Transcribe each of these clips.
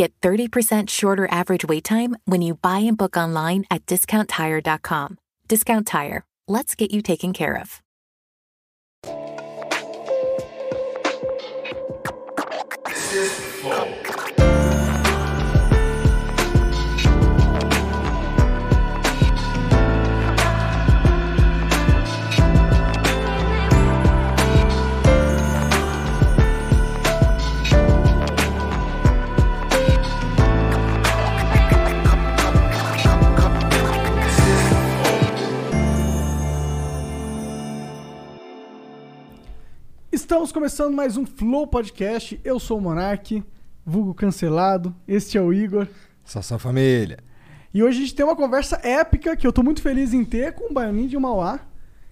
Get 30% shorter average wait time when you buy and book online at discounttire.com. Discount Tire. Let's get you taken care of. Estamos começando mais um Flow Podcast. Eu sou o Monark, vulgo cancelado. Este é o Igor. Sassá Família. E hoje a gente tem uma conversa épica que eu tô muito feliz em ter com o Baianinho de Mauá.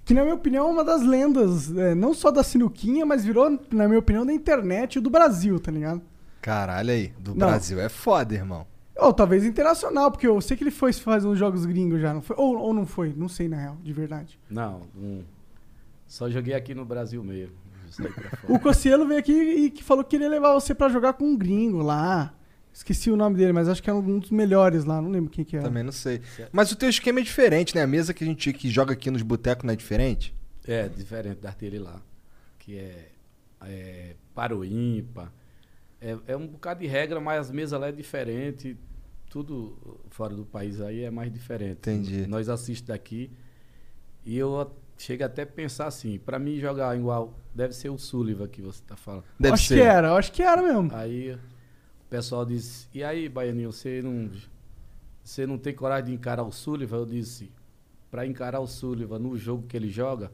Que, na minha opinião, é uma das lendas, é, não só da sinuquinha, mas virou, na minha opinião, da internet e do Brasil, tá ligado? Caralho aí, do Não. Brasil é foda, irmão. Ou talvez internacional, porque eu sei que ele foi fazer uns jogos gringos já, não foi? Ou, ou não foi, não sei na real, de verdade. Não, não. Só joguei aqui no Brasil mesmo. O Cossielo veio aqui e que falou que queria levar você pra jogar com um gringo lá. Esqueci o nome dele, mas acho que era um dos melhores lá, não lembro quem que era. Também não sei. Mas o teu esquema é diferente, né? A mesa que a gente que joga aqui nos botecos não é diferente? É, diferente daquele lá. Que é, é para o ímpar. É, é um bocado de regra, mas as mesas lá é diferente. Tudo fora do país aí é mais diferente. Entendi. Nós assistimos daqui e eu a- chego até a pensar assim, pra mim jogar igual, deve ser o Sullivan que você tá falando. Deve acho ser. que era, acho que era mesmo. Aí o pessoal disse, e aí, Baianinho, você não, você não tem coragem de encarar o Sullivan? Eu disse, para encarar o Sullivan no jogo que ele joga,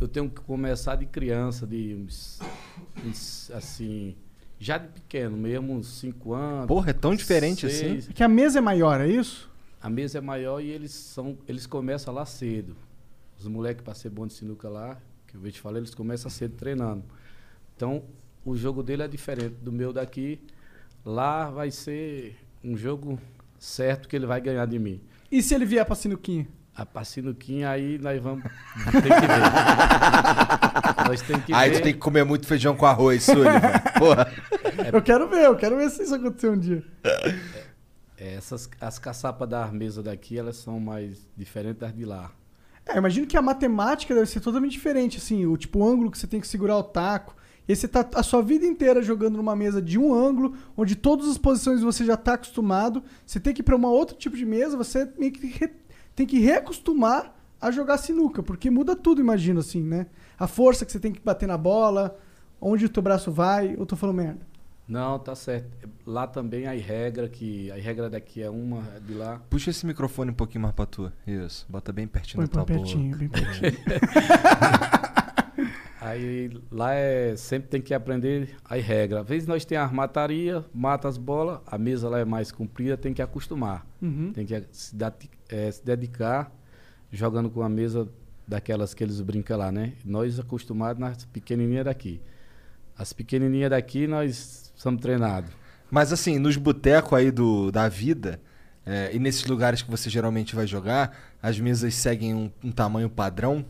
eu tenho que começar de criança, de uns, uns, assim, já de pequeno, mesmo uns 5 anos. Porra, é tão diferente seis. assim? É que a mesa é maior, é isso? A mesa é maior e eles são, eles começam lá cedo. Os moleques para ser bom de sinuca lá, que eu te falar, eles começam cedo treinando. Então, o jogo dele é diferente do meu daqui. Lá vai ser um jogo certo que ele vai ganhar de mim. E se ele vier pra sinuquinha? A pra sinuquinha aí nós vamos tem que ver. nós tem que Aí ver. tu tem que comer muito feijão com arroz, Sullivan. Porra. Eu quero ver, eu quero ver se isso acontecer um dia. É, Essas as caçapas da mesa daqui, elas são mais diferentes das de lá. É, imagino que a matemática deve ser totalmente diferente, assim, o tipo o ângulo que você tem que segurar o taco. E você tá a sua vida inteira jogando numa mesa de um ângulo, onde todas as posições você já tá acostumado. Você tem que ir pra um outro tipo de mesa, você meio que re- tem que reacostumar a jogar sinuca, porque muda tudo, imagino assim, né? A força que você tem que bater na bola, onde o teu braço vai, eu tô falando merda. Não, tá certo. Lá também a regra que a regra daqui é uma, a de lá. Puxa esse microfone um pouquinho mais pra tu. Isso. Bota bem pertinho Põe da pra tua pertinho, boca. bem pertinho. Aí lá é sempre tem que aprender a regra. Às vezes nós tem a armataria, mata as bolas, a mesa lá é mais comprida, tem que acostumar. Uhum. Tem que se, dati- eh, se dedicar jogando com a mesa daquelas que eles brincam lá, né? Nós acostumados nas pequenininhas daqui. As pequenininhas daqui nós somos treinados. Mas assim, nos botecos aí do, da vida, é, e nesses lugares que você geralmente vai jogar, as mesas seguem um, um tamanho padrão?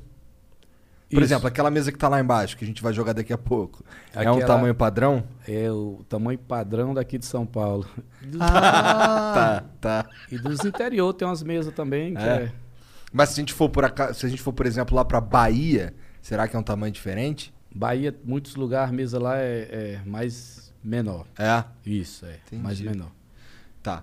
Por Isso. exemplo, aquela mesa que tá lá embaixo, que a gente vai jogar daqui a pouco. É um Aquela- tamanho padrão? É o tamanho padrão daqui de São Paulo. Ah, Tá, tá. E dos interior tem umas mesas também que É? é. Mas se a gente for por se a gente for, por exemplo, lá pra Bahia, será que é um tamanho diferente? Bahia, muitos lugares, a mesa lá é, é mais menor. É. Isso, é. Entendi. Mais menor. Tá.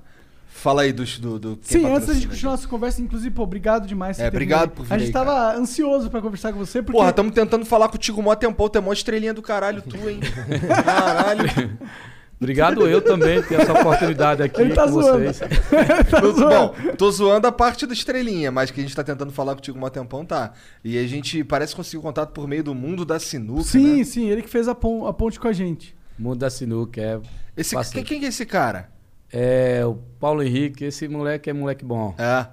Fala aí do. do, do Sim, antes da gente continuar essa conversa, inclusive, pô, obrigado demais. É, obrigado por vir A gente aí, tava ansioso pra conversar com você, porque... Porra, estamos tentando falar contigo mó tempão, é mó estrelinha do caralho, tu, hein? Caralho. Obrigado eu também ter essa oportunidade aqui Ele tá com zoando. vocês. tá Tô- zoando. Bom, tô zoando a parte do estrelinha, mas que a gente tá tentando falar contigo mó tempão, tá. E a gente parece que conseguiu contato por meio do mundo da sinuca, Sim, né? sim, ele que fez a, pon- a ponte com a gente. Mundo da sinuca, é. Esse, quem, quem que é esse cara? É, o Paulo Henrique, esse moleque é moleque bom. É.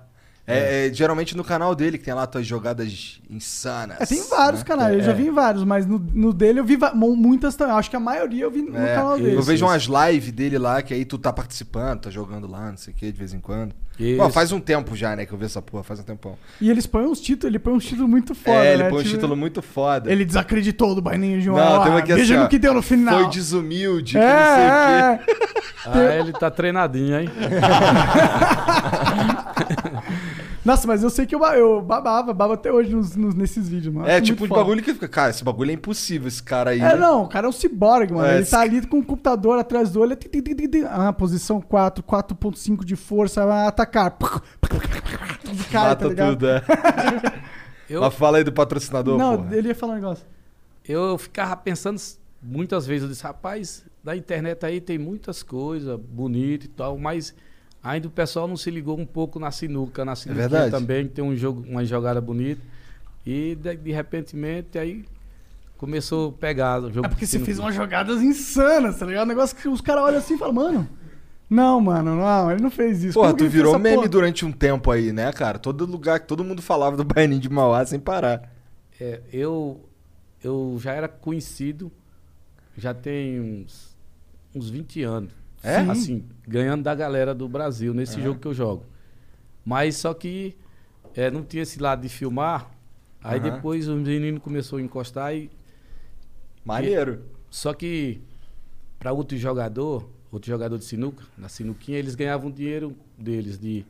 É, é, geralmente no canal dele, que tem lá tuas jogadas insanas. É, tem vários né? canais, eu já É. vi em vários, mas no, no dele eu vi muitas também. Acho que a maioria eu vi no É, canal dele. eu vejo isso. umas lives dele lá, que aí tu tá participando, tá jogando lá, não sei o que, de vez em quando. Isso. Bom, faz um tempo já, né, que eu vi essa porra, faz um tempão. E eles põem uns títulos, ele põe uns títulos muito foda, é, ele né? põe um Tipo, título muito foda. Ele desacreditou do Baininho de Não, uma tem uma aqui Veja assim, ó, no que deu no final. Foi desumilde, que é, não sei o quê. é, é. Ah, ele tá treinadinho, hein? Nossa, mas eu sei que eu, eu babava, babo até hoje nos, nos- nesses vídeos, mano. É Acho tipo de foda. bagulho que fica. Cara, esse bagulho é impossível, esse cara aí. É, não, o cara é um ciborgue, mano. É, ele esse tá ali com o computador atrás do olho. tim, tim, tim, tim, tim. Ah, posição 4, 4.5 de força, vai atacar. Mata tá tudo, é. Eu, Mas fala aí do patrocinador, Não, porra. ele ia falar um negócio. eu ficava pensando muitas vezes, eu disse, rapaz, da internet aí tem muitas coisas bonitas e tal, mas ainda o pessoal não se ligou um pouco na sinuca. Na sinuca verdade. também tem um jogo, uma jogada bonita. E de, de repentemente aí começou a pegar o jogo É porque você fez umas jogadas insanas, tá ligado? Um negócio que os caras olham assim e falam, mano. Não, mano, não, ele não fez isso. Porra, Como que tu virou meme porra? durante um tempo aí, né, cara? Todo lugar que todo mundo falava do Baianinho de Mauá sem parar. É, eu, eu já era conhecido, já tem uns, uns 20 anos. É? Assim, ganhando da galera do Brasil nesse jogo que eu jogo. Mas só que é, não tinha esse lado de filmar. Aí Aham. depois o menino começou a encostar e. Maneiro. Só que para outro jogador, outro jogador de sinuca, na sinuquinha, eles ganhavam dinheiro deles. De,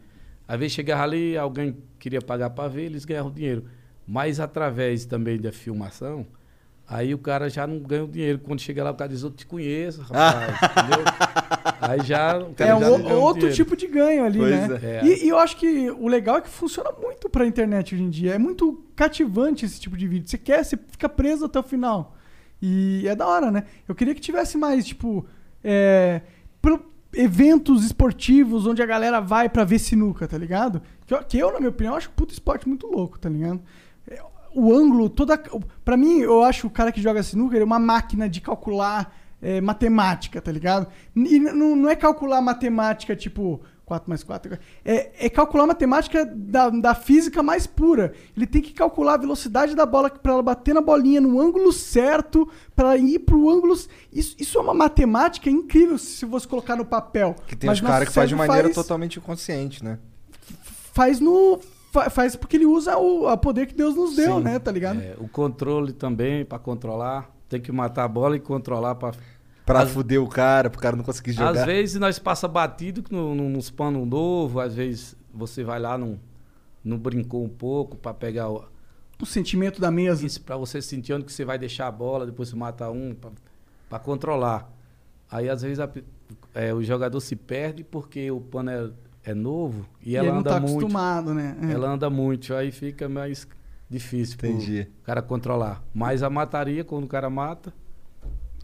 às vezes chegava ali, alguém queria pagar para ver, eles ganhavam dinheiro. Mas através também da filmação, aí o cara já não ganha o dinheiro. Quando chega lá, o cara diz, eu te conheço, rapaz, entendeu? Aí já. o cara É já um, não ganha o outro tipo de ganho ali, Pois né? é. E, e eu acho que o legal é que funciona muito pra internet hoje em dia. É muito cativante esse tipo de vídeo. Você quer, você fica preso até o final. E é da hora, né? Eu queria que tivesse mais, tipo, é, pro- eventos esportivos onde a galera vai pra ver sinuca, tá ligado? Que eu, que eu, na minha opinião, acho puto esporte muito louco, tá ligado? O ângulo, toda. Pra mim, eu acho o cara que joga ele é uma máquina de calcular é, matemática, tá ligado? E não não é calcular matemática tipo 4 mais 4. É, é calcular matemática da, da física mais pura. Ele tem que calcular a velocidade da bola pra ela bater na bolinha no ângulo certo, pra ir pro ângulo. Isso, isso é uma matemática incrível se você colocar no papel. Que tem Mas os caras que faz de maneira faz- totalmente inconsciente, né? Faz no. Fa- Faz porque ele usa o a poder que Deus nos deu, Sim. né? Tá ligado? É, o controle também, para controlar. Tem que matar a bola e controlar para Pra Às- fuder o cara, pro cara não conseguir jogar. Às vezes nós passa batido no, no, nos panos novo, às vezes você vai lá, não, não brincou um pouco para pegar o- O sentimento da mesa. isso para você sentir onde que você vai deixar a bola, depois você mata um para controlar. Aí às vezes a é, o jogador se perde porque o pano é, é novo e E ela ele não anda tá muito. acostumado, né? É. Ela anda muito, aí fica mais difícil pro Entendi. cara controlar. Mas a mataria, quando o cara mata,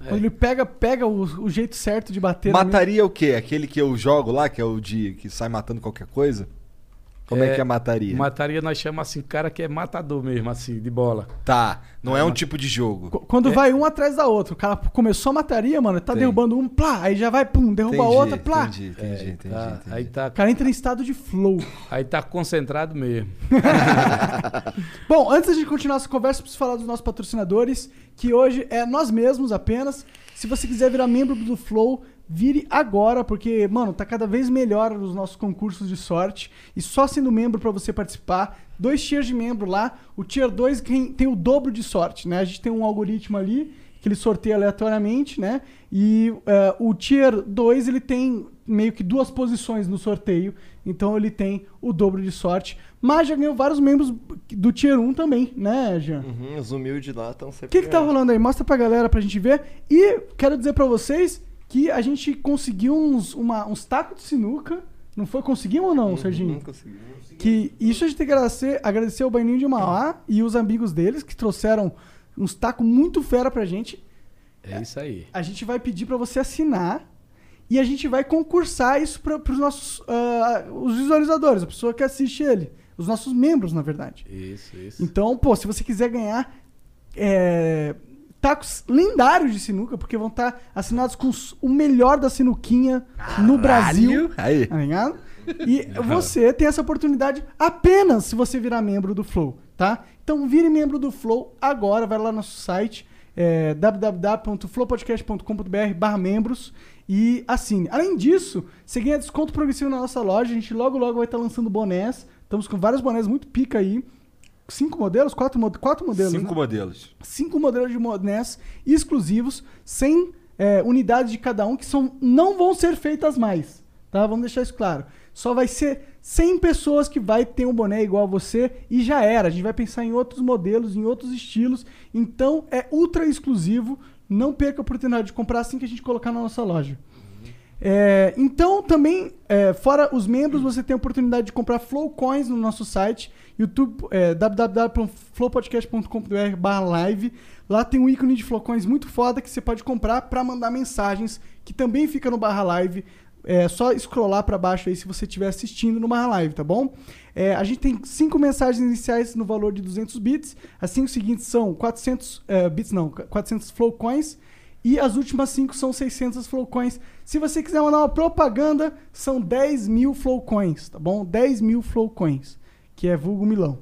é. Quando ele pega, pega o, o jeito certo de bater. Mataria o quê? Aquele que eu jogo lá, que é o de que sai matando qualquer coisa? Como é, É, que é mataria? mataria nós chamamos assim, cara que é matador mesmo, assim, de bola. Tá, não é um tipo de jogo. Qu- Quando vai um atrás da outra. O cara começou a mataria, mano, tá Sim. derrubando um, plá, aí já vai, pum, derruba a outra, plá. entendi, entendi, É, entendi, tá, entendi. Aí, tá, O cara entra em estado de flow. aí tá concentrado mesmo. Bom, antes de continuar essa conversa, preciso falar dos nossos patrocinadores, que hoje é nós mesmos apenas. Se você quiser virar membro do Flow, vire agora, porque, mano, tá cada vez melhor os nossos concursos de sorte. E só sendo membro pra você participar. Dois tiers de membro lá. O tier 2 tem, o dobro de sorte, né? A gente tem um algoritmo ali que ele sorteia aleatoriamente, né? E eh, o tier 2 ele tem meio que duas posições no sorteio, então ele tem o dobro de sorte. Mas já ganhou vários membros do tier 1 também, né, Jean? Uhum, os humildes lá estão sempre. O que, que tá rolando aí? Mostra pra galera pra gente ver. E quero dizer pra vocês que a gente conseguiu uns, uma- uns tacos de sinuca. Não foi? Conseguimos ou não, Uhum, Serginho? conseguimos. Que isso a gente tem que agradecer, agradecer ao Baininho de Mauá e os amigos deles que trouxeram uns tacos muito fera pra gente. É isso aí. A gente vai pedir pra você assinar e a gente vai concursar isso para os nossos ah, os visualizadores, a pessoa que assiste ele, os nossos membros, na verdade. Isso, isso. Então, pô, se você quiser ganhar é, tacos lendários de sinuca, porque vão estar assinados com o melhor da sinuquinha no Brasil. Aí. Tá ligado? E você tem essa oportunidade apenas se você virar membro do Flow, Então vire membro do Flow agora, vai lá no nosso site, é, www.flowpodcast.com.br barra membros e assine. Além disso, você ganha desconto progressivo na nossa loja, a gente logo logo vai estar lançando bonés, estamos com vários bonés muito pica aí, cinco modelos, quatro, quatro modelos, Cinco né? modelos. cinco modelos de bonés exclusivos, sem é, unidades de cada um que são, não vão ser feitas mais. Tá? Vamos deixar isso claro. Só vai ser 100 pessoas que vai ter um boné igual a você e já era. A gente vai pensar em outros modelos, em outros estilos. Então é ultra exclusivo. Não perca a oportunidade de comprar assim que a gente colocar na nossa loja. É, então, também, é, fora os membros, você tem a oportunidade de comprar Flow Coins no nosso site, YouTube, é, www.flowpodcast.com.br live. Lá tem um ícone de Flow Coins muito foda que você pode comprar para mandar mensagens, que também fica no barra live. É só scrollar para baixo aí se você estiver assistindo no barra live, tá bom? É, a gente tem cinco mensagens iniciais no valor de 200 bits. As cinco seguintes são 400 é, bits, não, 400 Flow Coins. E as últimas 5 são 600 flowcoins. Se você quiser mandar uma propaganda, são 10 mil flowcoins, tá bom? 10 mil flowcoins, que é vulgo milão.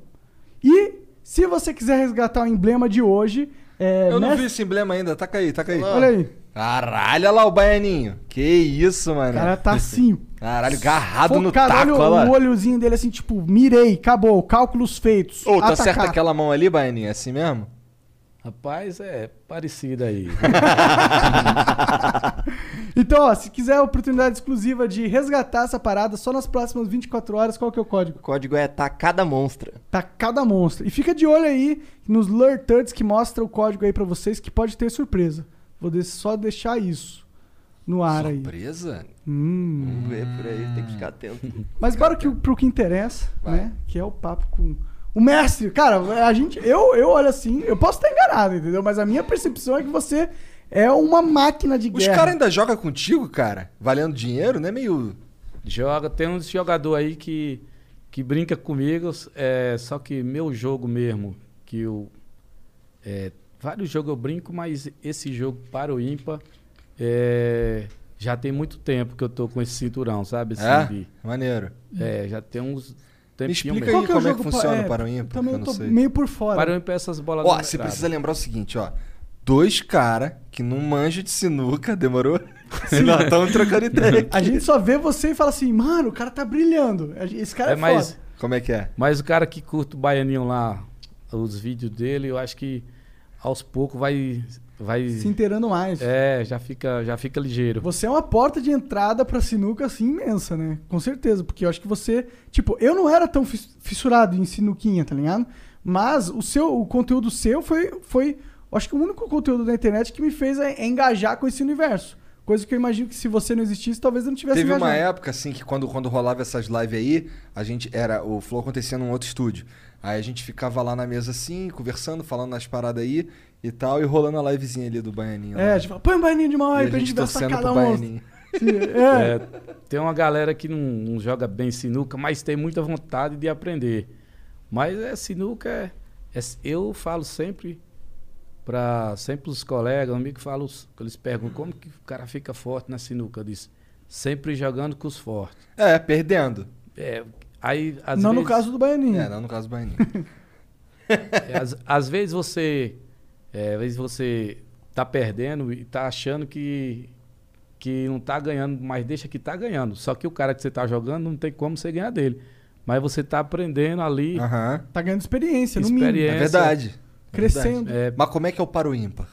E se você quiser resgatar o emblema de hoje... É, Eu não mestre- vi esse emblema ainda. Taca aí, taca aí. Olha aí. Caralho, olha lá o baianinho. Que isso, mano. O cara tá assim, Caralho, agarrado no focado. taco, Olha o, olhozinho dele assim, tipo, mirei, acabou, cálculos feitos. Ô, tu atacar. acerta aquela mão ali, baianinho? É assim mesmo? Rapaz, é parecido aí. Então, ó, se quiser a oportunidade exclusiva de resgatar essa parada só nas próximas 24 horas, qual que é o código? O código é tacada monstra. Tá cada monstro. E fica de olho aí nos Lure Turds que mostra o código aí pra vocês que pode ter surpresa. Vou só deixar isso no ar aí. Surpresa? Hum. Vamos ver por aí, tem que ficar atento. Mas bora que, pro que interessa, Vai. né? Que é o papo com o mestre. Cara, a gente, eu, eu olho assim, eu posso estar enganado, entendeu? Mas a minha percepção é que você é uma máquina de Os guerra. caras ainda jogam contigo, cara? Valendo dinheiro, né? Meio. Joga, tem uns jogador aí que, que brinca comigo, é, só que meu jogo mesmo, que eu. é, vários jogos eu brinco, mas esse jogo para o ímpar é, já tem muito tempo que eu tô com esse cinturão, sabe? Esse É? de- Maneiro. é, já tem uns Me explica mesmo. aí é o como é que pa- funciona é, o ímpar. Também eu eu não tô sei. meio por fora. Para o ímpar essas bolas Ó, você precisa lembrar o seguinte, ó. Dois caras que não manjam de sinuca, demorou? Nós estamos trocando ideia. A gente só vê você e fala assim, mano, o cara tá brilhando. Esse cara é, É, mas, foda. Como é que é? mas o cara que curta o baianinho lá, os vídeos dele, eu acho que aos poucos vai. Vai Se inteirando mais. é, já fica, já fica ligeiro. Você é uma porta de entrada pra sinuca assim imensa, né? Com certeza, porque eu acho que você, tipo, eu não era tão fiss- fissurado em sinuquinha, tá ligado? Mas o seu, o conteúdo seu foi, foi, acho que o único conteúdo da internet que me fez é engajar com esse universo. Coisa que eu imagino que se você não existisse, talvez eu não tivesse Teve uma engajado. época, assim, que quando, quando rolava essas lives aí, a gente era. O Flow acontecia num outro estúdio. Aí a gente ficava lá na mesa assim, conversando, falando nas paradas aí e tal, e rolando a livezinha ali do baianinho. É, lá. a gente fala, põe um baianinho de mal aí a pra gente gente ver cada. Sim, É. É, tem uma galera que não, não joga bem sinuca, mas tem muita vontade de aprender. Mas é sinuca, é, é- eu falo sempre para sempre os colegas, amigos, falo, que eles perguntam como que o cara fica forte na sinuca. Eu disse, sempre jogando com os fortes. É, perdendo. É, aí, às Não no vezes, caso do baianinho. É, não no caso do baianinho. é, às, às vezes você, é, às vezes você tá perdendo e tá achando que que não tá ganhando, mas deixa que tá ganhando. Só que o cara que você tá jogando não tem como você ganhar dele. Mas você tá aprendendo ali, Aham. Tá ganhando experiência, no mínimo. Experiência. É verdade. É Crescendo. verdade. é, Mas como é que é o para o ímpar?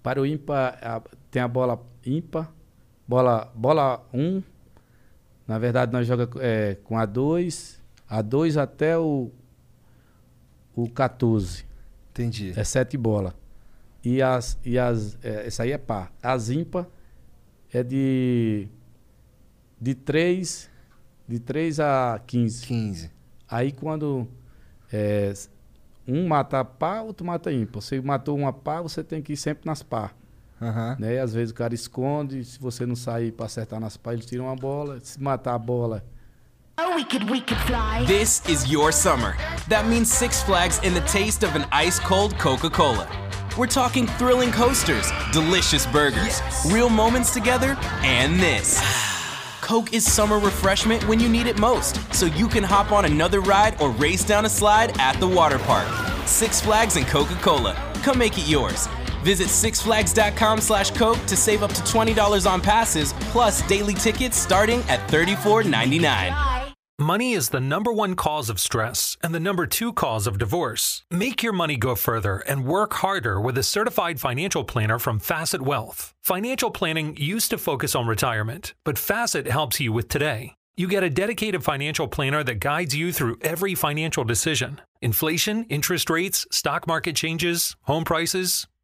para o ímpar a- tem a bola ímpar, bola bola 1. Um. Na verdade nós joga é, com a 2, a 2 até o o 14. Entendi. É sete bolas. E as. E as é, essa aí é par. As ímpar é de. De 3. De 3 a 15. 15. Aí quando. é, um mata par, outro mata ímpar. Você matou uma par, você tem que ir sempre nas par. Aham. Né? E às vezes o cara esconde, se você não sair para acertar nas par, eles tiram uma bola. Se matar a bola, Oh, we could, we could fly. This is your summer. That means Six Flags and the taste of an ice cold Coca Cola. We're talking thrilling coasters, delicious burgers, real moments together, and this. Coke is summer refreshment when you need it most, so you can hop on another ride or race down a slide at the water park. Six Flags and Coca Cola. Come make it yours. Visit sixflags.com slash Coke to save up to $20 on passes, plus daily tickets starting at $34.99. Money is the number one cause of stress and the number two cause of divorce. Make your money go further and work harder with a certified financial planner from Facet Wealth. Financial planning used to focus on retirement, but Facet helps you with today. You get a dedicated financial planner that guides you through every financial decision inflation, interest rates, stock market changes, home prices.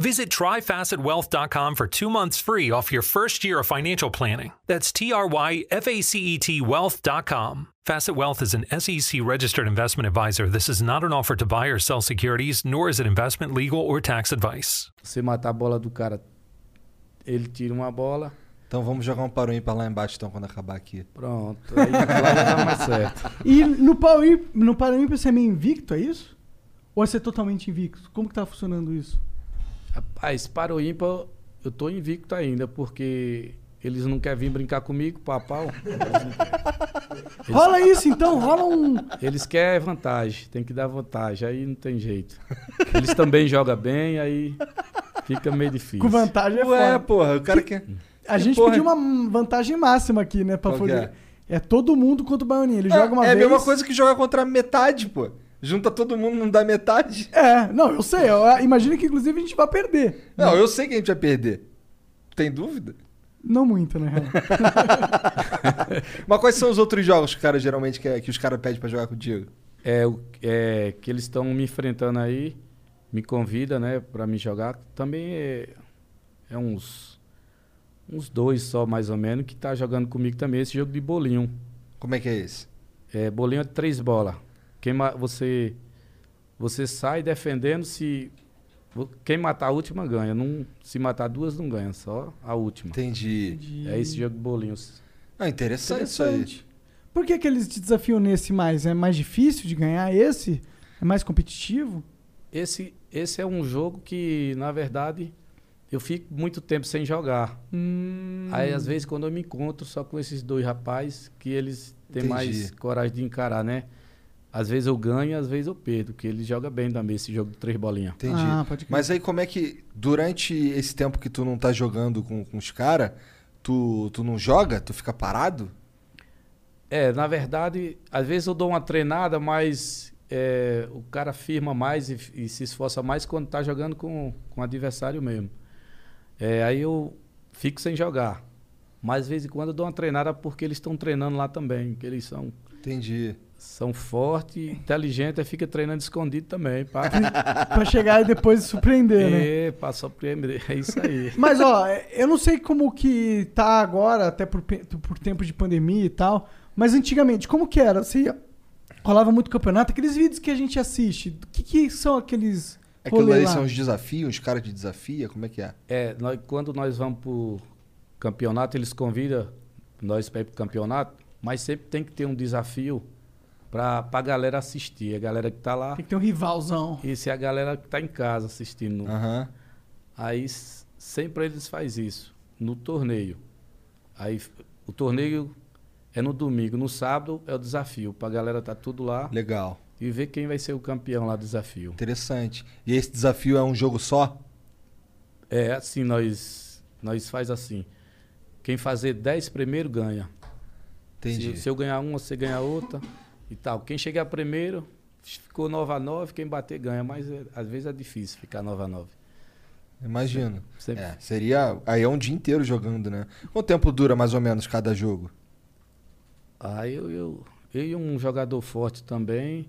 Visit tryfacetwealth.com for two months free off your first year of financial planning. That's T R Y F A C E T wealth.com. Facet Wealth is an SEC registered investment advisor. This is not an offer to buy or sell securities, nor is it investment, legal, or tax advice. Você matar a bola do cara, ele tira uma bola, Então vamos jogar um paro ímpar lá embaixo então quando acabar aqui. pronto. Aí lá já mais certo. E no pau no Paraíba você é meio invicto, é isso? Ou você é totalmente invicto? Como que tá funcionando isso? Rapaz, para o ímpar, eu tô invicto ainda, porque eles não querem vir brincar comigo, papau. Rola isso então, rola um. Eles querem vantagem, tem que dar vantagem, aí não tem jeito. Eles também jogam bem, aí fica meio difícil. Com vantagem é Ué, foda. porra, o cara que. A gente porra. pediu uma vantagem máxima aqui, né? Pra Qual que poder... é? todo mundo contra o Baianinho. Ele joga uma é vez. a mesma coisa que jogar contra a metade, pô. Junta todo mundo, não dá metade. É, não, eu sei. Eu imagino que inclusive a gente vai perder. Não, eu sei que a gente vai perder. Tem dúvida? Não muito, né? real. Mas quais são os outros jogos que, cara, geralmente que, que os caras pedem pra jogar contigo? É, o, é que eles estão me enfrentando aí, me convida, né, pra me jogar. Também é, é uns, uns dois só, mais ou menos, que tá jogando comigo também esse jogo de bolinho. Como é que é esse? É, bolinho é três bolas. Quem ma- você você sai defendendo se quem matar a última ganha. Não, se matar duas não ganha, só a última. Entendi. É esse jogo de bolinhos. Ah, interessante, isso aí. Interessante. Por que, que eles te desafiam nesse mais? É mais difícil de ganhar esse? É mais competitivo? Esse esse é um jogo que, na verdade, eu fico muito tempo sem jogar. Hum, Aí, às vezes, quando eu me encontro só com esses dois rapazes, que eles têm Entendi. mais coragem de encarar, né? Às vezes eu ganho, às vezes eu perdo, porque eles jogam bem também esse jogo de três bolinhas. Entendi. Ah. Mas aí como é que, durante esse tempo que tu não tá jogando com, com os caras, tu, tu não joga? Tu fica parado? É, na verdade, às vezes eu dou uma treinada, mas é, o cara firma mais e, e se esforça mais quando tá jogando com, com o adversário mesmo. É, aí eu fico sem jogar. Mas, de vez em quando, eu dou uma treinada porque eles estão treinando lá também, que eles são, Entendi. São fortes, inteligentes, aí fica treinando escondido também, pá. pra chegar e depois surpreender, né? É, pra surpreender, é isso aí. Mas, ó, eu não sei como que tá agora, até por, por tempo de pandemia e tal, mas antigamente, como que era? Você ia- rolava muito campeonato, aqueles vídeos que a gente assiste, o que, que são aqueles Aquilo rolê ali são os desafios, os caras de desafia, como é que é? É, nós, quando nós vamos pro campeonato, eles convidam nós para ir pro campeonato, mas sempre tem que ter um desafio pra, pra galera assistir. A galera que tá lá Tem que ter um rivalzão. e se a galera que tá em casa assistindo. Aham. Aí sempre eles faz isso, no torneio. Aí o torneio é no domingo, no sábado é o desafio, pra galera tá tudo lá Legal. e ver quem vai ser o campeão lá do desafio. Interessante. E esse desafio é um jogo só? É assim, nós, nós faz assim. Quem fazer 10 primeiro ganha. Entendi. Se, se eu ganhar uma, você ganha outra e tal. Quem chegar primeiro, ficou 9 a 9 quem bater ganha. Mas é- às vezes é difícil ficar 9 a 9 Imagino. Sempre. É, seria. Aí é um dia inteiro jogando, né? Quanto tempo dura mais ou menos cada jogo? Aí eu, eu, eu e um jogador forte também,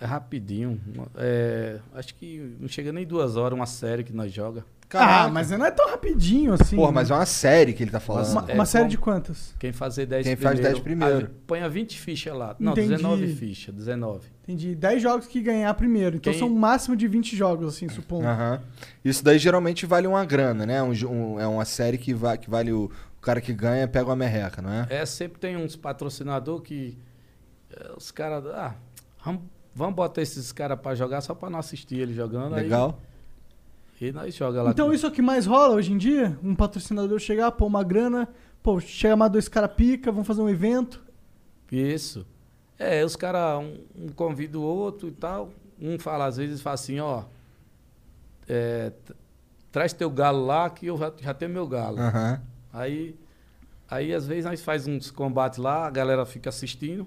é rapidinho. É, acho que não chega nem duas horas uma série que nós joga. Ah, mas não é tão rapidinho assim. Porra, né? mas é uma série que ele tá falando. Uma, É, uma série como- de quantas? Quem fazer 10 Quem primeiro. faz 10 primeiro. ah, Põe a 20 fichas lá. Não, Entendi. 19 fichas, 19. Entendi. 10 jogos que ganhar primeiro. Então Quem- são um máximo de 20 jogos, assim, supondo. Isso daí geralmente vale uma grana, né? Um um- é uma série que, va que vale o, o cara que ganha pega uma merreca, não é? É, sempre tem uns patrocinadores que é, os caras. Ah, vamos, botar esses caras pra jogar só pra não assistir ele jogando. aí- Legal. E nós joga lá. Então com- isso é o que mais rola hoje em dia? Um patrocinador chegar, pôr uma grana, pô, chega mais dois caras pica, vamos fazer um evento. Isso. É, os caras, um, um convida o outro e tal. Um fala, às vezes, fala assim, ó. é, traz teu galo lá que eu já, já tenho meu galo. Aham. Aí, aí, às vezes, nós faz uns combates lá, a galera fica assistindo.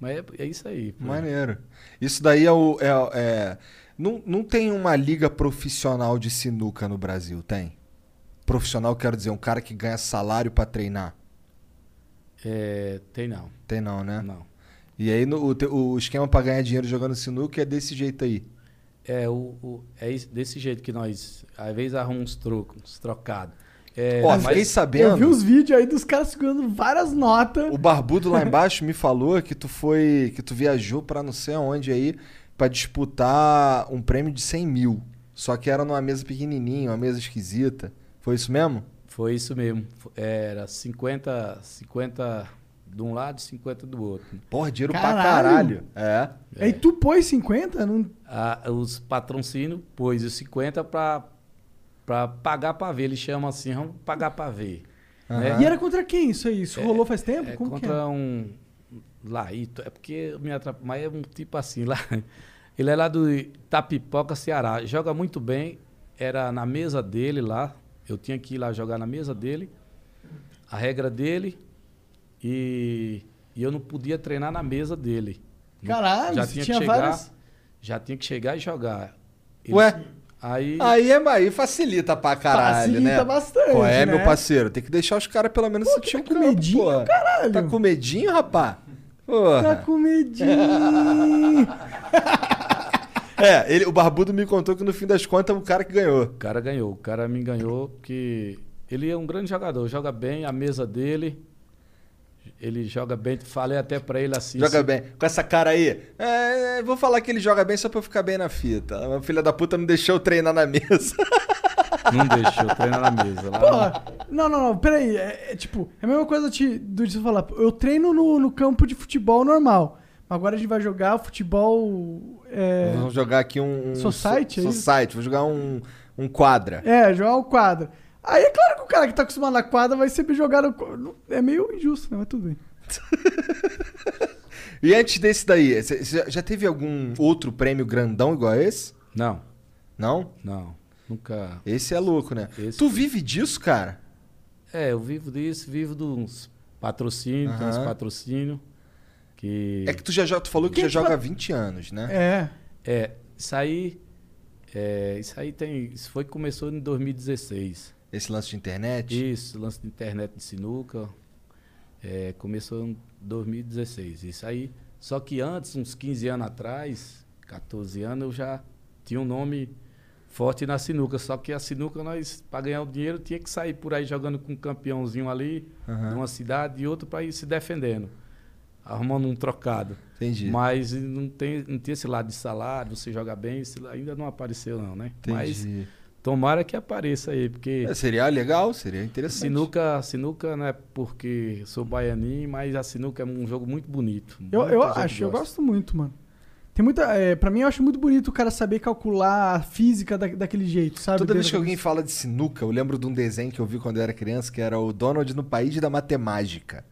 Mas é, é isso aí. pô. Maneiro. Isso daí é o. É, é- Não, não tem uma liga profissional de sinuca no Brasil, tem? Profissional, quero dizer, um cara que ganha salário pra treinar. É, tem não. Tem não, né? Não. E aí no- o, o esquema pra ganhar dinheiro jogando sinuca é desse jeito aí. É, o, o- é desse jeito que nós, às vezes, arrumamos uns trocos, uns trocados. É, Ó, fiquei sabendo. Eu vi os vídeos aí dos caras segurando várias notas. O barbudo lá embaixo me falou que tu foi. que tu viajou pra não sei aonde aí pra disputar um prêmio de 100 mil. Só que era numa mesa pequenininha, uma mesa esquisita. Foi isso mesmo? Foi isso mesmo. Era 50, 50 de um lado e 50 do outro. Porra, dinheiro pra Caralho. caralho. É. Aí tu pôs 50? Não... Ah, os patrocínios pôs os 50 para para pagar para ver. Eles chamam assim, vamos pagar para ver. né? E era contra quem isso aí? Isso rolou faz tempo? É Como que contra é? um Laíto, é porque me atrapalha, mas é um tipo assim lá. Ele é lá do Tapipoca, Ceará. Joga muito bem. Era na mesa dele lá. Eu tinha que ir lá jogar na mesa dele. A regra dele. E, e eu não podia treinar na mesa dele. Caralho, já tinha tinha que chegar, várias- já tinha que chegar e jogar. Ele- Ué? Aí, Aí, é, aí facilita pra caralho, Facilita né? bastante, Pô, é, né? meu parceiro, tem que deixar os caras pelo menos Pô, sentir tá um com medinho, porra. caralho. Tá com medinho, rapá? Porra. Tá com medinho. É, ele, o Barbudo me contou que no fim das contas é o cara que ganhou. O cara ganhou. O cara me ganhou porque ele é um grande jogador. Joga bem a mesa dele. Ele joga bem. Falei até pra ele assim. Joga se- bem. Com essa cara aí. É, é, vou falar que ele joga bem só pra eu ficar bem na fita. A filha da puta não deixou treinar na mesa. Não deixou treinar na mesa. Lá Porra, não, não, não, peraí. É, é tipo, é a mesma coisa de, do de você falar. Eu treino no, no campo de futebol normal. Agora a gente vai jogar futebol. É, Vamos jogar aqui um. um Society, é so, isso? Society, vou jogar um, um quadra. é, jogar o quadra. Aí é claro que o cara que tá acostumado na quadra vai sempre jogar no. É meio injusto, né? Mas tudo bem. E antes desse daí, já teve algum outro prêmio grandão igual a esse? Não, Não? não. Nunca. Esse é louco, né? Esse- Tu vive disso, cara? É, eu vivo disso, vivo dos patrocínios, tem uns Aham. patrocínios. Que. É que tu já joga, tu falou que Quem já joga há 20 anos, né? É. É, isso aí. É, isso aí tem. Isso foi que começou em 2016. Esse lance de internet. Isso, lance de internet de sinuca. é, começou em 2016. Isso aí. Só que antes, uns 15 anos atrás, 14 anos, eu já tinha um nome forte na sinuca. Só que a sinuca, nós, para ganhar o dinheiro, tinha que sair por aí jogando com um campeãozinho ali, de uma cidade e outro para ir se defendendo. Arrumando um trocado. Entendi. Mas não tem, não tem esse lado de salário, você joga bem, ainda não apareceu, não, né? Mas Entendi. tomara que apareça aí, porque. É, seria legal, seria interessante. Sinuca, sinuca não é porque sou baianinho, mas a sinuca é um jogo muito bonito. Eu, eu acho, eu gosto muito, mano. Tem muita. É, pra mim, eu acho muito bonito o cara saber calcular a física da- daquele jeito, sabe? Toda vez que alguém fala de sinuca, eu lembro de um desenho que eu vi quando eu era criança, que era o Donald no País da Matemática.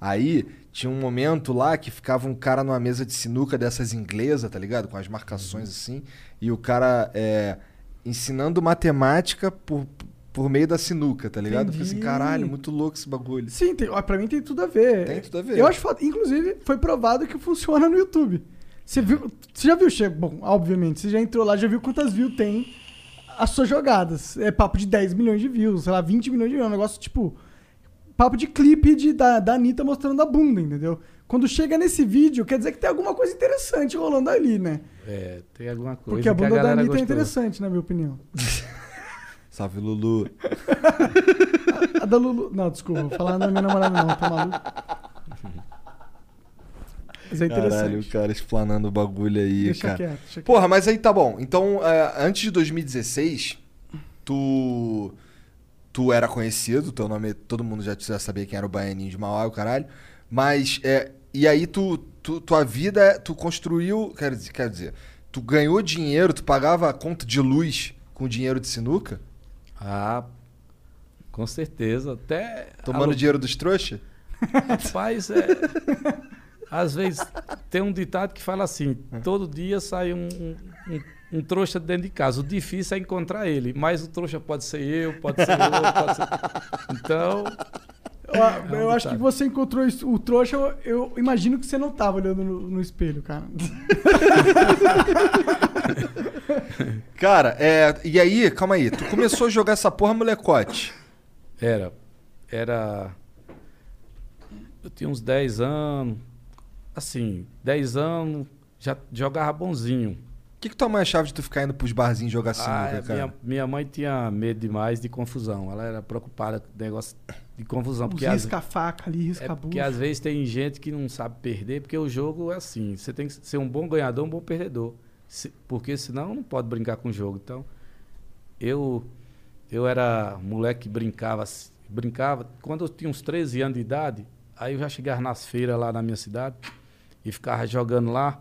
Aí tinha um momento lá que ficava um cara numa mesa de sinuca dessas inglesas, tá ligado? Com as marcações assim. E o cara é, ensinando matemática por, por meio da sinuca, tá ligado? Eu falei assim, Entendi. caralho, muito louco esse bagulho. Sim, tem, ó, pra mim tem tudo a ver. Tem tudo a ver. Eu acho. Inclusive, foi provado que funciona no YouTube. Você viu. Você já viu? Bom, obviamente, você já entrou lá, já viu quantas views tem as suas jogadas. É papo de 10 milhões de views, sei lá, 20 milhões de views. É um negócio tipo. Papo de clipe de, da, da Anitta mostrando a bunda, entendeu? Quando chega nesse vídeo, quer dizer que tem alguma coisa interessante rolando ali, né? É, tem alguma coisa Porque a que a bunda da Anitta é gostou. interessante, na minha opinião. Salve, Lulu. A da Lulu. Não, desculpa, vou falar da minha namorada, não, tá maluco? Mas é interessante. Caralho, o cara explanando o bagulho aí, Deixa cara. quieto, deixa Porra, mas aí tá bom. Então, é, antes de 2016, tu. Tu era conhecido, teu nome. Todo mundo já, já sabia quem era o Baianinho de Mauá, o caralho. Mas. É, e aí tu, tu. Tua vida. Tu construiu. Quer dizer, quer dizer. Tu ganhou dinheiro, tu pagava a conta de luz com dinheiro de sinuca? Ah, com certeza. Até. Tomando alu- dinheiro dos trouxas? Rapaz, é. Às vezes tem um ditado que fala assim: todo dia sai um, um, um- trouxa dentro de casa. O difícil é encontrar ele, mas o trouxa pode ser eu, pode ser outro, pode ser. Então, Eu, É um eu acho que você encontrou isso- o trouxa, eu, eu imagino que você não tava olhando no, no espelho, cara. Cara, é. E aí, calma aí, tu começou a jogar essa porra molecote. era. Era. Eu tinha uns 10 anos. Assim, 10 anos, já jogava bonzinho. O que, que tua mãe achava de tu ficar indo pros barzinhos jogar sinuca, Ah, cara? minha, minha mãe tinha medo demais de confusão. Ela era preocupada com o negócio de confusão. Porque, risca a faca ali, risca é a porque bucha. às vezes tem gente que não sabe perder, porque o jogo é assim. Você tem que ser um bom ganhador, um bom perdedor. Se- porque senão não pode brincar com o jogo. Então, eu eu era moleque que brincava, brincava. Quando eu tinha uns 13 anos de idade, aí eu já chegava nas feiras lá na minha cidade e ficava jogando lá.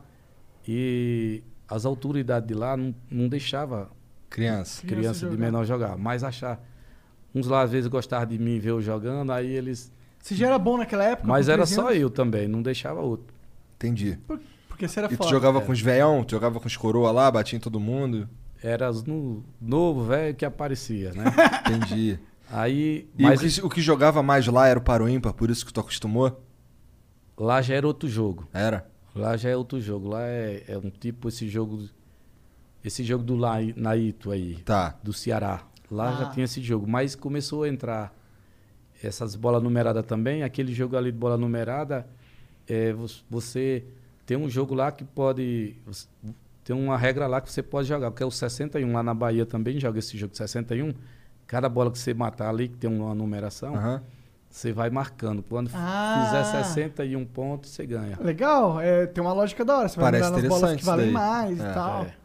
E as autoridades de lá não, não deixavam Criança. Criança criança de jogar. menor jogar. Mas achar. Uns lá às vezes gostavam de mim ver eu jogando, aí eles. Você já era bom naquela época? Mas era 13 só eu também, não deixava outro. Entendi. Porque você era E tu foda. jogava É. com os veião? Tu jogava com os coroa lá, batia em todo mundo? Era no, novo, velho, que aparecia, né? Entendi. Aí. E mas o, que, o que jogava mais lá era o paro ímpar, por isso que tu acostumou? Lá já era outro jogo. Era? Lá já é outro jogo. Lá é, é um tipo esse jogo. Esse jogo do Lai- Naito aí, Tá. do Ceará. Lá já Ah. tinha esse jogo. Mas começou a entrar essas bolas numeradas também. Aquele jogo ali de bola numerada, é, vo- você tem um jogo lá que pode. Tem uma regra lá que você pode jogar, que é o 61. Lá na Bahia também joga esse jogo de 61. Cada bola que você matar ali, que tem uma numeração, Aham. Você vai marcando. Quando Ah. fizer 61 pontos, você ganha. Legal, é, tem uma lógica da hora. Você vai Parece mandar nas bolas que valem mais É. e tal. É.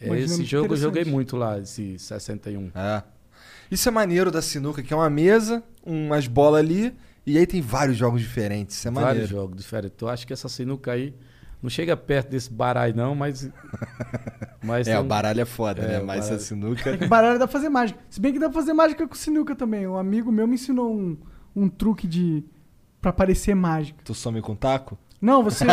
É, esse jogo eu joguei muito lá, esse 61. É. Isso é maneiro da sinuca, que é uma mesa, umas bolas ali, e aí tem vários jogos diferentes. Isso é Vários maneiro. jogos diferentes. Eu acho que essa sinuca aí não chega perto desse baralho, não, mas. mas É, tem o baralho é foda, É, né? Mas baralho. a sinuca. Baralho dá pra fazer mágica. Se bem que dá pra fazer mágica com sinuca também. Um amigo meu me ensinou um, um truque de. pra parecer mágica. tu some com taco? Não, você.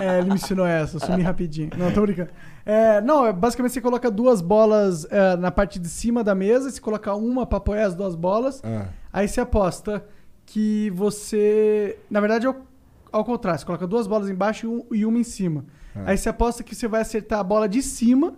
é, é, ele me ensinou essa, sumi rapidinho. Não, tô brincando. É, não, é, basicamente você coloca duas bolas é, na parte de cima da mesa, você coloca uma pra apoiar as duas bolas, Ah. aí você aposta que você. Na verdade, é ao, ao contrário, você coloca duas bolas embaixo e, um- e uma em cima. Aí você aposta que você vai acertar a bola de cima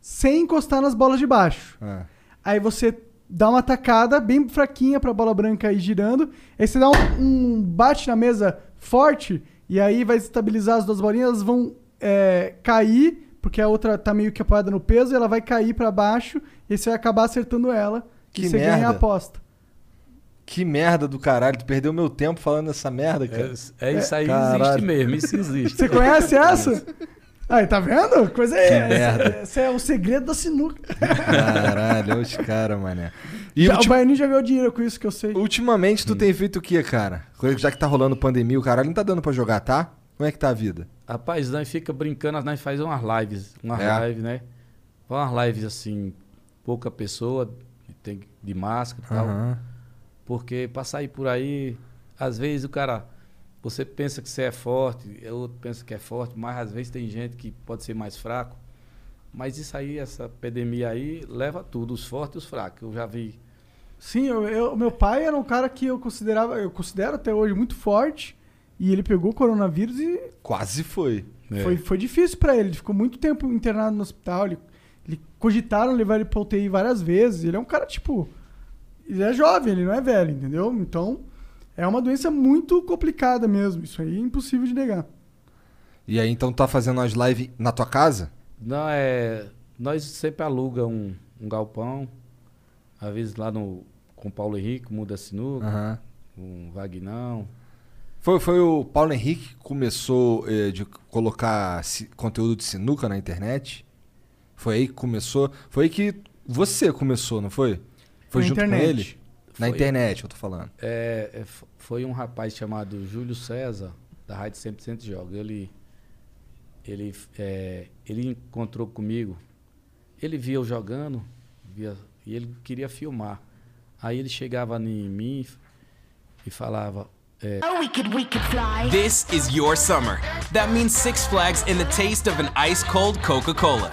sem encostar nas bolas de baixo. Ah. Aí você dá uma tacada bem fraquinha pra bola branca ir girando. Aí você dá um, um bate na mesa forte e aí vai estabilizar as duas bolinhas, elas vão é, cair, porque a outra tá meio que apoiada no peso, e ela vai cair pra baixo e aí você vai acabar acertando ela. Que e você ganha a merda. aposta. Que merda do caralho, tu perdeu meu tempo falando essa merda, cara. É, é isso aí, Caralho. existe mesmo, isso existe. Você conhece essa? Aí, tá vendo? Coisa é. merda. Esse é o segredo da sinuca. Caralho, olha os caras, mané. E Já, ulti- O Baianinho já ganhou dinheiro com isso que eu sei. ultimamente tu tem feito o que, cara? Já que tá rolando pandemia, o caralho não tá dando pra jogar, tá? Como é que tá a vida? Rapaz, nós fica brincando, nós faz umas lives, umas É. lives, né? Umas lives assim, pouca pessoa, tem de máscara e tal. Aham. Porque pra sair por aí, às vezes o cara, você pensa que você é forte, e o outro pensa que é forte, mas às vezes tem gente que pode ser mais fraco. Mas isso aí, essa epidemia aí, leva tudo, os fortes e os fracos. Eu já vi. Sim, eu, eu- meu pai era um cara que eu considerava, eu considero até hoje muito forte. E ele pegou o coronavírus e Quase foi. É. foi, foi difícil pra ele. Ele ficou muito tempo internado no hospital. Ele, ele cogitaram levar ele pra UTI várias vezes. Ele é um cara, tipo. Ele é jovem, ele não é velho, entendeu? Então, é uma doença muito complicada mesmo. Isso aí é impossível de negar. E aí, então tá fazendo as lives na tua casa? Não, é. Nós sempre aluga um, um galpão. Às vezes lá no. Com o Paulo Henrique, Muda Sinuca, Aham. com o Vagnão. Foi, foi o Paulo Henrique que começou eh, de colocar si- conteúdo de sinuca na internet? Foi aí que começou? Foi aí que você começou, não foi? Foi Na junto internet. com ele? Na Foi. internet, eu tô falando. É, é, foi um rapaz chamado Júlio César, da Rádio 100% Joga. Ele, ele, é, ele encontrou comigo ele via eu jogando via, e ele queria filmar. Aí ele chegava em mim e falava, é, Oh, we could, we could fly. This is your summer. That means Six Flags and the taste of an ice cold Coca Cola.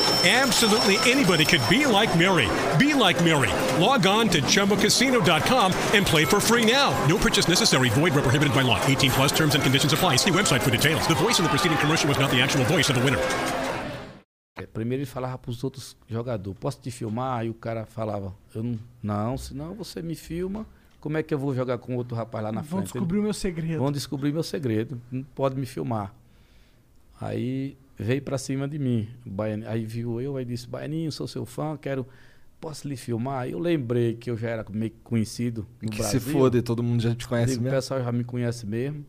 Absolutely anybody could be like Mary. Be like Mary. Log on to ChumboCasino.com and play for free now. No purchase necessary. Void where prohibited by law. 18 plus terms and conditions apply. See website for details. The voice in the preceding commercial was not the actual voice of the winner. É, Primeiro ele falava pros outros jogadores, posso te filmar? Aí o cara falava, eu não, não, senão você me filma, como é que eu vou jogar com outro rapaz lá na Vão frente? descobrir o meu segredo. Vão descobrir meu segredo, não pode me filmar. Aí veio pra cima de mim, o Baianinho, aí viu eu, aí disse, Baianinho, sou seu fã, quero, posso lhe filmar? Eu lembrei que eu já era meio conhecido no que Brasil. se foda, todo mundo já te conhece Digo, O mesmo. pessoal já me conhece mesmo.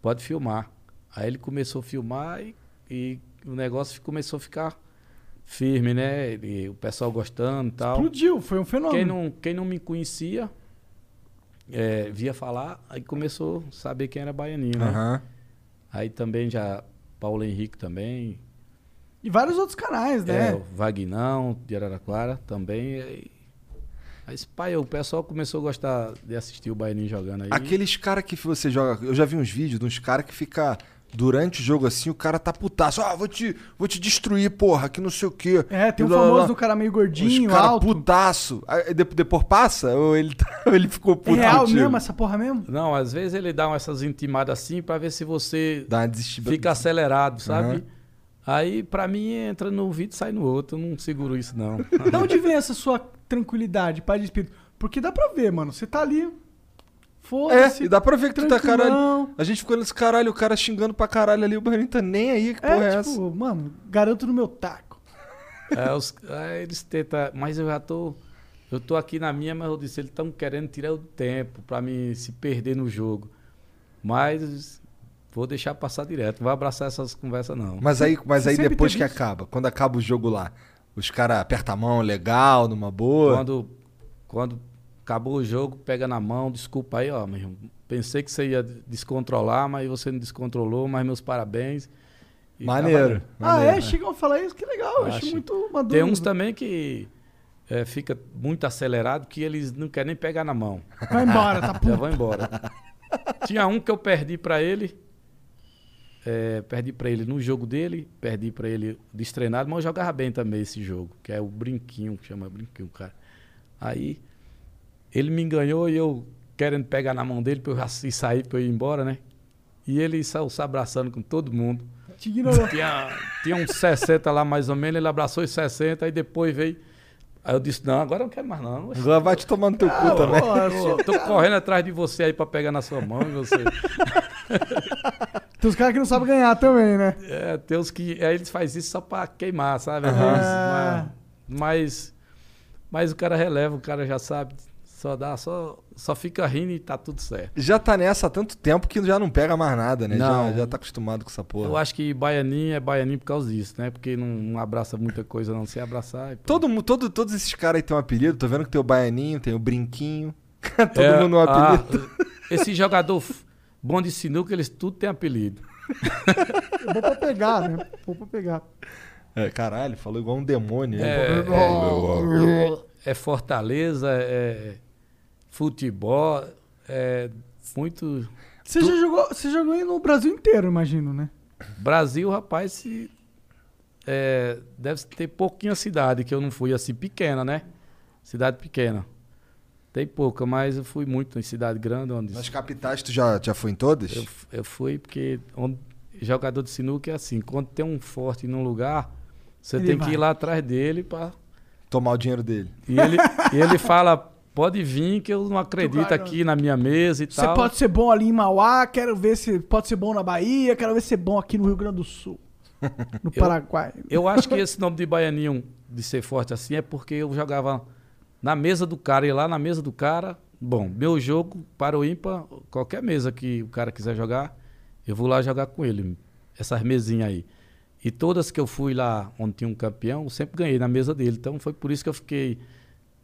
Pode filmar. Aí ele começou a filmar e, e o negócio começou a ficar firme, né? E o pessoal gostando e tal. Explodiu, foi um fenômeno. Quem não, quem não me conhecia, é, via falar, aí começou a saber quem era baianinho, né? Aham. Aí também já Paulo Henrique também, E vários outros canais, é, né? o Vagnão de Araraquara também. Aí, aí espalhou, o pessoal começou a gostar de assistir o Baianinho jogando aí. Aqueles caras que você joga. Eu já vi uns vídeos de uns caras que fica. Durante o jogo assim, o cara tá putaço. Ah, vou te, vou te destruir, porra, que não sei o quê. É, tem um famoso do cara meio Os gordinho, cara alto. putaço. Aí, de- depois passa? Ou ele, tá- ele ficou É puto real contigo? mesmo essa porra mesmo? Não, às vezes ele dá essas intimadas assim pra ver se você Dá fica acelerado, sabe? Aham. Aí, pra mim, entra num vídeo e sai no outro. Eu não seguro isso, não. Da onde vem essa sua tranquilidade, pai de espírito? Porque dá pra ver, mano. Você tá ali. Foda-se. É, e dá pra ver que tu tá caralho. A gente ficou nesse caralho, o cara xingando pra caralho ali, o Barrinho tá nem aí, que porra é, É, essa? tipo, mano, garanto no meu taco. É, os- aí eles tentam. Mas eu já tô. Eu tô aqui na minha, mas eu disse, eles estão querendo tirar o tempo pra mim se perder no jogo. Mas vou deixar passar direto. Não vou abraçar essas conversas, não. Mas aí, mas Você aí depois que isso? acaba, quando acaba o jogo lá, os caras apertam a mão legal, numa boa. Quando, quando acabou o jogo, pega na mão, desculpa aí, ó, meu irmão. Pensei que você ia descontrolar, mas você não descontrolou, mas meus parabéns. E tá Maneiro. Ah, maneiro. é? Chegam a falar isso? Que legal. Acho Acho. muito maduro. Tem uns também que é, fica muito acelerado que eles não querem nem pegar na mão. Vai embora, tá Já puto. vão embora. Tinha um que eu perdi pra ele. é, perdi pra ele no jogo dele, perdi pra ele destreinado, mas eu jogava bem também esse jogo, que é o brinquinho, que chama brinquinho, cara. Aí ele me enganou e eu querendo pegar na mão dele pra eu e sair pra eu ir embora, né? E ele saiu se abraçando com todo mundo. Te ignorou. Tinha, tinha uns 60 lá mais ou menos, ele abraçou os 60, aí depois veio. Aí eu disse, não, agora eu não quero mais não. Agora vai te tomar no teu cu também. Tô correndo atrás de você aí pra pegar na sua mão e você. Tem uns caras que não sabem ganhar também, né? É, tem uns que. Aí eles fazem isso só pra queimar, sabe? Mas, mas. Mas o cara releva, o cara já sabe. Só dá, só, só fica rindo e tá tudo certo. Já tá nessa há tanto tempo que já não pega mais nada, né? Já, Não. já tá acostumado com essa porra. Eu acho que baianinho é baianinho por causa disso, né? Porque não, não abraça muita coisa, não. Se abraçar. e pronto. Todo, todo, todos esses caras aí têm um apelido. Tô vendo que tem o Baianinho, tem o Brinquinho. todo É, mundo um apelido. ah, esse jogador bom de sinuca, eles tudo tem apelido. É bom pra pegar, né? Bom pra pegar. É, caralho, falou igual um demônio. É, é, é Fortaleza, é futebol, é muito. Você já jogou, você jogou aí no Brasil inteiro, imagino, né? Brasil, rapaz, se, é, deve ter pouquinha cidade, que eu não fui assim, pequena, né? Cidade pequena. Tem pouca, mas eu fui muito em cidade grande. Onde Nas capitais tu já, já foi em todas? eu, eu fui porque onde, jogador de sinuca é assim, quando tem um forte num lugar, você Ele tem vai. que ir lá atrás dele para Tomar o dinheiro dele. E ele, e ele fala pode vir que eu não acredito aqui na minha mesa e Você tal. pode ser bom ali em Mauá, quero ver se pode ser bom na Bahia, quero ver se é bom aqui no Rio Grande do Sul. No Eu- Paraguai. Eu acho que esse nome de baianinho, de ser forte assim, é porque eu jogava na mesa do cara, e lá na mesa do cara, bom, meu jogo para o ímpar, qualquer mesa que o cara quiser jogar, eu vou lá jogar com ele, essas mesinhas aí. E todas que eu fui lá onde tinha um campeão, eu sempre ganhei na mesa dele. Então foi por isso que eu fiquei.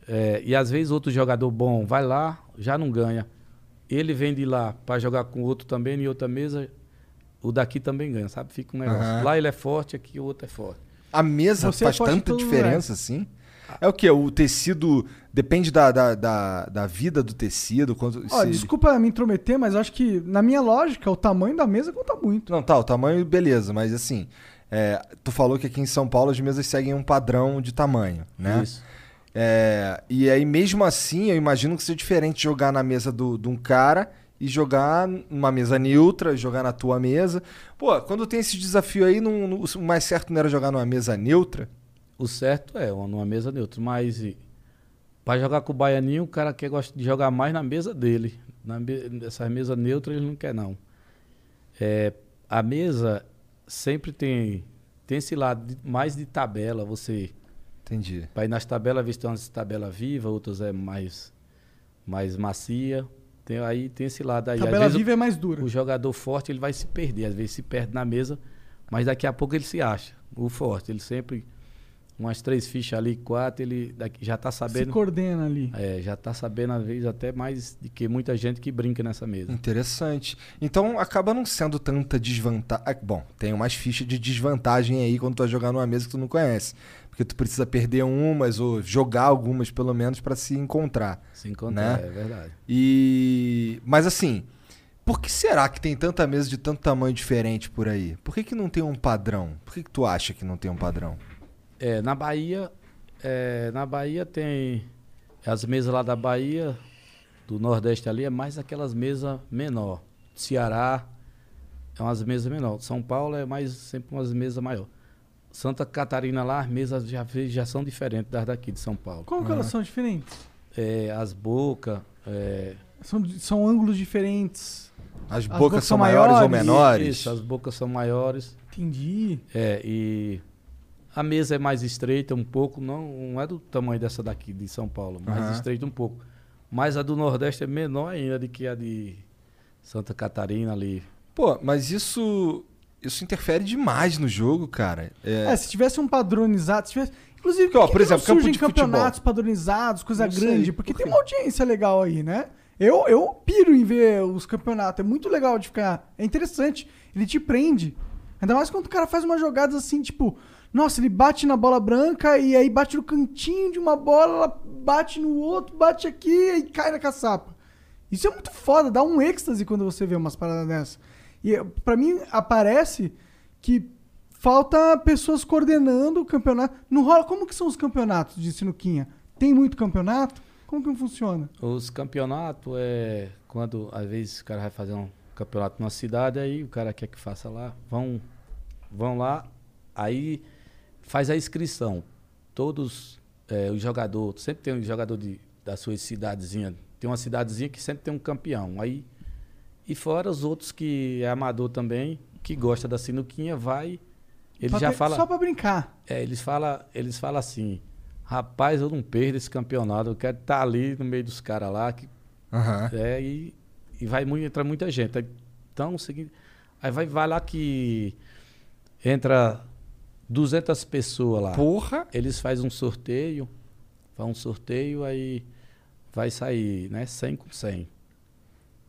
É, e às vezes outro jogador bom vai lá, já não ganha. Ele vem de lá para jogar com outro também em outra mesa, o daqui também ganha, sabe? Fica um negócio. Aham. Lá ele é forte, aqui o outro é forte. A mesa Você é faz tanta diferença assim? É o que? O tecido depende da, da, da, da vida do tecido. Quanto, se- desculpa me intrometer, mas eu acho que, na minha lógica, o tamanho da mesa conta muito. Não, tá, o tamanho, beleza, mas assim, é, tu falou que aqui em São Paulo as mesas seguem um padrão de tamanho, né? Isso. É, e aí, mesmo assim, eu imagino que seja diferente jogar na mesa do, de um cara e jogar numa mesa neutra, jogar na tua mesa. Pô, quando tem esse desafio aí, não- não- o mais certo não era jogar numa mesa neutra? O certo é uma- numa mesa neutra, mas pra jogar com o baianinho, o cara quer gosta de jogar mais na mesa dele. Na me, nessas mesas neutras ele não quer não. É, a mesa sempre tem tem esse lado de- mais de tabela, você Entendi. para ir nas tabelas, ver se tem umas tabelas vivas, outras é mais mais macia. Tem aí tem esse lado aí. Às Tabela o- viva é mais dura. o jogador forte ele vai se perder, às vezes se perde na mesa, mas daqui a pouco ele se acha. O forte, ele sempre umas três fichas ali, quatro, ele daqui, já tá Se sabendo. coordena ali. É, já tá sabendo às vezes até mais de que muita gente que brinca nessa mesa. Interessante. Então acaba não sendo tanta desvantagem. Bom, tem umas fichas de desvantagem aí quando tu vai jogar numa mesa que tu não conhece. Porque tu precisa perder umas ou jogar algumas pelo menos pra se encontrar. Se encontrar, Né? é verdade. E. Mas assim, por que será que tem tanta mesa de tanto tamanho diferente por aí? Por que, que não tem um padrão? Por que, que tu acha que não tem um padrão? É, na Bahia, é, na Bahia tem as mesas lá da Bahia, do Nordeste ali, é mais aquelas mesas menor. Ceará é umas mesas menor. São Paulo é mais sempre umas mesas maior. Santa Catarina lá, as mesas já, já são diferentes das daqui de São Paulo. Como que elas são diferentes? É, as bocas, é, São, são ângulos diferentes. As, bocas bocas são são maiores, ou maiores? menores? Isso, as bocas são maiores. Entendi. É, e a mesa é mais estreita um pouco, não, não é do tamanho dessa daqui de São Paulo, mais Aham. estreita um pouco. Mas a do Nordeste é menor ainda do que a de Santa Catarina ali. Pô, mas isso. Isso interfere demais no jogo, cara. É, É, se tivesse um padronizado, se tivesse... Inclusive, Ó, por, por exemplo, surgem de futebol? campeonatos padronizados, coisa Não sei, grande? Porque por tem uma audiência legal aí, né? Eu, eu piro em ver os campeonatos. É muito legal de ficar. É interessante. Ele te prende. Ainda mais quando o cara faz umas jogadas assim, tipo... Nossa, ele bate na bola branca e aí bate no cantinho de uma bola, ela bate no outro, bate aqui e cai na caçapa. Isso é muito foda, dá um êxtase quando você vê umas paradas dessas. E pra mim aparece que falta pessoas coordenando o campeonato. Não rola. Como que são os campeonatos de sinuquinha? Tem muito campeonato? Como que funciona? Os campeonatos é quando às vezes o cara vai fazer um campeonato numa cidade, aí o cara quer que faça lá, vão, vão lá, aí faz a inscrição. Todos é, os jogadores, sempre tem um jogador de, da sua cidadezinha, tem uma cidadezinha que sempre tem um campeão. Aí, e fora os outros que é amador também, que gosta da sinuquinha, vai. Ele Pra já ter- fala. Só pra brincar. É, eles falam eles fala assim, rapaz, eu não perdo esse campeonato, eu quero estar ali no meio dos caras lá, que, Aham. é, e, e vai muito, entra muita gente. Então, o seguinte, aí vai, vai lá que entra 200 pessoas lá. Porra! Eles fazem um sorteio, faz um sorteio, aí vai sair, né, 100 com 100.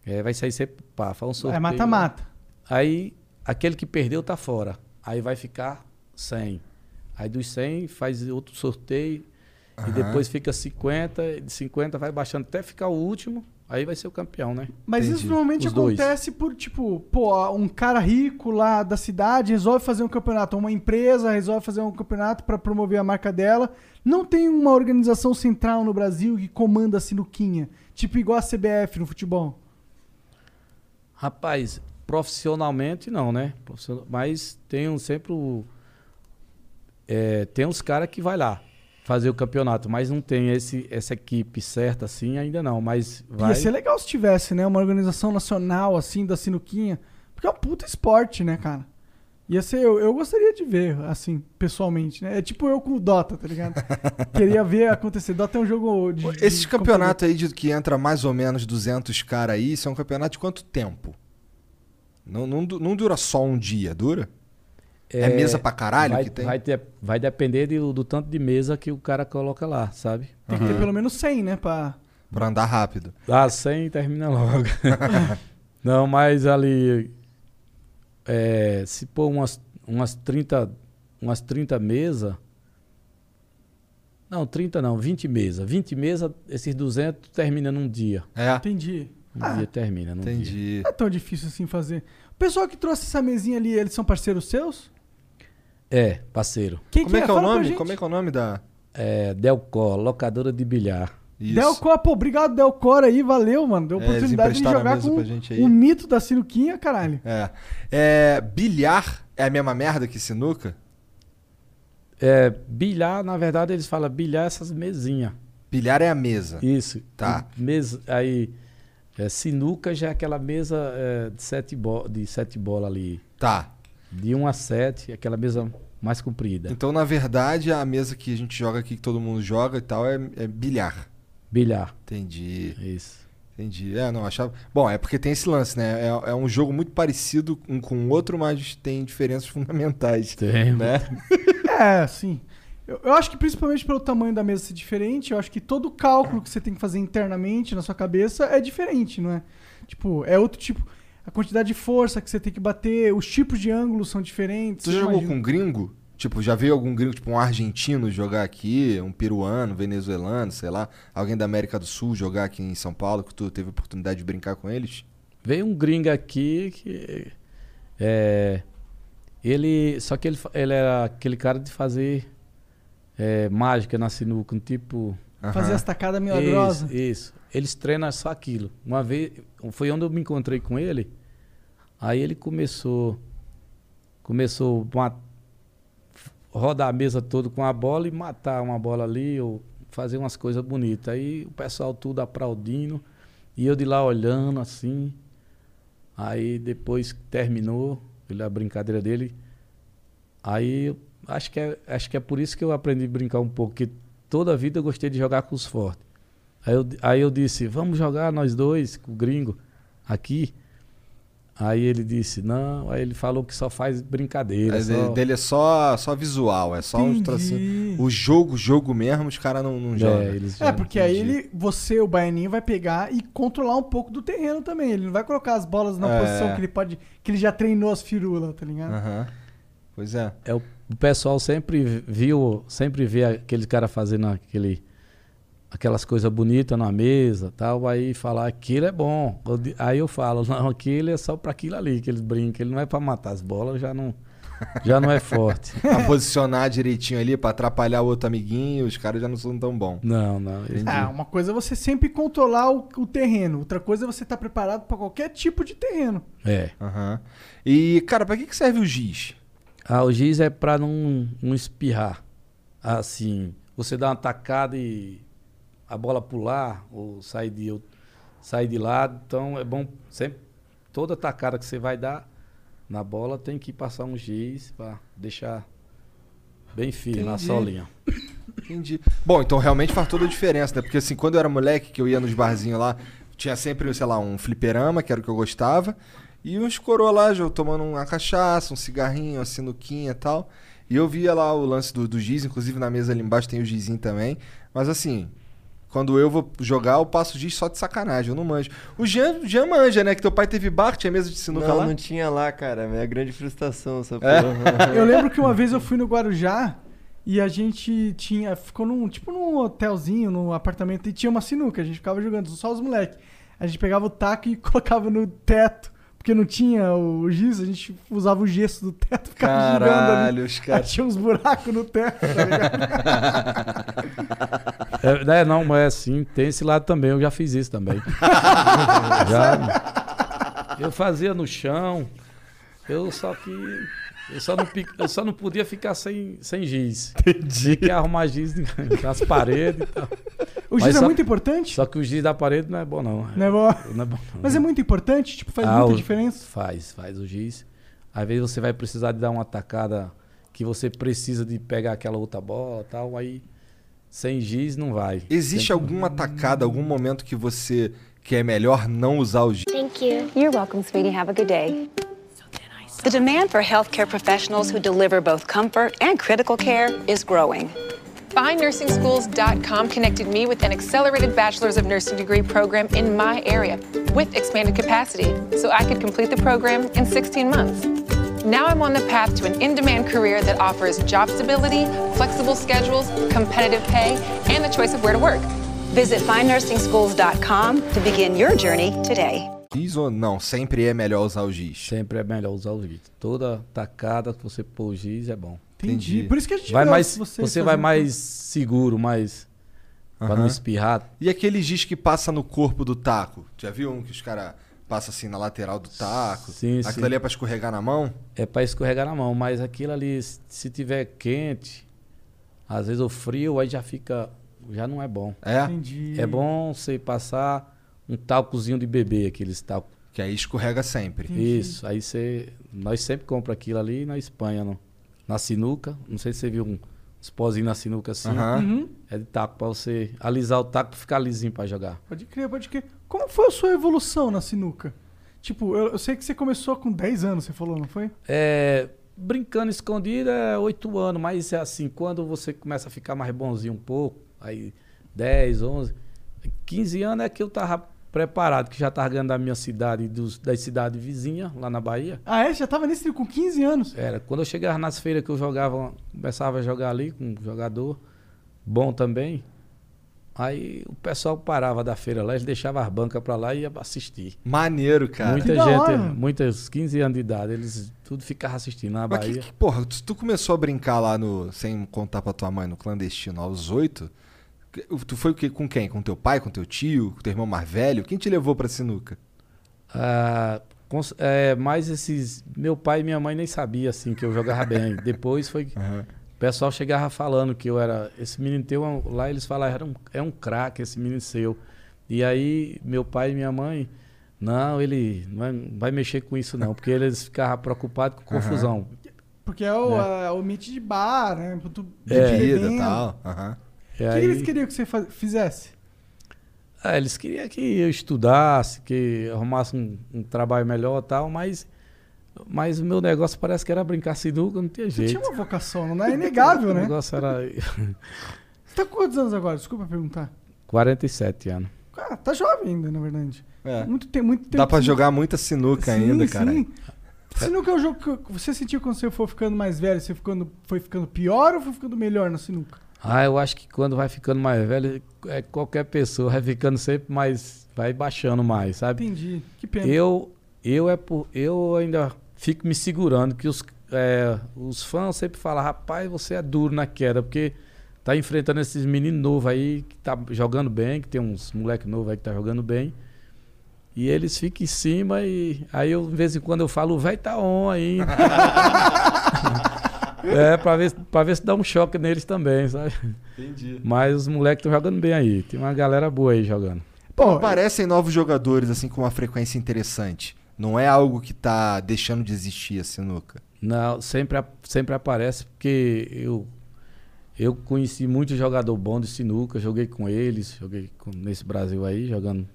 É, vai sair sempre, pá, faz um sorteio. É mata-mata. Aí, aquele que perdeu tá fora. Aí vai ficar 100. Aí dos 100 faz outro sorteio. E Aham. depois fica 50. e De 50 vai baixando até ficar o último. Aí vai ser o campeão, né? Mas Entendi. isso normalmente Os dois. acontece por, tipo, pô, um cara rico lá da cidade resolve fazer um campeonato. Uma empresa resolve fazer um campeonato pra promover a marca dela. Não tem uma organização central no Brasil que comanda a sinuquinha. Tipo igual a CBF no futebol. Rapaz, profissionalmente não, né? Mas tem um, sempre o. é, tem uns caras que vai lá fazer o campeonato, mas não tem esse, essa equipe certa assim ainda não, mas vai. Ia ser legal se tivesse, né? Uma organização nacional, assim, da sinuquinha. Porque é um puta esporte, né, cara? Ia ser, eu, eu gostaria de ver, assim, pessoalmente, né? É tipo eu com o Dota, tá ligado? Queria ver acontecer. Dota é um jogo de. de Esse campeonato aí de, que entra mais ou menos 200 caras aí, isso é um campeonato de quanto tempo? Não, não, não dura só um dia, dura? É, mesa pra caralho vai, que tem? Vai, ter- vai depender do, do tanto de mesa que o cara coloca lá, sabe? Tem que ter pelo menos 100, né? Pra... Pra andar rápido. Dá 100 e termina logo. não, mas ali. É, se pôr umas, umas 30. Umas 30 mesas. Não, 30 não, 20 mesas. 20 mesas, esses 200 termina num dia. É, Entendi. Um dia termina, num dia. entendi. Não é tão difícil assim fazer. O pessoal que trouxe essa mesinha ali, eles são parceiros seus? É, parceiro. Quem Como é que é o Fala pra nome? gente. Como é que é o nome da. É, Delcó, locadora de bilhar. Isso. Delcor, pô, obrigado Delcor aí, valeu, mano. Deu É, oportunidade eles de jogar com pra gente aí. o mito da sinuquinha, caralho. É. é. Bilhar é a mesma merda que sinuca? É, bilhar, na verdade, eles falam bilhar essas mesinhas. Bilhar é a mesa. Isso. Tá. Mesa, aí, é, sinuca já é aquela mesa é, de sete, bo de sete bolas ali. Tá. De 1 a 7, aquela mesa mais comprida. Então, na verdade, a mesa que a gente joga aqui, que todo mundo joga e tal, é, é bilhar. Bilhar. Entendi. Isso. Entendi. É, não, achava. Bom, é porque tem esse lance, né? É, é um jogo muito parecido um com o outro, mas tem diferenças fundamentais. Tem. Né? É, sim. Eu, eu acho que principalmente pelo tamanho da mesa ser diferente, eu acho que todo o cálculo que você tem que fazer internamente na sua cabeça é diferente, não é? Tipo, é outro tipo. A quantidade de força que você tem que bater, os tipos de ângulos são diferentes. Já jogou com gringo? Tipo, já veio algum gringo, tipo um argentino jogar aqui, um peruano, venezuelano, sei lá, alguém da América do Sul jogar aqui em São Paulo, que tu teve a oportunidade de brincar com eles? Veio um gringo aqui que. É, ele. Só que ele, ele era aquele cara de fazer é, mágica na sinuca, um tipo. Fazer Aham. as tacadas milagrosas. Isso, isso. Eles treinam só aquilo. Uma vez, foi onde eu me encontrei com ele. Aí ele começou, começou a rodar a mesa toda com a bola e matar uma bola ali ou fazer umas coisas bonitas. Aí o pessoal tudo aplaudindo e eu de lá olhando assim. Aí depois que terminou ele, a brincadeira dele. Aí acho que, é, acho que é por isso que eu aprendi a brincar um pouco, porque toda a vida eu gostei de jogar com os fortes. Aí eu, aí eu disse, vamos jogar nós dois, com o gringo, aqui. Aí ele disse, não, aí ele falou que só faz brincadeira. Mas só- ele- dele é só, só visual, é só um Entendi. trocinho. O jogo, jogo mesmo, os caras não, não jogam. É, eles É, porque aí ele, você, o Baianinho, vai pegar e controlar um pouco do terreno também. Ele não vai colocar as bolas na É. posição que ele pode. que ele já treinou as firulas, tá ligado? Aham. Pois é. É, o, o pessoal sempre viu, sempre vê aquele cara fazendo aquele, aquelas coisas bonitas na mesa tal, aí falar aquilo é bom. Aí eu falo, não, aquilo é só para aquilo ali que eles brincam, ele não é para matar as bolas, já não, já não é forte. Pra posicionar direitinho ali, pra atrapalhar o outro amiguinho, os caras já não são tão bons. Não, não. eles- Ah, uma coisa é você sempre controlar o, o terreno, outra coisa é você estar preparado pra qualquer tipo de terreno. É. Aham. E, cara, pra que, que serve o giz? Ah, o giz é para não, não espirrar. Assim, você dá uma tacada e a bola pular ou sair de, sair de lado. Então é bom sempre, toda tacada que você vai dar na bola tem que passar um giz para deixar bem firme na Entendi. solinha. Entendi. Bom, então realmente faz toda a diferença, né? Porque assim, quando eu era moleque, que eu ia nos barzinhos lá, tinha sempre, sei lá, um fliperama, que era o que eu gostava, e uns coroa lá, já tomando uma cachaça, um cigarrinho, uma sinuquinha e tal. E eu via lá o lance do, do giz, inclusive na mesa ali embaixo tem o gizinho também. Mas assim, quando eu vou jogar, eu passo giz só de sacanagem, eu não manjo. O Jean, o Jean manja, né? Que teu pai teve bar, tinha mesa de sinuca Não, lá. não tinha lá, cara. Minha grande frustração, essa É? porra. Eu lembro que uma vez eu fui no Guarujá e a gente tinha. Ficou num. Tipo num hotelzinho, num apartamento, e tinha uma sinuca. A gente ficava jogando, só os moleques. A gente pegava o taco e colocava no teto. Porque não tinha o giz, a gente usava o gesso do teto, ficava girando ali. Caralho, os Aí caras. tinha uns buracos no teto, tá ligado? É, né, não, mas é assim, tem esse lado também, eu já fiz isso também. já. Eu fazia no chão, eu só que Eu só não, eu só não podia ficar sem, sem giz. Entendi. que arrumar giz nas paredes e tal. O Mas giz é só- muito importante? Só que o giz da parede não é bom, não. Não é bom? Não é bom, não. Mas é muito importante? Tipo, faz Ah, muita o- diferença? Faz, faz o giz. Às vezes você vai precisar de dar uma tacada que você precisa de pegar aquela outra bola e tal, aí sem giz não vai. Existe Tem- alguma tacada, algum momento que você que é melhor não usar o giz? Thank you. You're welcome, sweetie. Have a good day. The demand for healthcare professionals who deliver both comfort and critical care is growing. FindNursingSchools.com connected me with an accelerated Bachelor's of Nursing degree program in my area with expanded capacity so I could complete the program in 16 months. Now I'm on the path to an in demand career that offers job stability, flexible schedules, competitive pay, and the choice of where to work. Visit FindNursingSchools.com to begin your journey today. Giz ou não? Sempre é melhor usar o giz. Sempre é melhor usar o giz. Toda tacada que você pôr o giz é bom. Entendi. Por isso que a gente vai mais, de vocês Você vai mais seguro, mais. Pra não Aham. espirrar. E aquele giz que passa no corpo do taco? Já viu um que os caras passam assim na lateral do taco? Sim, Aquilo sim. ali é pra escorregar na mão? É pra escorregar na mão, mas aquilo ali, se- tiver quente, às vezes o frio, aí já fica. Já não é bom. É? Entendi. É bom você passar um talcozinho de bebê, aqueles talcos. Que aí escorrega sempre. Isso, aí você. Nós sempre compra aquilo ali na Espanha, no, na sinuca. Não sei se você viu um, uns pozinhos na sinuca assim. Uhum. É de taco pra você alisar o taco pra ficar lisinho pra jogar. Pode crer, pode crer. Como foi a sua evolução na sinuca? Tipo, eu, eu sei que você começou com 10 anos, você falou, não foi? É, brincando escondido é 8 anos, mas é assim, quando você começa a ficar mais bonzinho um pouco, aí 10, 11, 15 anos é que eu tava preparado, que já tava ganhando da minha cidade e dos, das cidades vizinhas, lá na Bahia. Ah, é? Já tava nesse trio com 15 anos? Era, quando eu chegava nas feiras que eu jogava, começava a jogar ali com um jogador bom também, aí o pessoal parava da feira lá, eles deixavam as bancas pra lá e ia assistir. Maneiro, cara. Muita Que gente, muitos 15 anos de idade, eles tudo ficavam assistindo na Mas Bahia. que, que- porra, tu, tu começou a brincar lá no. Sem contar pra tua mãe, no clandestino, aos oito? Tu foi com quem? Com teu pai, com teu tio, com teu irmão mais velho? Quem te levou pra sinuca? Ah, cons- é, mas esses. Meu pai e minha mãe nem sabia assim que eu jogava bem. Depois foi. que O pessoal chegava falando que eu era. Esse menino teu, é lá eles falavam, era um, é um craque esse menino seu. E aí, meu pai e minha mãe, não, ele não vai, não vai mexer com isso não, porque eles ficavam preocupados com confusão. Porque é o, É. é o meet de bar, né? Tu É. Bebida bebendo. e tal. Aham. O que, que eles queriam que você fizesse? Ah, eles queriam que eu estudasse, que arrumasse um, um trabalho melhor e tal, mas, mas o meu negócio parece que era brincar sinuca, não tinha Você jeito. tinha uma vocação, não é inegável, O né? negócio era Você tá com quantos anos agora? Desculpa perguntar. 47 anos. Ah, tá jovem ainda, na verdade. É. Muito, tem, muito tempo. Dá pra que- jogar muita sinuca Sim, ainda, sim. cara. Sinuca é um jogo que você sentiu quando você for ficando mais velho, você ficando, foi ficando pior ou foi ficando melhor na sinuca? Ah, eu acho que quando vai ficando mais velho, é, qualquer pessoa vai ficando sempre mais. vai baixando mais, sabe? Entendi. Que pena. Eu, eu, é por, eu ainda fico me segurando, que os, é, os fãs sempre falam, rapaz, você é duro na queda, porque tá enfrentando esses meninos novos aí que tá jogando bem, que tem uns moleque novo aí que tá jogando bem. E eles ficam em cima e aí eu, de vez em quando eu falo, o velho tá on aí. é, pra ver, pra ver se dá um choque neles também, sabe? Entendi. Mas os moleques estão jogando bem aí. Tem uma galera boa aí jogando. Pô, aparecem novos jogadores assim com uma frequência interessante. Não é algo que tá deixando de existir a sinuca. Não, sempre, sempre aparece porque eu eu conheci muito jogador bom de sinuca, joguei com eles, joguei com- nesse Brasil aí, jogando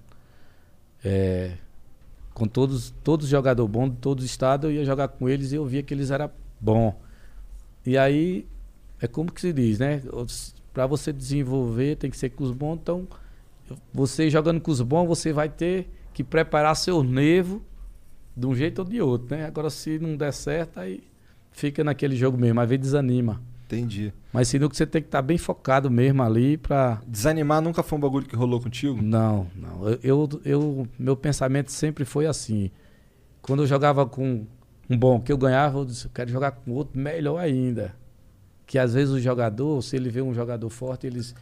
é, com todos todos jogador bom de todos os estados, eu ia jogar com eles e eu via que eles eram bom. E aí é como que se diz, né? Para você desenvolver tem que ser com os bons, então você jogando com os bons, você vai ter que preparar seu nervo de um jeito ou de outro, né? Agora, se não der certo, aí fica naquele jogo mesmo, às vezes desanima. Entendi. Mas sinuca você tem que estar bem focado mesmo ali pra. Desanimar nunca foi um bagulho que rolou contigo? Não, não. Eu, eu, eu- meu pensamento sempre foi assim. Quando eu jogava com um bom que eu ganhava, eu disse, eu quero jogar com outro melhor ainda. Que às vezes o jogador, se ele vê um jogador forte, eles.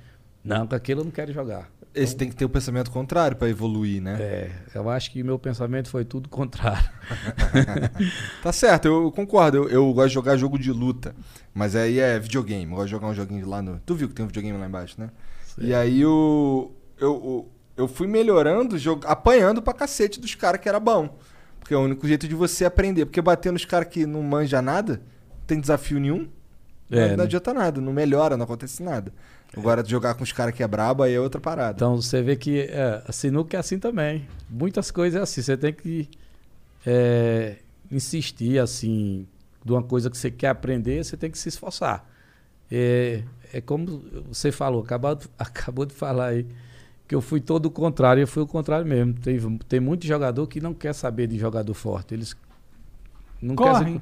Não, com aquele eu não quero jogar. Esse tem que ter o pensamento contrário pra evoluir, né? É, eu acho que meu pensamento foi tudo contrário. Tá certo, eu, eu concordo. Eu, eu gosto de jogar jogo de luta. Mas aí é videogame. Eu gosto de jogar um joguinho lá no. Tu viu que tem um videogame lá embaixo, né? E aí eu, eu, eu, eu fui melhorando, jog... apanhando pra cacete dos caras que era bom. Porque é o único jeito de você aprender. Porque bater nos caras que não manja nada, não tem desafio nenhum. É, não, né? adianta nada, não melhora, não acontece nada. Agora, jogar com os caras que é brabo aí é outra parada. Então você vê que é, a sinuca é assim também. Muitas coisas é assim. Você tem que é, insistir assim, de uma coisa que você quer aprender, você tem que se esforçar. É, é como você falou, acabou, acabou de falar aí, que eu fui todo o contrário, eu fui o contrário mesmo. Tem, tem muito jogador que não quer saber de jogador forte. Eles não Correm. querem.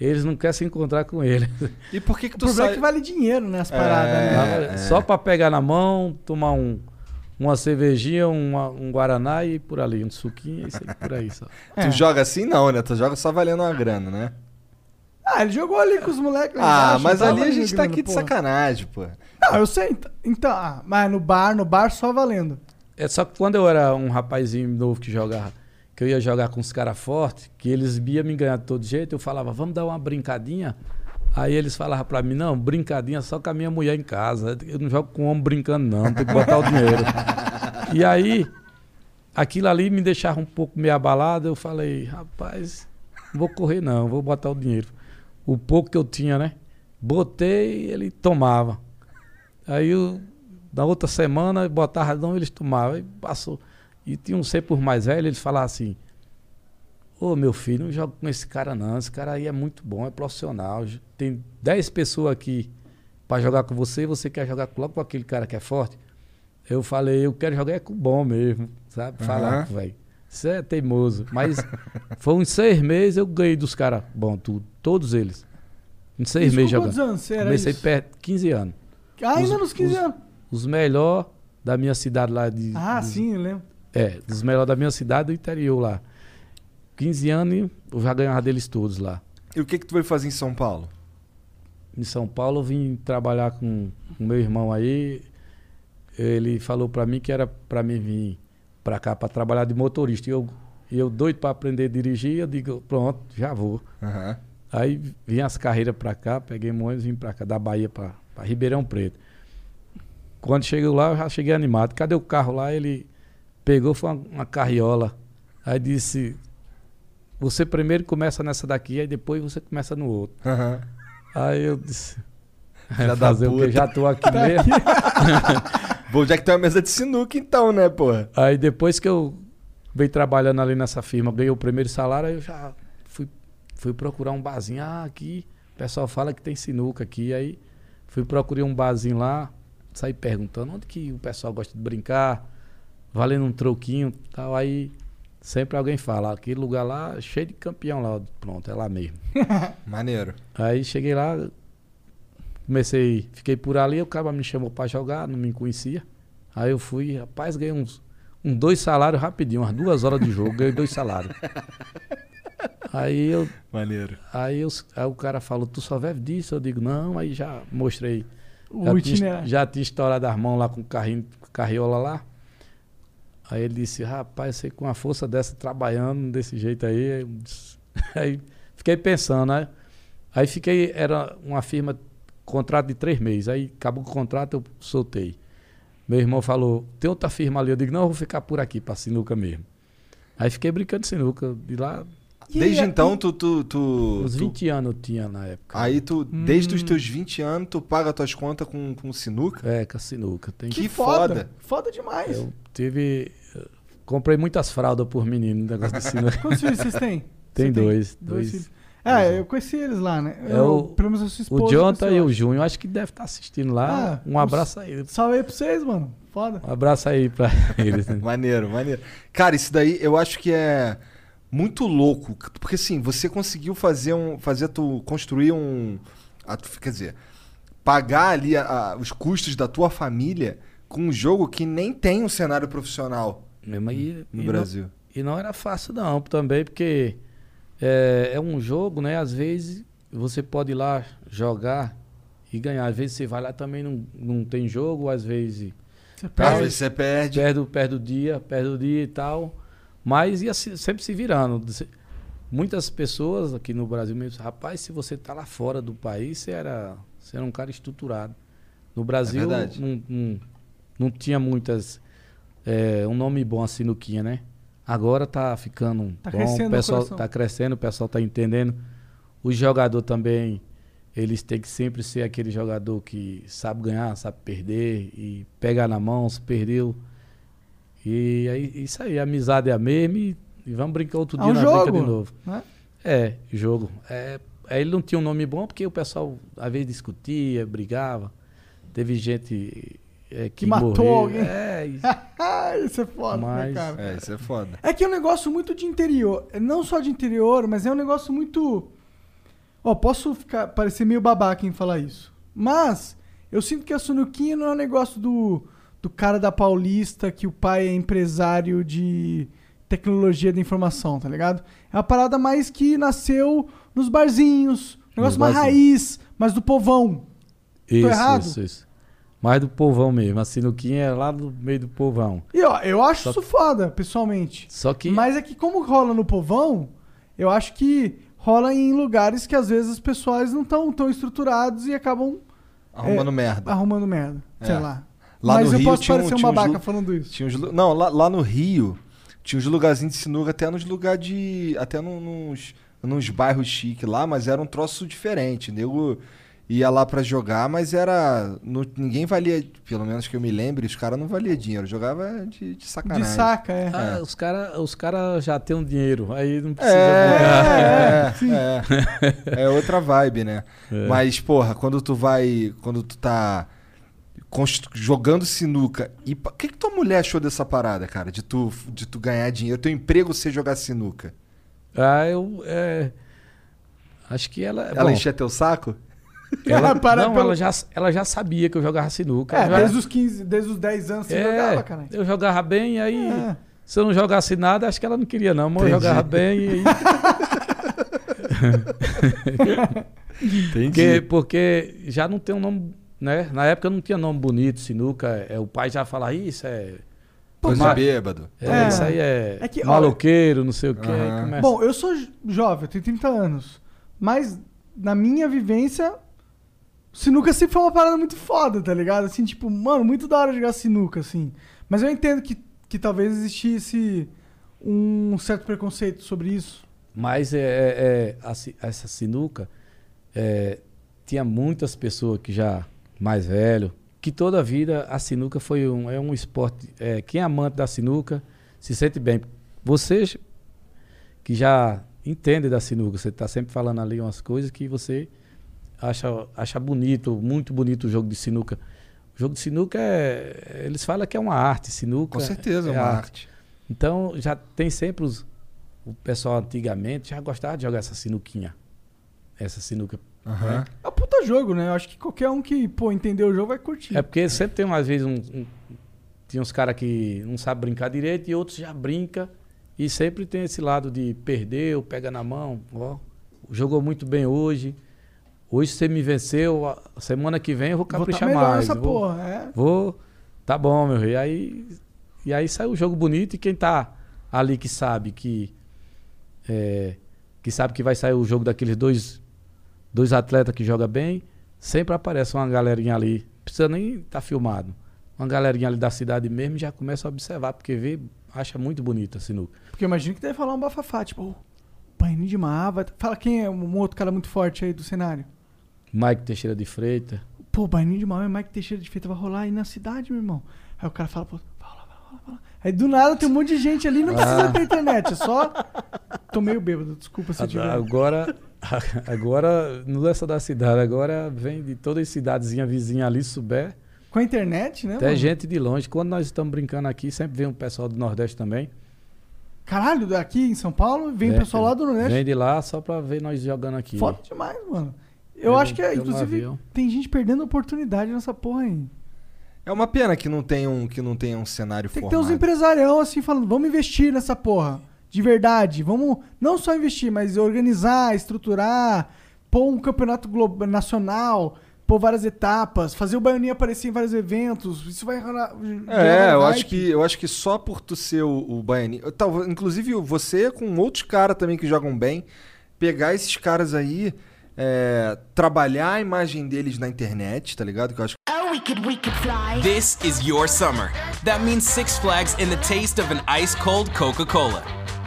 Eles não querem se encontrar com ele. E por que que O tu problema é sai... que vale dinheiro, né? As paradas, né? É. Só para pegar na mão, tomar um, uma cervejinha, uma- um guaraná e por ali, um suquinho, aí, por aí só. Tu joga assim não, né? Tu joga só valendo uma grana, né? Ah, ele jogou ali com os moleques Ah, embaixo, mas ali a gente tá aqui de porra. sacanagem, pô. Não, eu sei. ent- Então, ah, mas no bar, no bar só valendo. É só que quando eu era um rapazinho novo que jogava, que eu ia jogar com os caras fortes, que eles iam me ganhar de todo jeito, eu falava, vamos dar uma brincadinha. Aí eles falavam pra mim, não, brincadinha só com a minha mulher em casa. Eu não jogo com homem brincando, não, tem que botar o dinheiro. e aí, aquilo ali me deixava um pouco meio abalado. Eu falei, rapaz, não vou correr não, vou botar o dinheiro. O pouco que eu tinha, né? Botei, ele tomava. Aí eu, na outra semana, botava não, eles tomavam. Aí passou. E tinha um ser por mais velho, eles falavam assim: Ô meu filho, não joga com esse cara não. Esse cara aí é muito bom, é profissional. Tem 10 pessoas aqui pra jogar com você e você quer jogar logo com aquele cara que é forte. Eu falei, eu quero jogar é com o bom mesmo, sabe? Falar, Aham. velho. Isso é teimoso. Mas foi uns seis meses eu ganhei dos caras bom, tudo. Todos eles. Em seis Isso meses jogando. quantos anos você era Comecei isso? perto, 15 anos. Ah, ainda Os- nos 15 os- anos. Os melhores da minha cidade lá de. Ah, dos- sim, eu lembro. É, dos melhores da minha cidade do interior lá. 15 anos e eu já ganhava deles todos lá. E o que que tu veio fazer em São Paulo? Em São Paulo eu vim trabalhar com o meu irmão aí. Ele falou pra mim que era pra mim vir pra cá pra trabalhar de motorista. E eu, e eu doido pra aprender a dirigir, eu digo, pronto, já vou. Aham. Aí vim as carreiras pra cá, peguei um ônibus e vim pra cá, da Bahia pra, pra Ribeirão Preto. Quando cheguei lá, eu já cheguei animado. Cadê o carro lá? Ele pegou, foi uma, uma carriola. Aí disse, você primeiro começa nessa daqui, aí depois você começa no outro. Aham. Aí eu disse, Filha da fazer o puta. que? Já tô aqui mesmo. Bom, já que tem uma mesa de sinuca então, né, porra? Aí depois que eu veio trabalhando ali nessa firma, ganhei o primeiro salário, aí eu já fui, fui procurar um barzinho. Ah, aqui, o pessoal fala que tem sinuca aqui. Aí fui procurar um barzinho lá, saí perguntando onde que o pessoal gosta de brincar, valendo um troquinho e tal. Aí sempre alguém fala, aquele lugar lá, cheio de campeão lá. Pronto, é lá mesmo. Maneiro. Aí cheguei lá, comecei, fiquei por ali, o cara me chamou pra jogar, não me conhecia. Aí eu fui, rapaz, ganhei uns, uns dois salários rapidinho, umas duas horas de jogo, ganhei dois salários. Aí eu. Maneiro. Aí, os- aí o cara falou, tu só vive disso? Eu digo, não, aí já mostrei. O Já tinha, já tinha estourado as mãos lá com o carrinho, com a carriola lá. Aí ele disse, rapaz, você com a força dessa, trabalhando desse jeito aí. aí eu fiquei pensando, né? Aí fiquei, era uma firma, contrato de três meses. Aí acabou o contrato, eu soltei. Meu irmão falou, tem outra firma ali. Eu digo, não, eu vou ficar por aqui, pra sinuca mesmo. Aí fiquei brincando de sinuca. De lá, Desde então, tu, tu, tu, uns tu- 20 anos eu tinha na época. Aí tu, desde Hum. os teus 20 anos, tu paga tuas contas com, com sinuca? É, com a sinuca. Tem Que foda. Foda demais. Eu tive. eu Comprei muitas fraldas por menino, negócio de sinuca. Quantos filhos vocês têm? Tem Você dois. Dois dois. filhos. É, eu conheci eles lá, né? É Eu, o, pelo menos a sua esposa. o Jonathan e eu o. Júnior, acho que deve estar assistindo lá. Ah, um abraço aí. Salve aí pra vocês, mano. Foda. Um abraço aí pra eles. né? Maneiro, maneiro. Cara, isso daí eu acho que é muito louco. Porque assim, você conseguiu fazer um. Fazer tu construir um. a quer dizer, pagar ali a- a- os custos da tua família com um jogo que nem tem um cenário profissional Mesmo aí, no e Brasil. Não, e não era fácil, não, também, porque é, é um jogo, né? Às vezes você pode ir lá jogar e ganhar. Às vezes você vai lá também não, não tem jogo, às vezes Às vezes você perde. Perde, o- perde o dia, perde o dia e tal. Mas ia se- sempre se virando. Muitas pessoas aqui no Brasil mesmo, rapaz, se você tá lá fora do país, você era, você era um cara estruturado. No Brasil É não, não, não tinha muitas. é, um nome bom assim no Quinha, né? Agora tá ficando Tá bom, crescendo o pessoal tá crescendo, o pessoal tá entendendo. O jogador também, eles têm que sempre ser aquele jogador que sabe ganhar, sabe perder e pegar na mão, se perdeu. E aí, isso aí, a amizade é a mesma e, e vamos brincar outro É dia um brinca jogo, de novo. né? É, jogo. É, aí ele não tinha um nome bom porque o pessoal às vezes discutia, brigava. Teve gente é, que, Que matou morreu. alguém. É, isso é foda, né, Mas- cara? É, isso é foda. É que é um negócio muito de interior. Não só de interior, mas é um negócio muito. Ó, posso ficar parecer meio babaca em falar isso. Mas eu sinto que a Sunuquinha não é um negócio do, do cara da Paulista que o pai é empresário de tecnologia da informação, tá ligado? É uma parada mais que nasceu nos barzinhos. Um negócio mais raiz, mas do povão. isso, errado? isso, isso. Mais do povão mesmo. A sinuquinha é lá no meio do povão. E ó, eu acho Só- isso foda, pessoalmente. Só que. Mas é que como rola no povão, eu acho que rola em lugares que às vezes os pessoais não estão tão estruturados e acabam Arrumando é, merda. arrumando merda. Sei É. lá. Lá Mas no eu Rio posso tinha um- parecer um tinha uns babaca lu- falando isso. Tinha uns Não, lá, lá no Rio tinha uns lugarzinhos de sinuca até nos lugares de. Até num- nos, nos bairros chiques lá, mas era um troço diferente. Nego ia lá pra jogar, mas era. não- ninguém valia, pelo menos que eu me lembre, os caras não valia dinheiro. Jogava de, de sacanagem. De saca, é. Ah, os caras os cara já têm um dinheiro, aí não precisa É, é, é, é outra vibe, né? É. Mas, porra, quando tu vai. Quando tu tá jogando sinuca. E o que, que tua mulher achou dessa parada, cara? De tu, de tu ganhar dinheiro, teu emprego ser jogar sinuca? Ah, eu. é, acho que ela. Ela bom, enchia teu saco? ela, Para não, pelo- ela, já, ela já sabia que eu jogava sinuca. É, já- desde os 15, desde os 10 anos você É, jogava, cara. Eu jogava bem, e aí. É. Se eu não jogasse nada, acho que ela não queria, não. Mas eu Entendi. jogava bem e aí. Porque, porque já não tem um nome, né? Na época não tinha nome bonito, sinuca. É, o pai já fala, isso é. Coisa bêbado. É, É. isso aí é, É que, maloqueiro, não sei o quê. Bom, eu sou jo- jovem, eu tenho 30 anos. Mas na minha vivência, sinuca sempre foi uma parada muito foda, tá ligado? Assim, tipo, mano, muito da hora jogar sinuca, assim. Mas eu entendo que, que talvez existisse um certo preconceito sobre isso. Mas é, é- é, a si- essa sinuca é, tinha muitas pessoas que já mais velho, que toda a vida a sinuca foi um, é um esporte. É, quem é amante da sinuca se sente bem. Você que já entende da sinuca, você está sempre falando ali umas coisas que você acha, acha bonito, muito bonito o jogo de sinuca. O jogo de sinuca é. Eles falam que é uma arte, sinuca. Com certeza, é uma arte. Então já tem sempre os. O pessoal antigamente já gostava de jogar essa sinuquinha. Essa sinuca. Né? É um puta jogo, né? Eu acho que qualquer um que, pô, entender o jogo vai curtir. É porque sempre tem umas vezes um. um- tinha uns caras que não sabem brincar direito e outros já brinca E sempre tem esse lado de perder, ou pega na mão. Ó, jogou muito bem hoje. Hoje você me venceu. a Semana que vem eu vou Vou tá caprichar mais. nessa vou, porra, é. Vou. Tá bom, meu rei. Aí, e aí sai o jogo bonito e quem tá ali que sabe que. é, que sabe que vai sair o jogo daqueles dois, dois atletas que joga bem, sempre aparece uma galerinha ali. Precisa nem estar tá filmado. Uma galerinha ali da cidade mesmo já começa a observar, porque vê, acha muito bonita a sinuca. Porque eu imagino que deve falar um bafafá, tipo, Paininho de Mava. Fala quem é um outro cara muito forte aí do cenário. Mike Teixeira de Freitas. Pô, Baininho de Mava é Mike Teixeira de Feita, vai rolar aí na cidade, meu irmão. Aí o cara fala, pô, vai rolar, vai rolar, vai rolar. Aí do nada tem um monte de gente ali, não precisa Ah. ter internet, é só. Tô meio bêbado, desculpa se eu tiver. Agora, agora, não é só da cidade, agora vem de toda a cidadezinha vizinha ali, souber. Com a internet, né? Até mano? gente de longe. Quando nós estamos brincando aqui, sempre vem um pessoal do Nordeste também. Caralho, daqui em São Paulo, vem o É, pessoal lá do Nordeste. Vem de lá só pra ver nós jogando aqui. Foda demais, mano. Eu acho que, é, inclusive, avião. tem gente perdendo oportunidade nessa porra aí. É uma pena que não tenha um, que não tenha um cenário Tem que ter uns formado. empresarião assim falando, vamos investir nessa porra. De verdade. Vamos não só investir, mas organizar, estruturar, pôr um campeonato glo- nacional, pôr várias etapas, fazer o Baianinho aparecer em vários eventos. Isso vai rolar. É, eu acho, que, eu acho que só por tu ser o, o Baianinho. Tal, inclusive você com outros caras também que jogam bem, pegar esses caras aí, é, trabalhar a imagem deles na internet, tá ligado? Que eu acho Oh, we could, we could fly. This is your summer. That means Six Flags and the taste of an ice cold Coca Cola.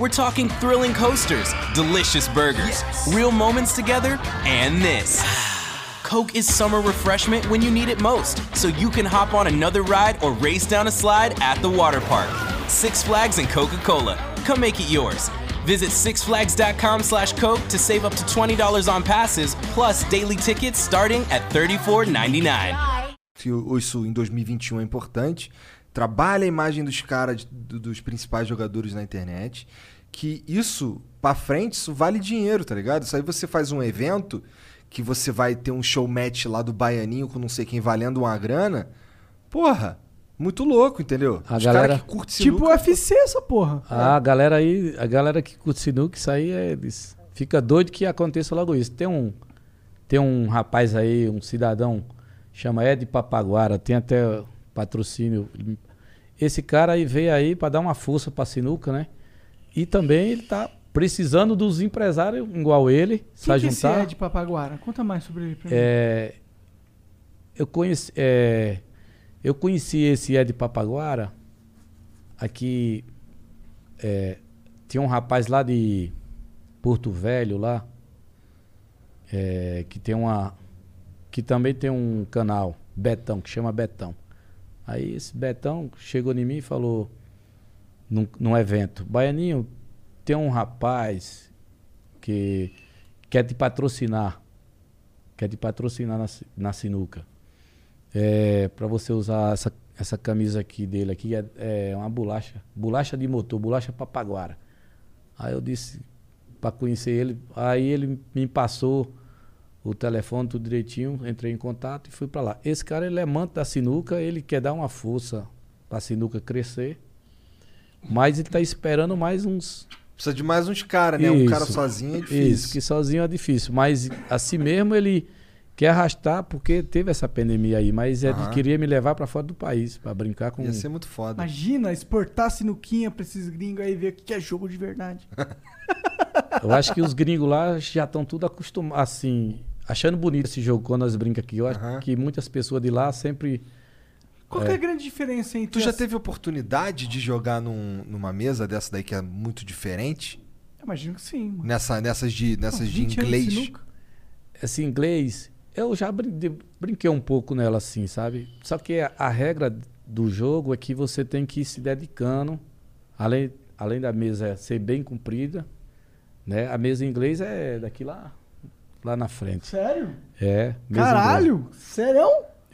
We're talking thrilling coasters, delicious burgers, real moments together, and this. Coke is summer refreshment when you need it most, so you can hop on another ride or race down a slide at the water park. Six Flags and Coca Cola. Come make it yours. Visit sixflags.com slash Coke to save up to $20 on passes, plus daily tickets starting at $34.99. que o- isso em 2021 um é importante. Trabalha a imagem dos caras, do- dos principais jogadores na internet. Que isso, pra frente, isso vale dinheiro, tá ligado? Isso aí você faz um evento que você vai ter um show match lá do Baianinho com não sei quem valendo uma grana. Porra, muito louco, entendeu? A Os galera- caras que curtem Tipo sinuca, UFC essa porra. A galera aí, a galera que curte sinuca, isso aí é, eles fica doido que aconteça logo isso. Tem um tem um rapaz aí, um cidadão chama Ed Papaguara, tem até patrocínio. Esse cara aí veio aí para dar uma força para sinuca, né? E também ele tá precisando dos empresários igual ele, Quem se juntar. é de Papaguara? Conta mais sobre ele pra mim. É, eu, conheci, é, eu conheci esse Ed Papaguara aqui. é, tinha um rapaz lá de Porto Velho lá. é, que tem uma. Que também tem um canal, Betão, que chama Betão. Aí esse Betão chegou em mim e falou num, num evento, Baianinho, tem um rapaz que quer te patrocinar quer te patrocinar na, na sinuca. É, para você usar essa, essa camisa aqui dele aqui, é, é uma bolacha, bolacha de motor, bolacha papaguara. Aí eu disse para conhecer ele, aí ele me passou o telefone tudo direitinho, entrei em contato e fui para lá. Esse cara ele é manto da sinuca, ele quer dar uma força para a sinuca crescer, mas ele está esperando mais uns Precisa de mais uns caras, né? Um cara isso, sozinho é difícil. Isso, que sozinho é difícil. Mas assim mesmo ele quer arrastar, porque teve essa pandemia aí, mas ele Aham. queria me levar pra fora do país, pra brincar com. Ia ser muito foda. Imagina exportar sinuquinha pra esses gringos aí ver o que que é jogo de verdade. Eu acho que os gringos lá já estão tudo acostumados, assim, achando bonito esse jogo quando nós brincamos aqui. Eu acho que muitas pessoas de lá sempre. Qual que é a grande diferença entre Tu já as- teve oportunidade de jogar num- numa mesa dessa daí que é muito diferente? Imagino que sim. mano. Nessa, nessas de, nessas de 20 anos de inglês? sinuca. Esse inglês, eu já brinquei um pouco nela assim, sabe? Só que a, a regra do jogo é que você tem que ir se dedicando, além, além da mesa ser bem comprida, né? A mesa em inglês é daqui lá, lá na frente. Sério? É. Caralho? Sério?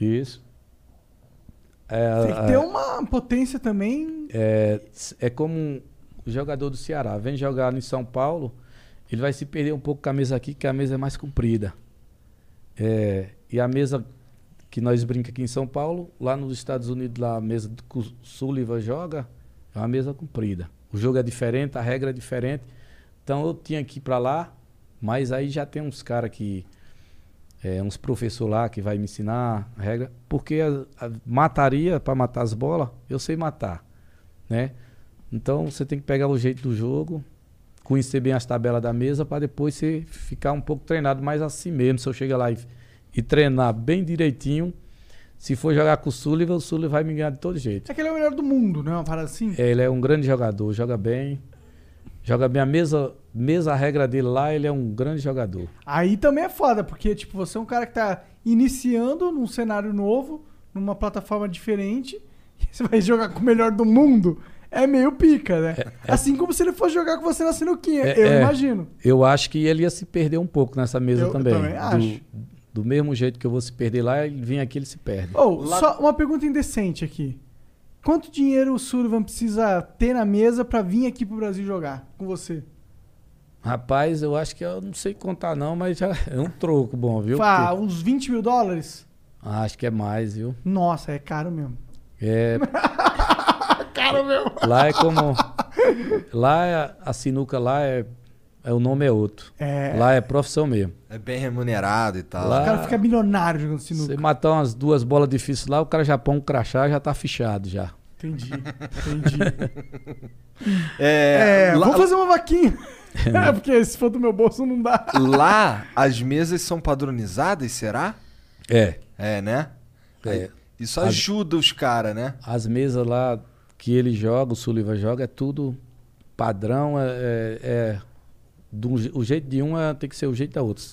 inglês. Isso. É, Tem que ter uma potência também. é, é como um jogador do Ceará. Vem jogar em São Paulo, ele vai se perder um pouco com a mesa aqui, que a mesa é mais comprida. É, e a mesa que nós brincamos aqui em São Paulo, lá nos Estados Unidos, lá a mesa que o Sullivan joga, é uma mesa comprida. O jogo é diferente, a regra é diferente. Então eu tinha que ir para lá, mas aí já tem uns caras que. É, uns professores lá que vai me ensinar a regra. Porque a, a mataria, para matar as bolas, eu sei matar. Né? Então você tem que pegar o jeito do jogo, conhecer bem as tabelas da mesa para depois você ficar um pouco treinado mais assim mesmo. Se eu chegar lá e, e treinar bem direitinho, se for jogar com o Sullivan, o Sullivan vai me ganhar de todo jeito. É que ele é o melhor do mundo, não é uma parada assim? Ele é um grande jogador, joga bem. Joga bem a mesa, mesa a regra dele lá, ele é um grande jogador. Aí também é foda, porque tipo, você é um cara que tá iniciando num cenário novo, numa plataforma diferente, e você vai jogar com o melhor do mundo. É meio pica, né? Assim como se ele fosse jogar com você na sinuquinha, É- eu é, imagino. Eu acho que ele ia se perder um pouco nessa mesa Eu também. também do- acho. Do mesmo jeito que eu vou se perder lá, ele vem aqui ele se perde. Ou, só uma pergunta indecente aqui. Quanto dinheiro o Sullivan precisa ter na mesa pra vir aqui pro Brasil jogar com você? Rapaz, eu acho que eu não sei contar não, mas já é um troco bom, viu? Ah, Porque- uns 20 mil dólares? Acho que é mais, viu? Nossa, é caro mesmo. É, caro mesmo. lá é como... Lá é- a sinuca lá é... é o nome é outro. É. Lá é profissão mesmo. É bem remunerado e tal. Lá- O cara fica milionário jogando sinuca. Você matar umas duas bolas difíceis lá, o cara já põe um crachá já tá fichado já. Entendi, entendi. É, É, lá- vamos fazer uma vaquinha. É, porque se for do meu bolso não dá. Lá, as mesas são padronizadas, será? É. É, né? É. Isso As- ajuda os caras, né? As mesas lá que ele joga, o Sullivan joga, é tudo padrão, é, é, é do o jeito de um é, tem que ser o jeito da outra.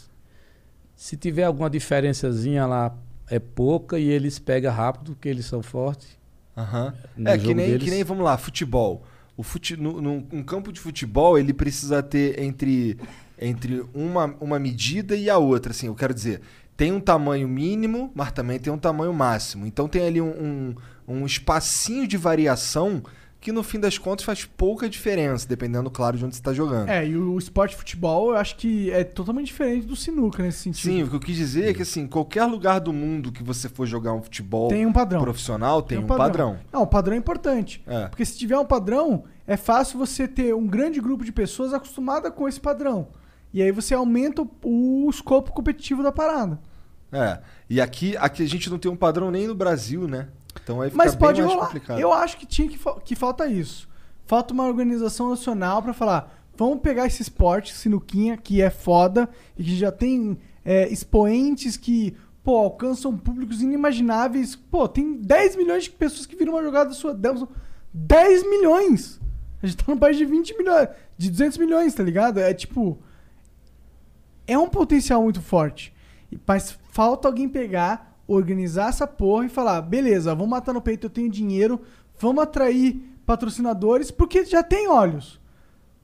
Se tiver alguma diferençazinha lá, é pouca e eles pegam rápido, porque eles são fortes. No É, que nem, deles. que nem, vamos lá, futebol. O fute, no, um campo de futebol, ele precisa ter entre, entre uma, uma medida e a outra. Assim, eu quero dizer, tem um tamanho mínimo, mas também tem um tamanho máximo. Então tem ali um, um, um espacinho de variação que no fim das contas faz pouca diferença, dependendo, claro, de onde você está jogando. É, e o esporte de futebol eu acho que é totalmente diferente do sinuca nesse sentido. Sim, o que eu quis dizer é que assim, qualquer lugar do mundo que você for jogar um futebol Tem um padrão. profissional tem, um padrão. Não, o padrão é importante. É. Porque se tiver um padrão, é fácil você ter um grande grupo de pessoas acostumada com esse padrão. E aí você aumenta o, o escopo competitivo da parada. É. E aqui, aqui a gente não tem um padrão nem no Brasil, né? Então aí fica Mas bem pode mais rolar. complicado. Eu acho que tinha que, fa- que falta isso. Falta uma organização nacional pra falar: vamos pegar esse esporte, sinuquinha, que é foda e que já tem é, expoentes que, pô, alcançam públicos inimagináveis. Pô, tem 10 milhões de pessoas que viram uma jogada sua. 10 milhões! A gente tá num país de 20 milhões, de 200 milhões, tá ligado? É tipo. É um potencial muito forte. Mas falta alguém pegar, organizar essa porra e falar: beleza, vamos matar no peito, eu tenho dinheiro, vamos atrair patrocinadores, porque já tem olhos.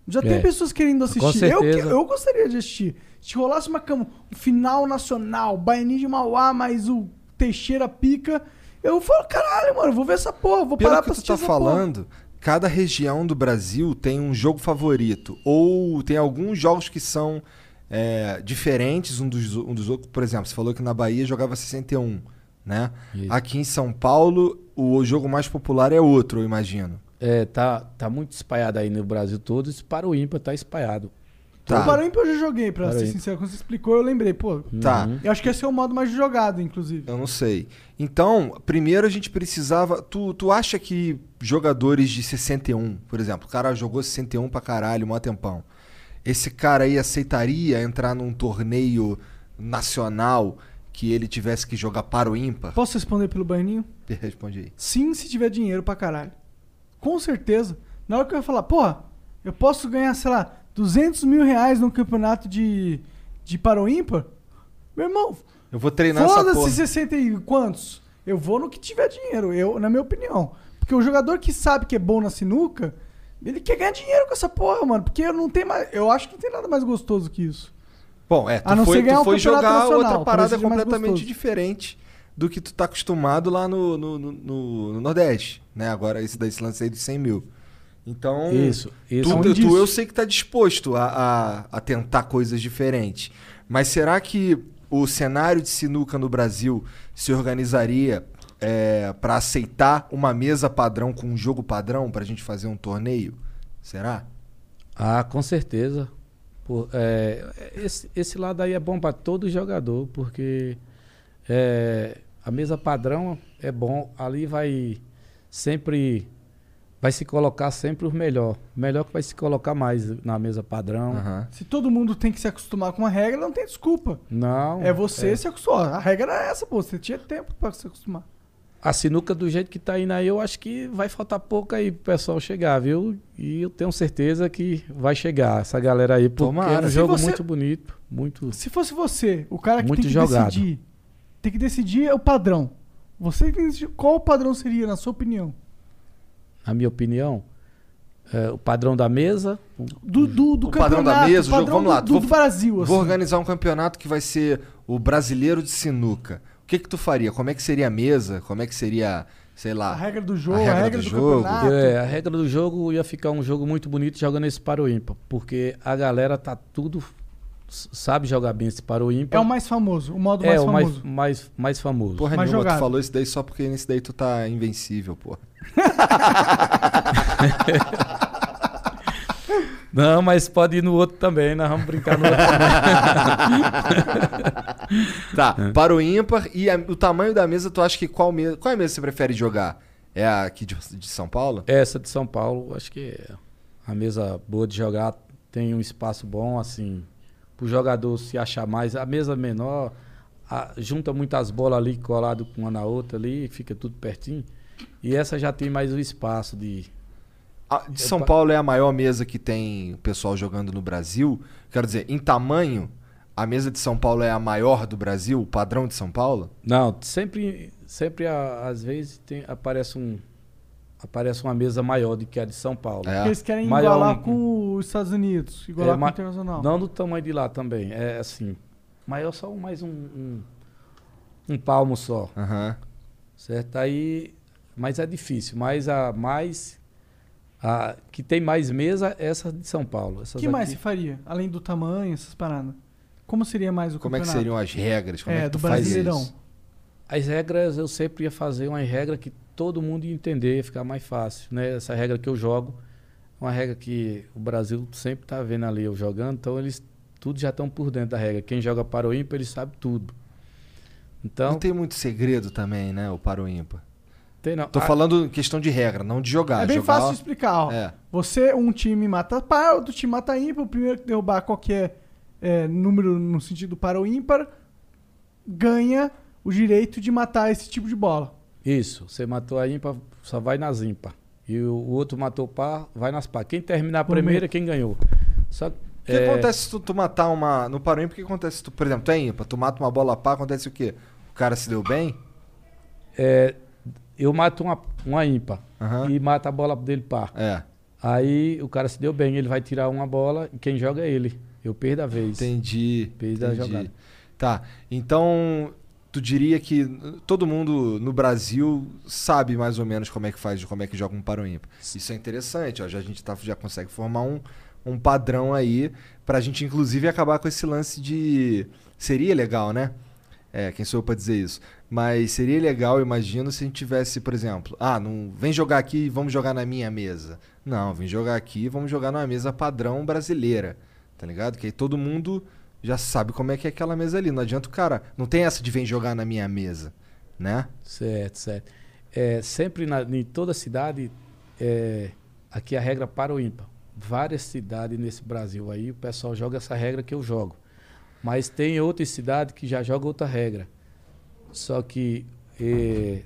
Já É. tem pessoas querendo Com assistir. Eu, eu gostaria de assistir. Se rolasse uma cam- um final nacional, Baianinho de Mauá, mais o Teixeira pica, eu falo, caralho, mano, vou ver essa porra, vou Pelo parar que pra tu assistir tá essa porra. falando, cada região do Brasil tem um jogo favorito. Ou tem alguns jogos que são é, diferentes um dos, um dos outros. Por exemplo, você falou que na Bahia jogava 61, né? Isso. Aqui em São Paulo, o jogo mais popular é outro, eu imagino. É, tá, tá muito espalhado aí no Brasil todo, esse para o ímpar tá espalhado. Tá. O Paraíba eu já joguei, pra Para ser ímpar. sincero. Quando você explicou, eu lembrei, pô. Tá. Uhum. Eu acho que esse é o modo mais jogado, inclusive. Eu não sei. Então, primeiro a gente precisava. Tu, tu acha que jogadores de 61, por exemplo, o cara jogou 61 pra caralho, mó tempão. Esse cara aí aceitaria entrar num torneio nacional que ele tivesse que jogar para o ímpar? Posso responder pelo Baianinho? Responde aí. Sim, se tiver dinheiro pra caralho. Com certeza. Na hora que eu ia falar, porra, eu posso ganhar, sei lá, 200 mil reais num campeonato de, de para o ímpar? Meu irmão, Eu vou treinar essa porra. foda-se 60 e quantos. Eu vou no que tiver dinheiro, eu, na minha opinião. Porque o jogador que sabe que é bom na sinuca, ele quer ganhar dinheiro com essa porra, mano. Porque não tem mais. Eu acho que não tem nada mais gostoso que isso. Bom, é, tu foi, tu um foi jogar outra parada completamente diferente do que tu tá acostumado lá no, no, no- no- no Nordeste, né? Agora, esse desse lance aí dos 100 mil. Então, Isso, isso. Tu, Onde tu- eu sei que tá disposto a, a, a tentar coisas diferentes. Mas será que o cenário de sinuca no Brasil se organizaria é, para aceitar uma mesa padrão com um jogo padrão pra gente fazer um torneio? Será? Ah, com certeza. Pô, é, esse, esse lado aí é bom para todo jogador, porque é, a mesa padrão é bom. Ali vai sempre. Vai se colocar sempre o melhor. O melhor que vai se colocar mais na mesa padrão. Aham. Se todo mundo tem que se acostumar com uma regra, não tem desculpa. Não. É você é. se acostumar. A regra era essa, pô. Você tinha tempo pra se acostumar. A sinuca do jeito que tá indo aí, eu acho que vai faltar pouco aí pro pessoal chegar, viu? E eu tenho certeza que vai chegar essa galera aí, porque Tomara. é um jogo você- muito bonito, muito... Se fosse você, o cara que Muito tem que jogado. decidir, tem que decidir é o padrão. Você tem que decidir qual o padrão seria, na sua opinião. Na minha opinião, É, o padrão da mesa. Do, do, do o padrão da mesa, o jogo, padrão vamos lá. do, do vou- Brasil, Vou assim. organizar um campeonato que vai ser o brasileiro de sinuca. O que que tu faria? Como é que seria a mesa? Como é que seria, sei lá... A regra do jogo, a regra, do, campeonato. É, a regra do jogo ia ficar um jogo muito bonito jogando esse para o ímpar, porque a galera tá tudo sabe jogar bem esse para o ímpar. É o mais famoso, o modo É mais o mais, famoso. mais, mais famoso. Porra Mais nenhuma, tu jogado. falou isso daí só porque nesse daí tu tá invencível, porra. Não, mas pode ir no outro também, nós vamos brincar no outro também. Tá, para o ímpar e a- o tamanho da mesa, tu acha que qual mesa, qual é a mesa você prefere jogar? É a aqui de, de São Paulo? Essa de São Paulo, acho que é a mesa boa de jogar, tem um espaço bom, assim, pro jogador se achar mais. A mesa menor, a- junta muitas bolas ali colado com uma na outra ali, fica tudo pertinho. E essa já tem mais o espaço de. A de São pa- Paulo é a maior mesa que tem pessoal jogando no Brasil. Quero dizer, em tamanho, a mesa de São Paulo é a maior do Brasil, o padrão de São Paulo? Não, sempre, sempre às vezes tem, aparece um. Aparece uma mesa maior do que a de São Paulo. É. Porque Eles querem Maior igualar um- com os Estados Unidos, igualar É, com o Internacional. Não do tamanho de lá também. É assim. Maior só mais um, um, um palmo só. Aham. Certo? Aí. Mas é difícil. Mas a mais. A que tem mais mesa é essa de São Paulo. O que mais aqui- você faria? Além do tamanho, essas paradas. Como seria mais o Como é que campeonato? seriam as regras? Como é, É, que do tu faz Brasileirão. isso? As regras eu sempre ia fazer uma regra que todo mundo ia entender, ia ficar mais fácil. Né? Essa regra que eu jogo, uma regra que o Brasil sempre tá vendo ali eu jogando, então eles tudo já estão por dentro da regra. Quem joga para o ímpar, ele sabe tudo. Então, Não tem muito segredo também, né, o para o ímpar. Tem não. Tô Ah, falando questão de regra, não de jogar. É bem Jogar, fácil de explicar, ó. É. Você, um time mata par, outro time mata ímpar, o primeiro que derrubar qualquer é, número no sentido para o ímpar, ganha o direito de matar esse tipo de bola. Isso, você matou a ímpar, só vai nas ímpar. E o, o outro matou par, vai nas par. Quem terminar a primeira, meio. quem ganhou. Só O que é, acontece se tu, tu matar uma. No para o ímpar, o que acontece se tu, por exemplo, tu é ímpar, tu mata uma bola pá, acontece o quê? O cara se deu bem? é, eu mato uma, uma ímpar Aham. e mata a bola dele par. É. Aí o cara se deu bem, ele vai tirar uma bola e quem joga é ele. Eu perdo a vez. Entendi. Perdi a jogada. Tá. Então, tu diria que todo mundo no Brasil sabe mais ou menos como é que faz, como é que joga um para o ímpar. Isso é interessante, ó. Já, a gente tá, já consegue formar um, um padrão aí pra gente, inclusive, acabar com esse lance de. Seria legal, né? É, quem sou eu pra dizer isso? Mas seria legal, imagino, se a gente tivesse, por exemplo, ah, não, vem jogar aqui e vamos jogar na minha mesa. Não, vem jogar aqui e vamos jogar numa mesa padrão brasileira. Tá ligado? Que aí todo mundo já sabe como é que é aquela mesa ali. Não adianta o cara. Não tem essa de vem jogar na minha mesa. Né? Certo, certo. É, sempre na, em toda cidade, é, aqui a regra para o ímpar. Várias cidades nesse Brasil aí, o pessoal joga essa regra que eu jogo. Mas tem outras cidades que já jogam outra regra. Só que é,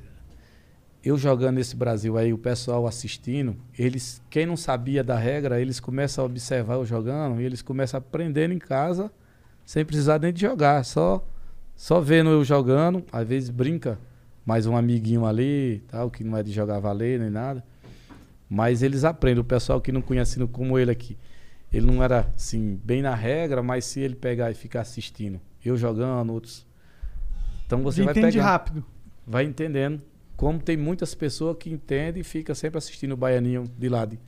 eu jogando nesse Brasil aí, o pessoal assistindo, eles, quem não sabia da regra, eles começam a observar eu jogando e eles começam a aprender em casa sem precisar nem de jogar, só só vendo eu jogando, às vezes brinca mais um amiguinho ali, tal, que não é de jogar valer nem nada. Mas eles aprendem, o pessoal que não conhece como ele aqui. Ele não era assim bem na regra, mas se ele pegar e ficar assistindo, eu jogando, outros então você vai entende pegar, rápido. vai entendendo. Como tem muitas pessoas que entendem e fica sempre assistindo o baianinho de lá de-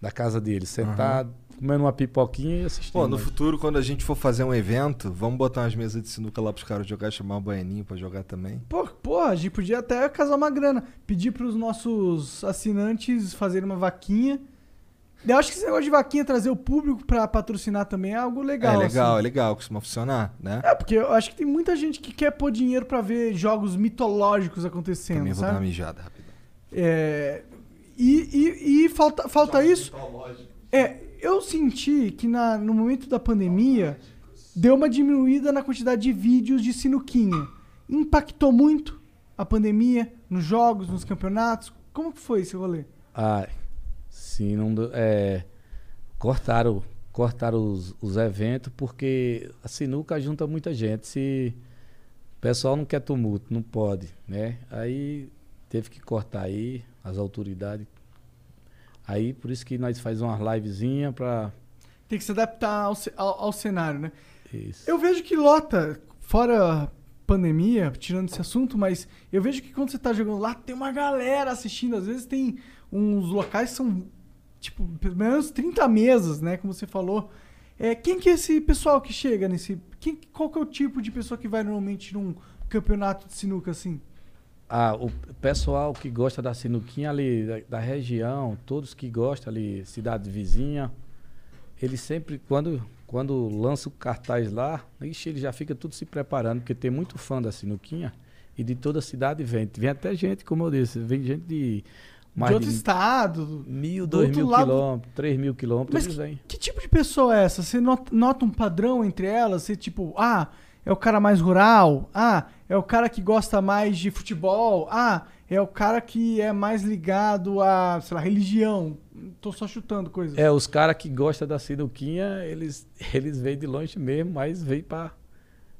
da casa dele, sentado, comendo uma pipoquinha e assistindo. Pô, no mas- futuro, quando a gente for fazer um evento, vamos botar umas mesas de sinuca lá pros caras jogar, chamar um baianinho pra jogar também. Pô, porra, a gente podia até casar uma grana. Pedir pros nossos assinantes fazerem uma vaquinha. Eu acho que esse negócio de vaquinha trazer o público pra patrocinar também é algo legal. é legal, assim. é legal, costuma funcionar, né? É, porque eu acho que tem muita gente que quer pôr dinheiro pra ver jogos mitológicos acontecendo, Também vou dar uma sabe? mijada rapidão. É, e e, e falta, falta isso. É, eu senti que na, no momento da pandemia deu uma diminuída na quantidade de vídeos de sinuquinha. Impactou muito a pandemia nos jogos, nos campeonatos. Como que foi esse rolê? Ah, sim, não é, cortaram, cortaram os, os eventos porque a sinuca junta muita gente. Se o pessoal não quer tumulto, não pode, né? Aí teve que cortar aí as autoridades. Aí por isso que nós faz umas livezinha pra. Tem que se adaptar ao, ao- ao cenário, né? Isso. Eu vejo que lota, fora pandemia, tirando esse assunto, mas eu vejo que quando você tá jogando lá, tem uma galera assistindo. Às vezes tem uns locais são, tipo, pelo menos 30 mesas, né? Como você falou. É, quem que é esse pessoal que chega nesse... Quem, qual que é o tipo de pessoa que vai normalmente num campeonato de sinuca assim? Ah, o pessoal que gosta da sinuquinha ali, da, da região, todos que gostam ali, cidade vizinha, eles sempre, quando, quando lança o cartaz lá, ixi, ele já fica tudo se preparando, porque tem muito fã da sinuquinha e de toda a cidade vem. Vem até gente, como eu disse, vem gente de mais de outro estado. mil, do dois mil lado- quilômetros, três mil quilômetros, Mas vêm. Que tipo de pessoa é essa? Você nota, nota um padrão entre elas? Você tipo, ah, é o cara mais rural? Ah, é o cara que gosta mais de futebol? Ah, é o cara que é mais ligado a, sei lá, religião? Tô só chutando coisas. É, os caras que gostam da sinuquinha, eles, eles vêm de longe mesmo, mas vêm pra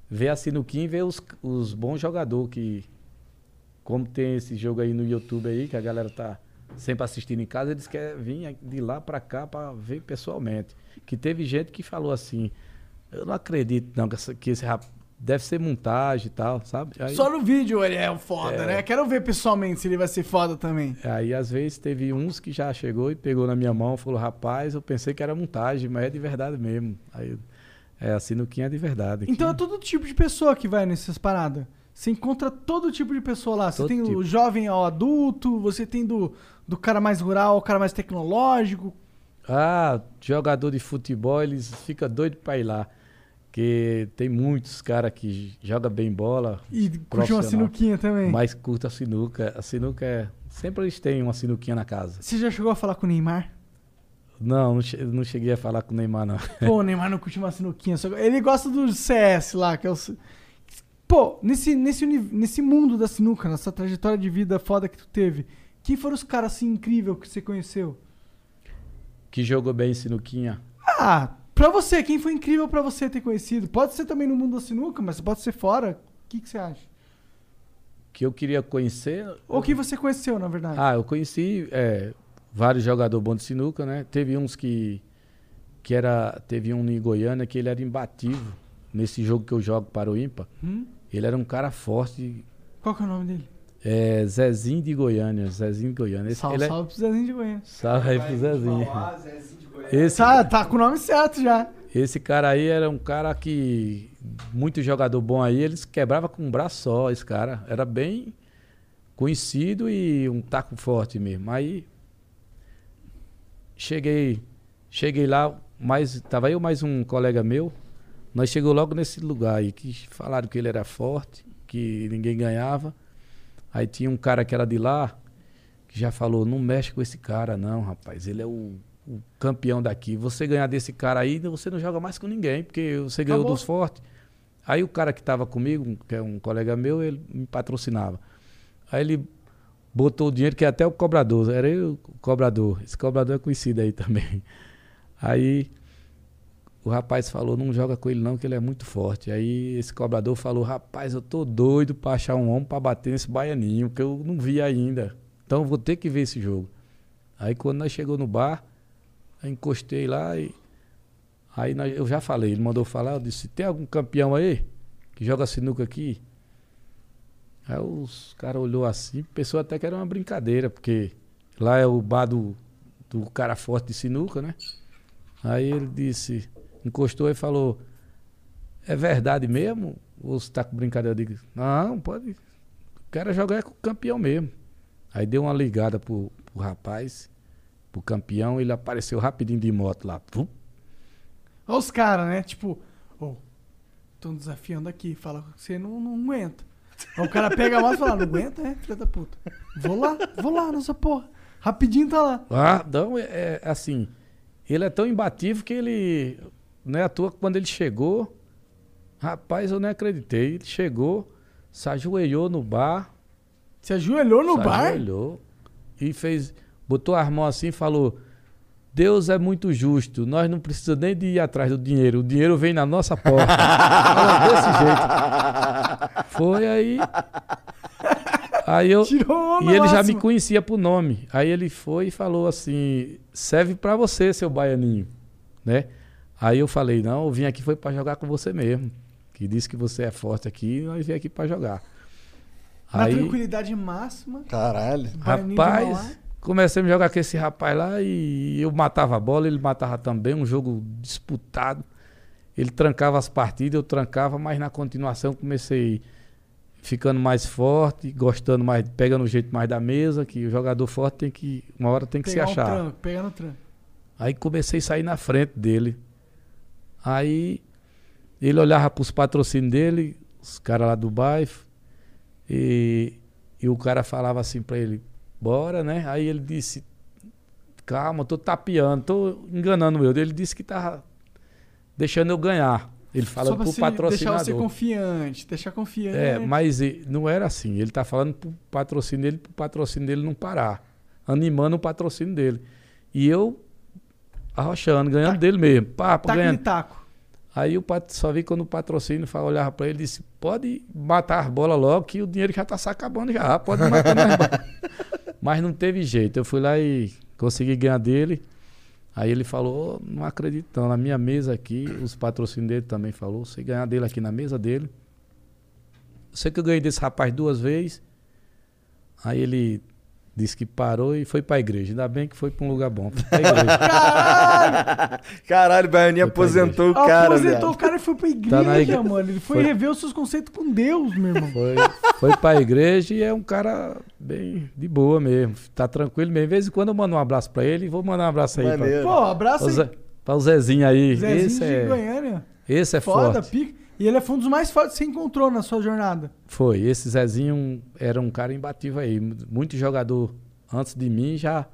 ver a sinuquinha e ver os, os bons jogadores que. Como tem esse jogo aí no YouTube aí, que a galera tá sempre assistindo em casa, eles querem vir de lá pra cá pra ver pessoalmente. Que teve gente que falou assim, eu não acredito não, que, que esse rap deve ser montagem e tal, sabe? Aí- Só no vídeo ele é foda, É. né? Quero ver pessoalmente se ele vai ser foda também. Aí, às vezes, teve uns que já chegou e pegou na minha mão e falou, rapaz, eu pensei que era montagem, mas é de verdade mesmo. Aí, é, a sinuquinha é de verdade. Então é todo tipo de pessoa que vai nessas paradas. Você encontra todo tipo de pessoa lá. Você Todo tem o tipo. jovem ao adulto, você tem do, do cara mais rural ao cara mais tecnológico. Ah, jogador de futebol, eles ficam doidos pra ir lá. Porque tem muitos caras que jogam bem bola. E curte uma sinuquinha também. Mas curta a sinuca. A sinuca é. Sempre eles têm uma sinuquinha na casa. Você já chegou a falar com o Neymar? Não, não cheguei a falar com o Neymar, não. Pô, o Neymar não curte uma sinuquinha. só- Ele gosta do CS lá, que é o. Pô, nesse, nesse, nesse mundo da sinuca, nessa trajetória de vida foda que tu teve, quem foram os caras assim incríveis que você conheceu? que jogou bem sinuquinha. Ah, pra você, quem foi incrível pra você ter conhecido? Pode ser também no mundo da sinuca, mas pode ser fora. O que, que você acha? Que eu queria conhecer. Ou que você conheceu, na verdade? Ah, eu conheci é, vários jogadores bons de sinuca, né? Teve uns que. que era. Teve um em Goiânia que ele era imbatível. Nesse jogo que eu jogo para o IMPA. Hum? Ele era um cara forte. Qual que é o nome dele? É, Zezinho de Goiânia. Zezinho de Goiânia. Esse, Salve, ele é- salve pro Zezinho de Goiânia. Salve aí pro Zezinho. Esse, Tá, tá com o nome certo já. esse cara aí era um cara que. Muito jogador bom aí, eles quebrava com um braço só, esse cara. Era bem conhecido e um taco forte mesmo. Aí. Cheguei. Cheguei lá, mas tava eu mais um colega meu. Nós chegou logo nesse lugar aí, que falaram que ele era forte, que ninguém ganhava. Aí tinha um cara que era de lá, que já falou, não mexe com esse cara não, rapaz. Ele é o, o campeão daqui. Você ganhar desse cara aí, você não joga mais com ninguém, porque você ganhou dos fortes. Aí o cara que estava comigo, que é um colega meu, ele me patrocinava. Aí ele botou o dinheiro, que é até o cobrador, era eu o cobrador. Esse cobrador é conhecido aí também. Aí o rapaz falou, não joga com ele não, que ele é muito forte. Aí esse cobrador falou, rapaz, eu tô doido pra achar um homem pra bater nesse baianinho, que eu não vi ainda. Então vou ter que ver esse jogo. Aí quando nós chegou no bar, eu encostei lá e. Aí nós- eu já falei, ele mandou falar, eu disse, tem algum campeão aí que joga sinuca aqui? Aí os caras olhou assim, pensou até que era uma brincadeira, porque lá é o bar do, do cara forte de sinuca, né? Aí ele disse, encostou e falou, é verdade mesmo? Ou você tá com brincadeira? Eu digo, não, pode. Quero jogar com o campeão mesmo. Aí deu uma ligada pro, pro rapaz, pro campeão, ele apareceu rapidinho de moto lá. Pum. Olha os caras, né? Tipo, ô, estão desafiando aqui. Fala, você não, não aguenta. Aí o cara pega a moto e fala, não aguenta, é, filha da puta. Vou lá, vou lá nessa porra. Rapidinho tá lá. Ah, não, é, é assim. Ele é tão imbatível que ele. Não é à toa que quando ele chegou. Rapaz, eu nem acreditei. Ele chegou, se ajoelhou no bar. Se ajoelhou no se bar? ajoelhou e fez. Botou as mãos assim e falou: Deus é muito justo. Nós não precisamos nem de ir atrás do dinheiro. O dinheiro vem na nossa porta. Desse jeito. Foi aí. Aí eu. Tirou e ele já me conhecia por nome. Aí ele foi e falou assim: serve pra você, seu baianinho. Né? Aí eu falei: não, eu vim aqui foi pra jogar com você mesmo. Que disse que você é forte aqui e nós vim aqui pra jogar. Na Aí, tranquilidade máxima. Caralho. Rapaz, comecei a jogar com esse rapaz lá e eu matava a bola, ele matava também, um jogo disputado. Ele trancava as partidas, eu trancava, mas na continuação comecei ficando mais forte, gostando mais, pegando o jeito mais da mesa, que o jogador forte tem que, uma hora tem que Pegar se achar. tranco, pegar no tranco. Aí comecei a sair na frente dele. Aí ele olhava para os patrocínios dele, os caras lá do bairro, e, e o cara falava assim para ele, bora, né? Aí ele disse, calma, tô tapeando, tô enganando eu. Ele disse que tava deixando eu ganhar. Ele pra pro se deixar patrocinador. você confiante, deixar confiante. É, mas não era assim. Ele tá falando pro patrocínio dele, pro patrocínio dele não parar. Animando o patrocínio dele. E eu arrochando, ganhando dele mesmo. Papo, Taco ganhando. taco. Aí o pat- só vi quando o patrocínio fa- olhava pra ele e disse: pode matar as bolas logo, que o dinheiro já tá se acabando já. Pode matar as bolas. Mas não teve jeito. Eu fui lá e consegui ganhar dele. Aí ele falou: "Ô, não acredito não. Na minha mesa aqui, os patrocínios dele também falou: você ganhar dele aqui na mesa dele. Sei que eu ganhei desse rapaz duas vezes. Aí ele disse que parou e foi pra igreja. Ainda bem que foi pra um lugar bom. Pra igreja. Caralho, o Baianinho Foi pra aposentou o cara, Aposentou o cara e foi pra igreja, Tá na igre- mano. Ele foi, Foi- rever os seus conceitos com Deus, meu irmão. Foi, foi pra igreja e é um cara bem de boa mesmo. Tá tranquilo mesmo. De vez em quando eu mando um abraço pra ele e vou mandar um abraço aí pra, Maneiro. Pô, abraço pra, o aí. Pra o Zezinho aí. Zezinho esse de é, Goiânia. esse é Foda, forte. pica. E ele foi um dos mais fortes que você encontrou na sua jornada. Foi. Esse Zezinho era um cara imbatível aí. Muito jogador antes de mim já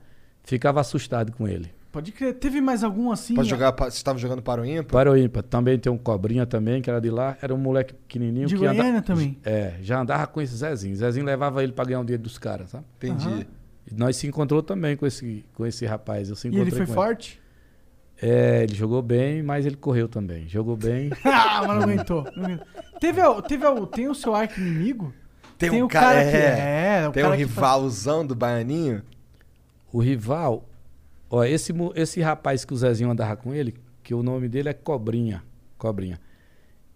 ficava assustado com ele. Pode crer. Teve mais algum assim? Pode jogar, você tava jogando para o ímpar? Para o ímpar. Também tem um Cobrinha também, que era de lá. Era um moleque pequenininho. De que anda- Goiânia também? É, já andava com esse Zezinho. Zezinho levava ele pra ganhar um dinheiro dos caras, sabe? Entendi. E nós se encontrou também com esse, com esse rapaz. Eu se E ele foi com forte? É, ele jogou bem, mas ele correu também. Jogou bem. ah, mas não aguentou. Não aguentou. Teve, o- teve, o- tem o seu arco inimigo? Tem, Tem um o cara, cara que- é, é, o tem um rivalzão do Baianinho. O rival, ó, esse, esse rapaz que o Zezinho andava com ele, que o nome dele é Cobrinha. Cobrinha.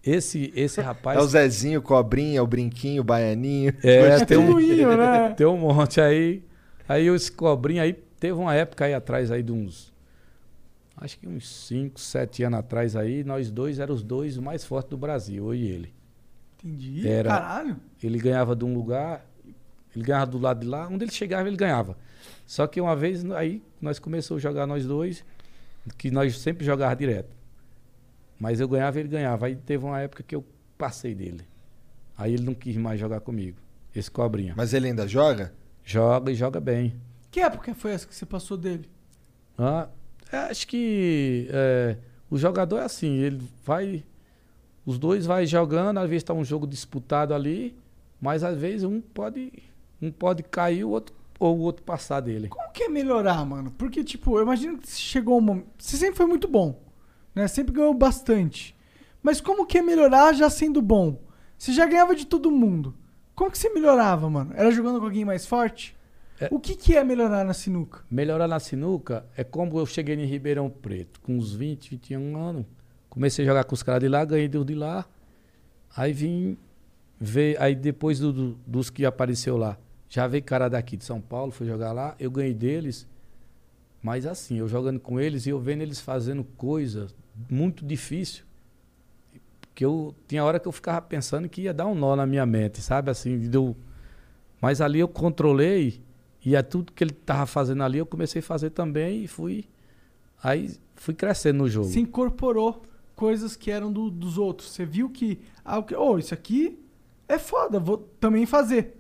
Esse, esse rapaz. É o Zezinho, Cobrinha, o Brinquinho, o Baianinho. É, tem um, né? tem um monte aí. Aí esse Cobrinha aí, teve uma época aí atrás aí de uns. Acho que uns 5, 7 anos atrás aí, nós dois éramos os dois mais fortes do Brasil, eu e ele. Entendi. Era- Caralho. Ele ganhava de um lugar, ele ganhava do lado de lá, onde ele chegava ele ganhava. Só que uma vez aí nós começamos a jogar nós dois, que nós sempre jogava direto. Mas eu ganhava e ele ganhava. Aí teve uma época que eu passei dele. Aí ele não quis mais jogar comigo, esse cobrinha. Mas ele ainda joga? Joga e joga bem. Que época foi essa que você passou dele? Ah, acho que é, o jogador é assim, ele vai. Os dois vai jogando, às vezes está um jogo disputado ali, mas às vezes um pode. Um pode cair o outro, ou o outro passar dele. Como que é melhorar, mano? Porque, tipo, eu imagino que chegou um momento. Você sempre foi muito bom, né? Sempre ganhou bastante. Mas como que é melhorar já sendo bom? Você já ganhava de todo mundo. Como que você melhorava, mano? Era jogando com alguém mais forte? O que, que é melhorar na sinuca? Melhorar na sinuca é como eu cheguei em Ribeirão Preto, com uns 20, 21 anos. Comecei a jogar com os caras de lá, ganhei dos de lá. Aí vim ver, aí depois do- do- dos que apareceu lá, já veio cara daqui de São Paulo, fui jogar lá, eu ganhei deles. Mas assim, eu jogando com eles e eu vendo eles fazendo coisa muito difícil. Que eu tinha hora que eu ficava pensando que ia dar um nó na minha mente, sabe? Assim, de eu, mas ali eu controlei e a tudo que ele tava fazendo ali eu comecei a fazer também e fui aí fui crescendo no jogo. Você incorporou coisas que eram do- dos outros. Você viu que. Ah, oh, isso aqui é foda, vou também fazer.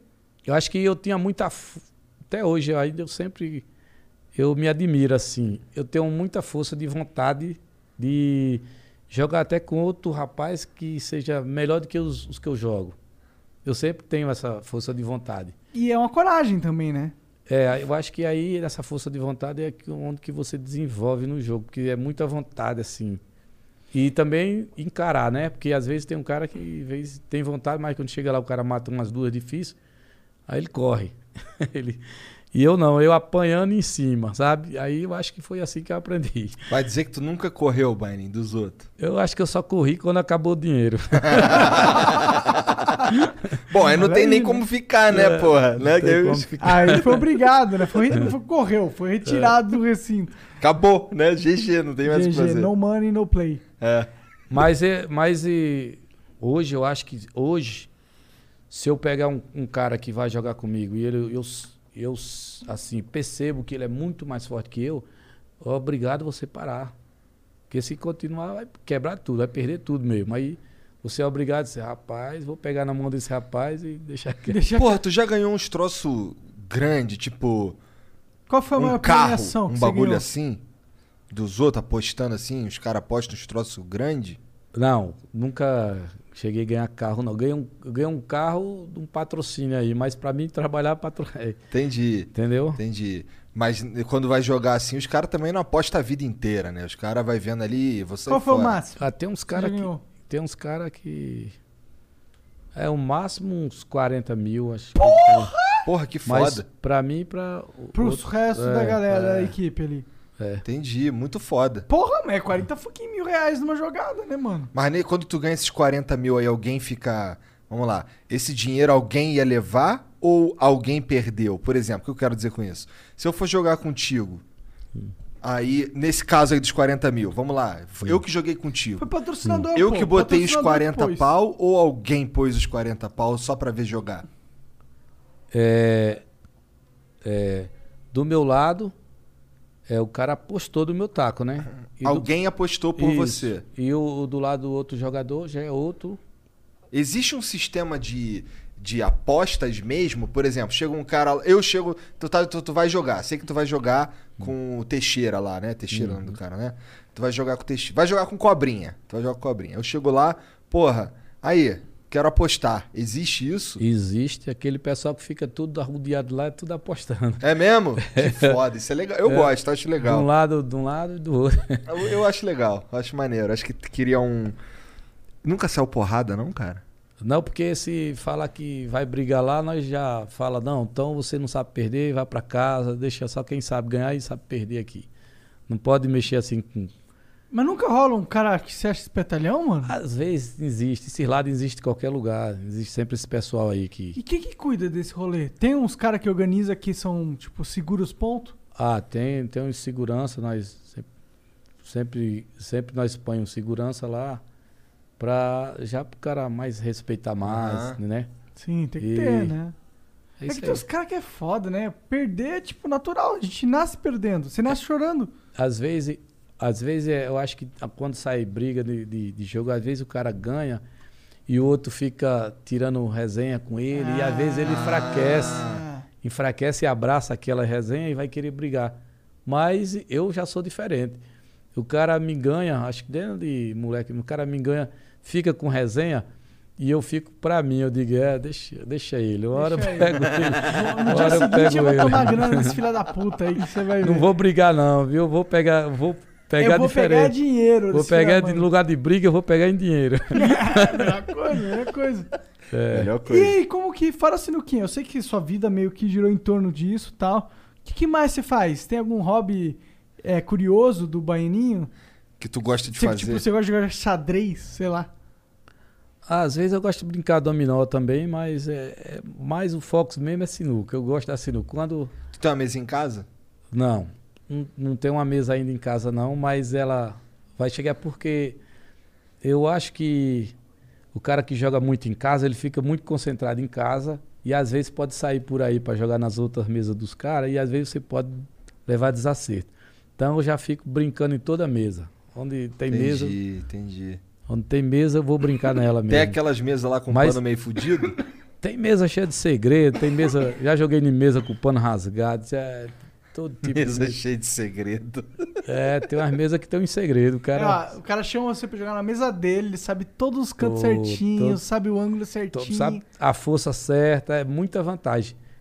Eu acho que eu tinha muita até hoje ainda eu sempre eu me admiro assim. Eu tenho muita força de vontade de jogar até com outro rapaz que seja melhor do que os, os que eu jogo. Eu sempre tenho essa força de vontade. E é uma coragem também, né? É, eu acho que aí essa força de vontade é que- onde que você desenvolve no jogo, porque é muita vontade assim. E também encarar, né? Porque às vezes tem um cara que vezes tem vontade, mas quando chega lá o cara mata umas duas difíceis. Aí ele corre. ele, e eu não, eu apanhando em cima, sabe? Aí eu acho que foi assim que eu aprendi. Vai dizer que tu nunca correu, Baianinho, dos outros. Eu acho que eu só corri quando acabou o dinheiro. Bom, aí não tem nem como ficar, né, É, porra? não Né? tem Eu- como ficar. Aí ele foi obrigado, né? Foi, foi- correu, foi retirado do recinto. Acabou, né? GG, não tem mais o que GG, fazer. no money, no play. É. Mas, é, mas e, hoje eu acho que hoje, se eu pegar um, um cara que vai jogar comigo e ele, eu, eu assim percebo que ele é muito mais forte que eu, obrigado você parar. Porque se continuar, vai quebrar tudo, vai perder tudo mesmo. Aí você é obrigado a dizer, rapaz, vou pegar na mão desse rapaz e deixar quieto. Porra, tu já ganhou uns troços grande, tipo. Qual foi a um maior carro, premiação que um bagulho ganhou? assim? Dos outros apostando assim, os caras apostam uns troços grande? Não, nunca cheguei a ganhar carro, não. Ganhei um, eu ganhei um carro de um patrocínio aí, mas pra mim trabalhar patro... é, Entendi. Entendeu? Entendi. Mas quando vai jogar assim, os caras também não apostam a vida inteira, né? Os caras vai vendo ali, você Qual foi o máximo? Ah, tem uns caras que. Tem uns caras que. É o máximo uns 40 mil, acho. Porra! Porra, que Mas foda. pra mim e pra. o- Pros outro- restos é, da galera da é, equipe ali. É. Entendi, muito foda. Porra, mas é 40 fucking mil reais numa jogada, né, mano? Mas nem quando tu ganha esses 40 mil aí, alguém fica. Vamos lá. Esse dinheiro alguém ia levar ou alguém perdeu? Por exemplo, o que eu quero dizer com isso? Se eu for jogar contigo, aí, nesse caso aí dos 40 mil, vamos lá. foi Eu que joguei contigo. Foi patrocinador, Eu pô. que botei os Patrocinador 40 pôs. pau ou alguém pôs os 40 pau só pra ver jogar? É, é, do meu lado, é, o cara apostou do meu taco, né? E do- Alguém apostou por Isso. você. E o, o do lado do outro jogador já é outro. Existe um sistema de, de apostas mesmo? Por exemplo, chega um cara. Eu chego. Tu, tá, tu, tu vai jogar. Sei que tu vai jogar com o Teixeira lá, né? Teixeira nome do cara, né? Tu vai jogar com o Teixeira. Vai jogar com cobrinha. Tu vai jogar com cobrinha. Eu chego lá, porra, aí, quero apostar. Existe isso? Existe aquele pessoal que fica tudo arrodeado lá, tudo apostando. É mesmo? Que foda, isso é legal. Eu É. gosto, acho legal. De um lado, de um lado e do outro. Eu, eu acho legal, eu acho maneiro. Acho que queria um. Nunca saiu porrada, não, cara? Não, porque se fala que vai brigar lá, nós já fala, não, então você não sabe perder, vai pra casa, deixa só quem sabe ganhar e sabe perder aqui. Não pode mexer assim com. Mas nunca rola um cara que se acha espetalhão, mano? Às vezes existe, esse lado existe em qualquer lugar. Existe sempre esse pessoal aí que. E quem que cuida desse rolê? Tem uns caras que organiza que são, tipo, seguros pontos? Ah, tem, tem uns segurança, nós sempre, sempre, sempre nós põemos segurança lá pra já pro cara mais respeitar mais, Aham. né? Sim, tem que E- ter, né? É É, que tem uns caras que é foda, né? Perder é, tipo, natural. A gente nasce perdendo. Você nasce chorando. Às vezes, às vezes é, eu acho que quando sai briga de, de, de jogo, às vezes o cara ganha e o outro fica tirando resenha com ele e às vezes ele enfraquece. Enfraquece e abraça aquela resenha e vai querer brigar. Mas eu já sou diferente. O cara me ganha, acho que dentro de moleque, o cara me ganha, fica com resenha e eu fico pra mim, eu digo, é, deixa, deixa ele. Uma hora eu Deixa ele. pego ele. No, uma no dia hora eu seguinte pego eu vou ele. tomar grana desse filho da puta aí que você vai ver. Não vou brigar não, viu? Vou pegar, vou pegar Eu vou diferente. pegar dinheiro Vou filho pegar mãe. lugar de briga, eu vou pegar em dinheiro. Melhor coisa, melhor coisa. É. Melhor E aí, como que, fora sinuquinha, eu sei que sua vida meio que girou em torno disso e tal. O que, que mais você faz? Tem algum hobby é, curioso do baianinho? Que tu gosta de Você, fazer? tipo, você gosta de jogar xadrez, sei lá. Às vezes eu gosto de brincar dominó também, mas é, é mais o foco mesmo é sinuca. Eu gosto da sinuca. Quando Tu tem uma mesa em casa? Não, não, não tem uma mesa ainda em casa não, mas ela vai chegar porque eu acho que o cara que joga muito em casa, ele fica muito concentrado em casa e às vezes pode sair por aí para jogar nas outras mesas dos caras e às vezes você pode levar desacerto. Então eu já fico brincando em toda mesa. Onde tem mesa, Entendi, entendi. onde tem mesa eu vou brincar nela mesmo. Tem aquelas mesas lá com Mas- pano meio fudido? Tem mesa cheia de segredo, tem mesa. Já joguei em mesa com pano rasgado. já é todo tipo Mesa de cheia de segredo. É, tem umas mesas que tem um segredo. O cara. Ah, o cara chama você pra jogar na mesa dele, ele sabe todos os cantos Tô- certinho, tô- sabe o ângulo certinho. sabe a força certa, é muita vantagem.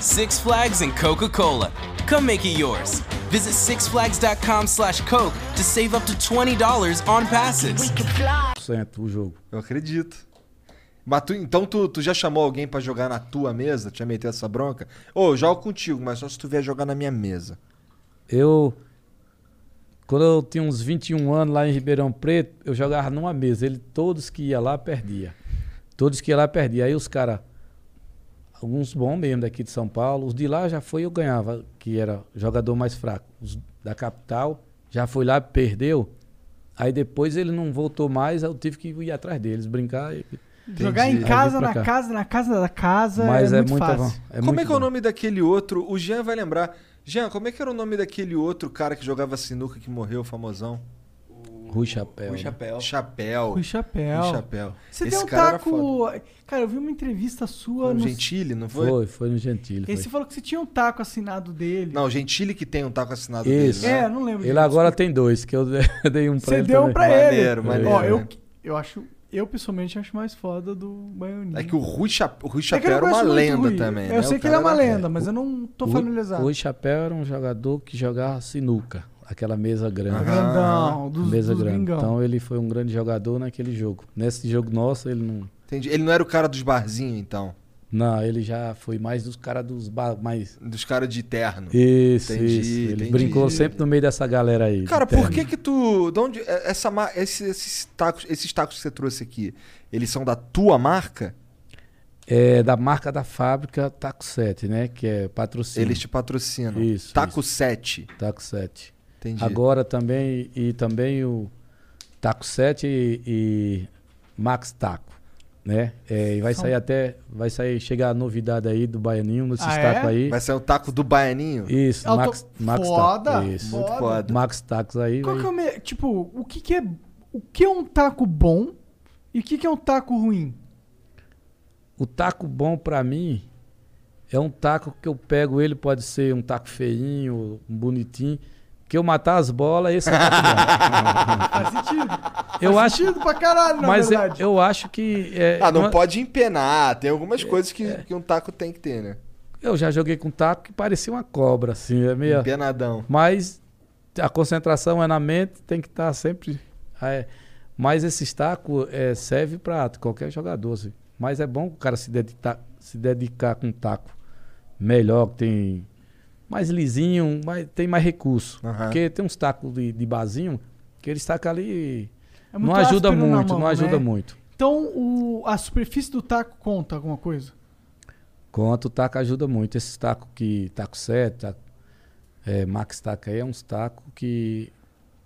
Six Flags and Coca Cola. Come make it yours. Visit sixflags.com slash Coke to save up to $20 on passes. o jogo. Eu acredito. Mas tu- então tu, tu já chamou alguém pra jogar na tua mesa? Já meteu essa bronca? Ô, eu jogo contigo, mas só se tu vier jogar na minha mesa. Eu. Quando eu tinha uns 21 anos lá em Ribeirão Preto, eu jogava numa mesa. Ele, todos que ia lá, perdia. Todos que ia lá, perdia. Aí os caras, alguns bons mesmo daqui de São Paulo, os de lá já foi eu ganhava, que era jogador mais fraco. Os da capital já foi lá, perdeu. Aí depois ele não voltou mais, eu tive que ir atrás deles, brincar. e- Jogar em casa, na cá. casa, na casa da casa Mas é, é muito muita fácil. van- é como é muito que é o bom. nome daquele outro? O Jean vai lembrar. Jean, como é que era o nome daquele outro cara que jogava sinuca que morreu, famosão? Rui Chapéu. Rui né? Chapéu. Chapéu. Rui Chapéu. Rui Chapéu. Você Esse deu um cara taco. Cara, eu vi uma entrevista sua No no. Gentili, não foi? Foi, foi no Gentili. E você falou que você tinha um taco assinado dele. Não, o Gentili que tem um taco assinado Isso. dele. né? É, não lembro. Ele agora tem dois, que eu dei um pra Você ele deu também. pra Maneiro, ele. maneiro, Ó, eu, né? eu acho. Eu pessoalmente acho mais foda do Baianinho. É que o Rui, Chap... o Rui É Chapéu não era uma lenda também. Eu né? sei O que ele é uma lenda, mas eu não tô familiarizado. O Rui Chapéu era um jogador que jogava sinuca, aquela mesa grande. Grandão, dos, mesa dos grande. gringão. Então ele foi um grande jogador naquele jogo. Nesse jogo nosso, ele não. Entendi. Ele não era o cara dos barzinhos, então. Não, ele já foi mais dos caras dos ba- mais. Dos caras de terno. Isso, Entendi, isso. Ele entendi. brincou sempre no meio dessa galera aí. Cara, por terno. que que tu... De onde... é- Essa, ma- esse- esses, tacos, esses tacos que você trouxe aqui, eles são da tua marca? É da marca da fábrica Taco 7, né? Que é patrocínio. Eles te patrocinam. Isso. Taco isso. 7. Taco 7. Entendi. Agora também, e também o Taco 7 e, e Max Taco, né? É, e vai São- sair até, vai sair, chegar a novidade aí do Baianinho, nesses Ah, tacos é? aí. Vai ser o taco do Baianinho? Isso, Eu tô- Max, Max Foda, Taco. Isso. foda. foda. Max Tacos aí. Qual vai- que é o me... Tipo, o que que é... O que é um taco bom e o que que é um taco ruim? O taco bom pra mim é um taco que eu pego ele, pode ser um taco feinho, um bonitinho. Que eu matar as bolas, esse é o taco. Faz sentido. Eu Faz acho- sentido pra caralho, na Mas eu, verdade. eu acho que. é, Ah, não, é- pode empenar. Tem algumas coisas que, que um taco tem que ter, né? Eu já joguei com taco que parecia uma cobra, assim. É meio... Empenadão. Mas a concentração é na mente, tem que estar sempre. é, mas esses tacos é, serve para qualquer jogador. assim. Mas é bom o cara se dedicar, se dedicar com um taco melhor, que tem mais lisinho, mais, tem mais recurso. Aham. Porque tem uns tacos de, de basinho que eles tacam ali. É muito não ajuda muito, mão, não ajuda né? muito. Então, o... a superfície do taco conta alguma coisa? Quanto o taco ajuda muito. Esses tacos que. Taco 7, taco, é, Max Taco aí é uns tacos que,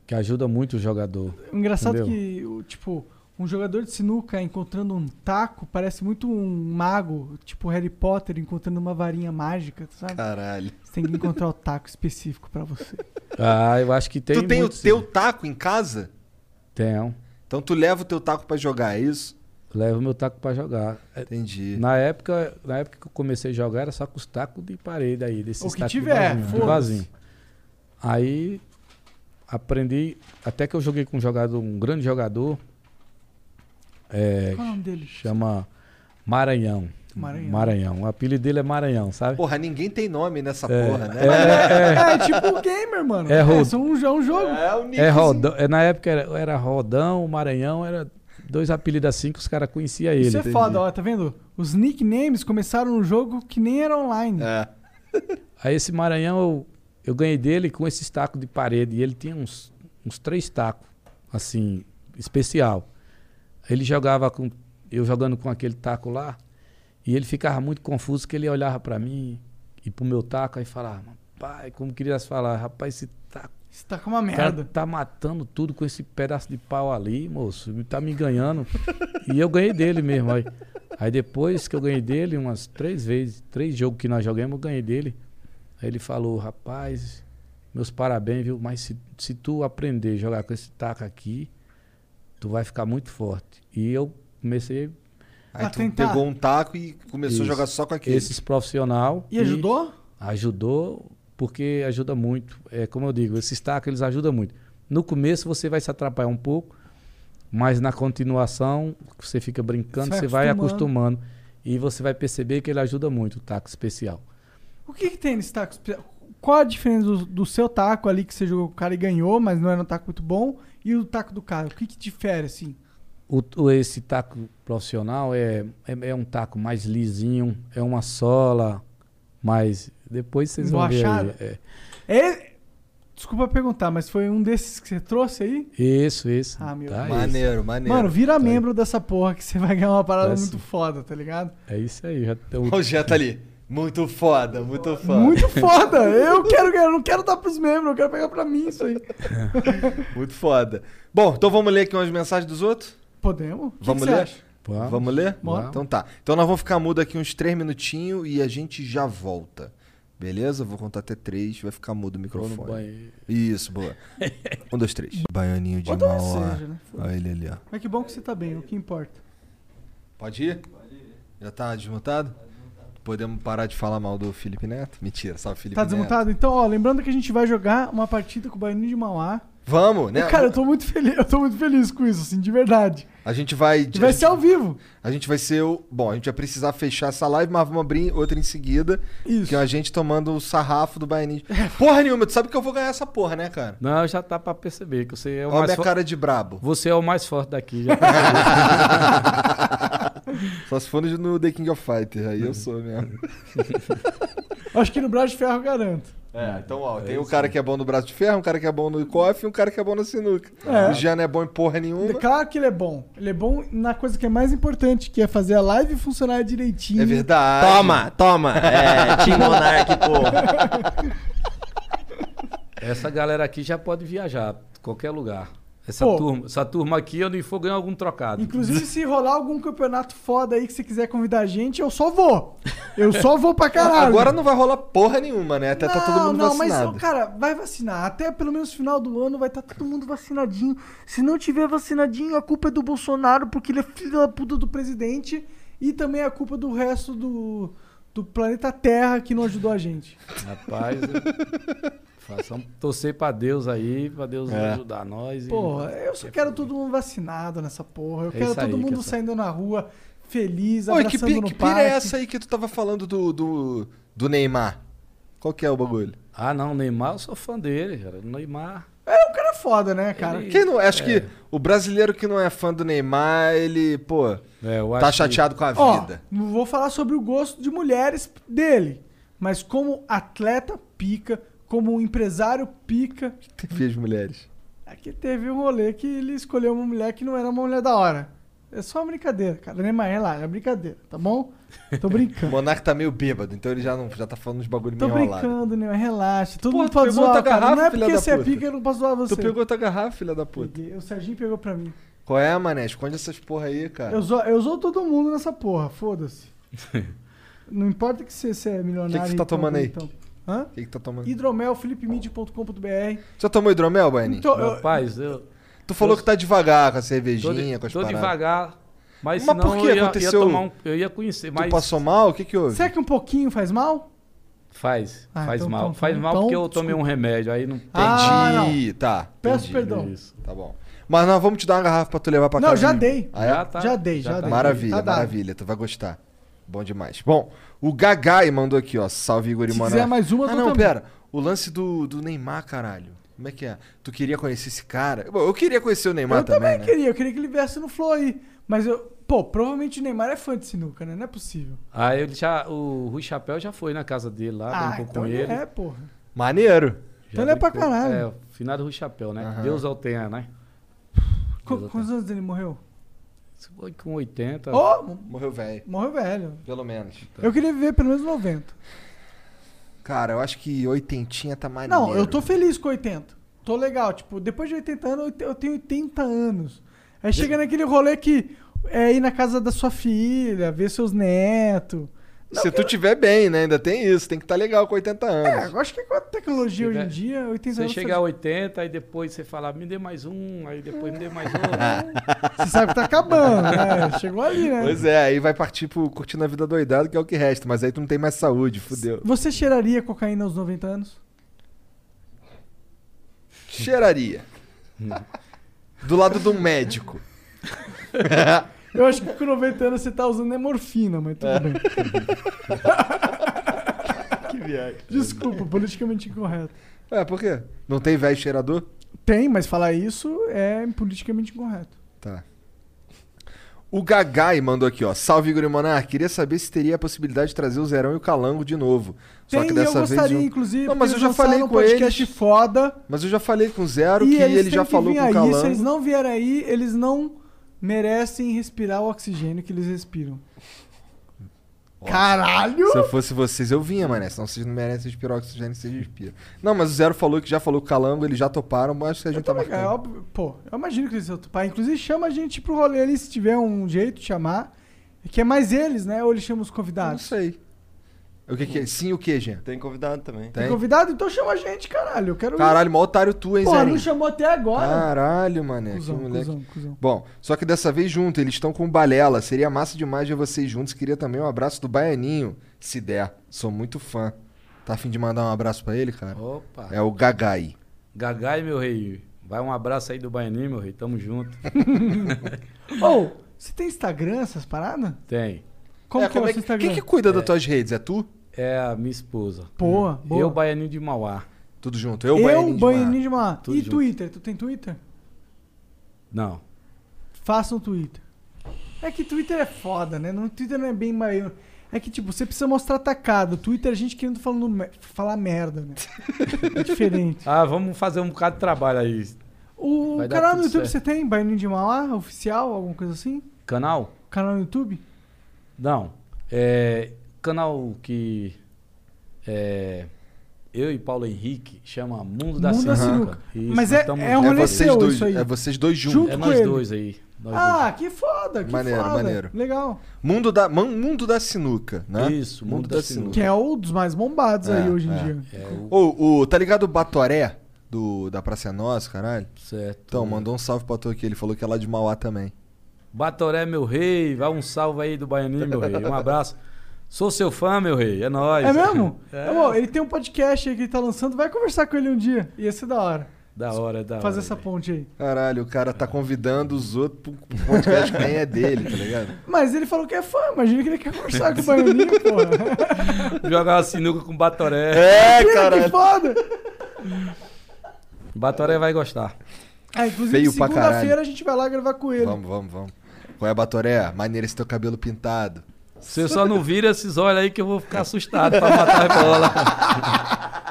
que ajuda muito o jogador. O Engraçado Entendeu? que, o, tipo, um jogador de sinuca encontrando um taco parece muito um mago, tipo Harry Potter encontrando uma varinha mágica, sabe? Caralho. Você tem que encontrar o taco específico pra você. Ah, eu acho que tem. tu tem o teu sim. taco em casa? Tenho. Então tu leva o teu taco pra jogar, é isso? Levo meu taco pra jogar. É, Entendi. Na época, na época que eu comecei a jogar, era só com os tacos de parede aí, desses O que tacos de tiver, vasinho, de foda-se. vasinho. Aí aprendi, até que eu joguei com um jogador, um grande jogador, é, Qual é o nome dele? chama Maranhão. Maranhão. Maranhão. O apelido dele é Maranhão, sabe? Porra, ninguém tem nome nessa É, porra, né? É, tipo um gamer, mano. É É, um, é um jogo. É o É. Rodão, é, na época era, era Rodão, Maranhão, era dois apelidos assim que os caras conheciam ele. Isso é foda, ó, tá vendo? Os nicknames começaram no jogo que nem era online. É. Aí esse Maranhão eu, eu ganhei dele com esses tacos de parede. E ele tinha uns, uns três tacos, assim, especial. Ele jogava com. Eu jogando com aquele taco lá. E ele ficava muito confuso que ele olhava pra mim e pro meu taco aí falava, pai, como queria falar, rapaz, esse taco Você tá com uma O cara merda. tá matando tudo com esse pedaço de pau ali, moço. Tá me ganhando. e eu ganhei dele mesmo. Aí, aí depois que eu ganhei dele, umas três vezes, três jogos que nós jogamos, eu ganhei dele. Aí ele falou, rapaz, meus parabéns, viu? Mas se, se tu aprender a jogar com esse taco aqui, tu vai ficar muito forte. E eu comecei. Aí tu pegou um taco e começou a Isso. jogar só com aquele. Esses profissional. E ajudou? Ajudou, porque ajuda muito. É como eu digo, esses tacos eles ajudam muito. No começo você vai se atrapalhar um pouco, mas na continuação você fica brincando, Você você vai vai acostumando. acostumando e você vai perceber que ele ajuda muito o taco especial. O que, que tem nesse taco? espe- Qual a diferença do, do seu taco ali que você jogou com o cara e ganhou, mas não era um taco muito bom, e o taco do cara? O que, que difere, assim? O, o- esse taco profissional é, é, é um taco mais lisinho, é uma sola, mas depois vocês vão ver aí. É. É, desculpa perguntar, mas foi um desses que você trouxe aí? Isso, isso. Ah, meu Tá, Deus. Maneiro, maneiro. Mano, vira membro dessa porra que você vai ganhar uma parada Tá muito foda, tá ligado? É isso aí. Já O Jé tá ali. Muito foda, muito foda. Muito foda! Eu quero ganhar, eu não quero dar pros membros, eu quero pegar pra mim isso aí. Muito foda. Bom, então vamos ler aqui umas mensagens dos outros? Podemos? Que Vamos que você ler? acha? Vamos. Vamos ler? Bora. Então tá. Então nós vamos ficar mudo aqui uns três minutinhos e a gente já volta. Beleza? Vou contar até três, vai ficar mudo o microfone. Isso, boa. um, dois, três. Baianinho de Mauá. seja, né? Olha ele ali, ó. Mas que bom que você tá bem, o que importa. Pode ir? Já tá desmutado? Podemos parar de falar mal do Felipe Neto? Mentira, salve Felipe Tá Neto. desmontado? Então, ó, lembrando que a gente vai jogar uma partida com o Baianinho de Mauá. Vamos, né? E, cara, eu tô muito feliz, eu tô muito feliz com isso, assim, de verdade. A gente vai. E vai a ser gente- ao vivo. A gente vai ser o. Bom, a gente vai precisar fechar essa live, mas vamos abrir outra em seguida. Isso. Que é a gente tomando o sarrafo do Baianinho. Porra nenhuma, tu sabe que eu vou ganhar essa porra, né, cara? Não, já tá pra perceber que você é o Olha a mais minha fo- cara de brabo. Você é o mais forte daqui. Já Só se for no- The King of Fighters, aí eu sou mesmo. Acho que no Braço de Ferro eu garanto. É, então, ó, tem o cara que é bom no braço de ferro, um cara que é bom no coffee e um cara que é bom na sinuca. É. O Jean não é bom em porra nenhuma. Claro que ele é bom. Ele é bom na coisa que é mais importante, que é fazer a live funcionar direitinho. É verdade. Toma, toma. É, Team Monark, pô. Essa galera aqui já pode viajar, qualquer lugar. Essa Pô. turma, essa turma aqui, eu nem for ganhar algum trocado. Inclusive, se rolar algum campeonato foda aí que você quiser convidar a gente, eu só vou. Eu só vou pra caralho. Agora não vai rolar porra nenhuma, né? Até tá todo mundo não, vacinado. mas, ó, cara, vai vacinar. Até pelo menos no final do ano vai estar todo mundo vacinadinho. Se não tiver vacinadinho, a culpa é do Bolsonaro, porque ele é filho da puta do presidente. E também a culpa do resto do, do planeta Terra que não ajudou a gente. Rapaz, façamos torcer pra Deus aí, pra Deus É. ajudar nós. e- Porra, eu só quero todo mundo vacinado nessa porra. Eu É quero aí todo que mundo tô- saindo na rua feliz, Oi, que, abraçando pi- no que pira é essa aí que tu tava falando do, do, do Neymar? Qual que é o bagulho? Ah, não, Neymar, eu sou fã dele, cara. Neymar. É um cara foda, né, cara? Ele- Quem não, acho É. que o brasileiro que não é fã do Neymar, ele, pô, É, tá chateado com a Ó, vida. não vou falar sobre o gosto de mulheres dele, mas como atleta pica, como empresário pica, Tem filhas mulheres. aqui teve um rolê que ele escolheu uma mulher que não era uma mulher da hora. É só uma brincadeira, cara. Neymar, relaxa, é brincadeira, tá bom? Tô O brincando. Monark tá meio bêbado, então ele já, não, já tá falando uns bagulho Tô meio enrolado. brincando, Neymar, relaxa. Todo Porra, mundo pode zoar, cara. garrafa, Não é porque você é pica, eu não posso zoar você. Tu pegou outra garrafa, filha da puta. Peguei. O Serginho pegou pra mim. Qual é, mané? Esconde essas porra aí, cara. Eu zoo, eu zoo todo mundo nessa porra, foda-se. não importa que você, você é milionário. O que que você tá então, tomando aí? então. Hã? O que, que tá tomando? Hidromel, philipemid.com.br. Já tomou hidromel, Baianinho? Então, eu- Rapaz, eu. Tu falou eu- que tá devagar com a Tô, cervejinha, de- com as tô paradas. devagar. Mas, Mas por que eu ia, aconteceu? tomar um, eu ia conhecer, Tu mas passou mal? O que que houve? Será que um pouquinho faz mal? faz, Ah, faz então- mal. então- faz mal então, porque eu tomei desculpa. um remédio, aí não. Ah, Entendi, tá. Peço entendi. perdão. Isso. Tá bom. Mas nós vamos te dar uma garrafa pra tu levar pra Não, casa. já dei. Ah, é? Já tá. Já dei, já tá. dei. Maravilha, Tá maravilha. Tu vai gostar. Bom demais. Bom, o Gagai mandou aqui, ó. Salve, Igor e Se quiser mais uma, Ah, não, também. pera. O lance do, do Neymar, caralho. Como é que é? Tu queria conhecer esse cara? Bom, eu queria conhecer o Neymar eu também, também, né? queria, eu queria que ele viesse no Flow aí. Mas eu. Pô, provavelmente o Neymar é fã de sinuca, né? Não é possível. Aí ele já, o Rui Chapéu já foi na casa dele lá, ah, brincou então com ele é, porra. Maneiro. Já Então ele é pra brincou. caralho. É, o finado Rui Chapéu, né? Aham. Deus ao tenha, né? Qu- Deus quantos anos ele morreu? Foi com 80. Oh, Morreu velho, morreu velho. pelo menos. Eu queria viver pelo menos 90. Cara, eu acho que oitentinha tá maneiro. Não, eu tô feliz com 80. tô legal. Tipo, depois de 80 anos, eu tenho 80 anos. Aí chega naquele rolê que é ir na casa da sua filha, ver seus netos. Se tu tiver bem, né? Ainda tem isso. Tem que estar legal com 80 anos. É, eu acho que com a tecnologia hoje em dia, 80 Você anos. chegar a 80, aí depois você fala, me dê mais um, aí depois me dê mais outro. Você sabe que tá acabando, né? Chegou ali, né? Pois é, aí vai partir pro curtindo a vida doidado, que é o que resta. Mas aí tu não tem mais saúde, fudeu. Você cheiraria cocaína aos 90 anos? Cheiraria. Do lado de um médico. Eu acho que com 90 anos você tá usando é morfina, mas tudo bem. que viagem. Desculpa, politicamente incorreto. É, por quê? Não tem velho cheirador? Tem, mas falar isso é politicamente incorreto. Tá. O Gagai mandou aqui, ó. Salve, Igor e Monar. Queria saber se teria a possibilidade de trazer o Zerão e o Calango de novo. Só Tem, que dessa eu gostaria, vez. um- inclusive, Não, mas eu já falei com um podcast eles. foda. Mas eu já falei com o Zero E que eles ele já falou vir com o aí. Calango. Se eles não vierem aí, eles não merecem respirar o oxigênio que eles respiram. Caralho! Se eu fosse vocês, eu vinha, mané. Senão vocês não merecem respirar oxigênio que vocês respiram. Não, mas o Zero falou que já falou com o Calango, eles já toparam, mas acho que a gente tá Tá legal, é marcando. óbvio. Pô, eu imagino que eles vão topar. Inclusive, chama a gente pro rolê ali, se tiver um jeito de chamar. Que é mais eles, né? Ou eles chamam os convidados? Não sei. O que que é? Sim, o que, Jean? Tem convidado também. Tem convidado? Então chama a gente, caralho. Eu quero ir. Caralho, mó otário tu, hein, Porra, Zé? não chamou até agora. Caralho, mané. Cusão, que moleque. cuzão, cuzão. Bom, só que dessa vez junto, eles estão com o Balela. Seria massa demais ver vocês juntos. Queria também um abraço do Baianinho, se der. Sou muito fã. Tá afim de mandar um abraço pra ele, cara? Opa. É o Gagai. Gagai, meu rei. Vai um abraço aí do Baianinho, meu rei. Tamo junto. Ô, você tem Instagram, essas paradas? Tem. Como É, que é o como é seu que- Instagram? quem que cuida das tuas redes? É tu? É a minha esposa. Boa, boa. Eu, Baianinho de Mauá. Tudo junto. Eu, Eu, Baianinho de. Mar. Tudo E junto. Twitter? Tu tem Twitter? Não. Faça um Twitter. É que Twitter é foda, né? No Twitter não é bem maior. É que, tipo, você precisa mostrar atacado. Twitter a gente querendo falando falar merda, né? É diferente. Ah, vamos fazer um bocado de trabalho aí. O Vai canal no YouTube certo. você tem? Baianinho de Mauá? Oficial? Alguma coisa assim? Canal? Canal no YouTube? Não. É. Canal que. É. Eu e Paulo Henrique chama Mundo da Mundo da Sinuca. Isso, Mas nós é- é um rolê vocês seu dois, isso aí. É vocês dois juntos. Junto É com nós ele. dois aí. Nós Ah, que foda, que Maneiro, foda. maneiro. Legal. Mundo da, Man- mundo da Sinuca, né? Isso, Mundo da Sinuca. Que é um dos mais bombados aí É, hoje em é. dia. Ô, o, tá ligado o Batoré? Do, da Praça é Nossa, caralho? Certo. Então, mandou um salve pra tu aqui. Ele falou que é lá de Mauá também. Batoré, meu rei. Vai um salve aí do Baianinho, meu rei. Um abraço. Sou seu fã, meu rei. É nóis. É mesmo? É. Amor, ele tem um podcast aí que ele tá lançando. Vai conversar com ele um dia. Ia ser da hora. Da hora, da Fazer hora. essa ponte aí. Caralho, o cara tá convidando os outros pro podcast que nem é dele, tá ligado? Mas ele falou que é fã. Imagina que ele quer conversar com o Baianinho, porra. Jogar uma sinuca com Batoré. É, cara. Que foda. Batoré vai gostar. Ah, inclusive, Feio pra segunda-feira a gente vai lá gravar com ele. Vamos, vamos, vamos. Qual é, Batoré? Maneiro esse teu cabelo pintado. Você só não vira esses olhos aí que eu vou ficar assustado pra matar a bola.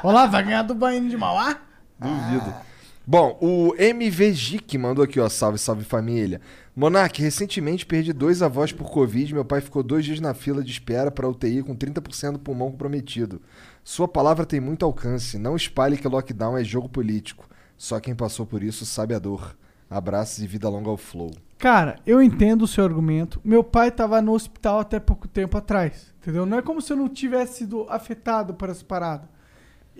Olha lá, vai ganhar do Baianinho de Mauá? Duvido. Bom, o MVG que mandou aqui, ó. Salve, salve família. Monark, recentemente perdi dois avós por Covid. Meu pai ficou dois dias na fila de espera para UTI com 30% do pulmão comprometido. Sua palavra tem muito alcance. Não espalhe que lockdown é jogo político. Só quem passou por isso sabe a dor. Abraços e vida longa ao Flow. Cara, eu entendo o seu argumento. Meu pai tava no hospital até pouco tempo atrás, entendeu? Não é como se eu não tivesse sido afetado por essa parada.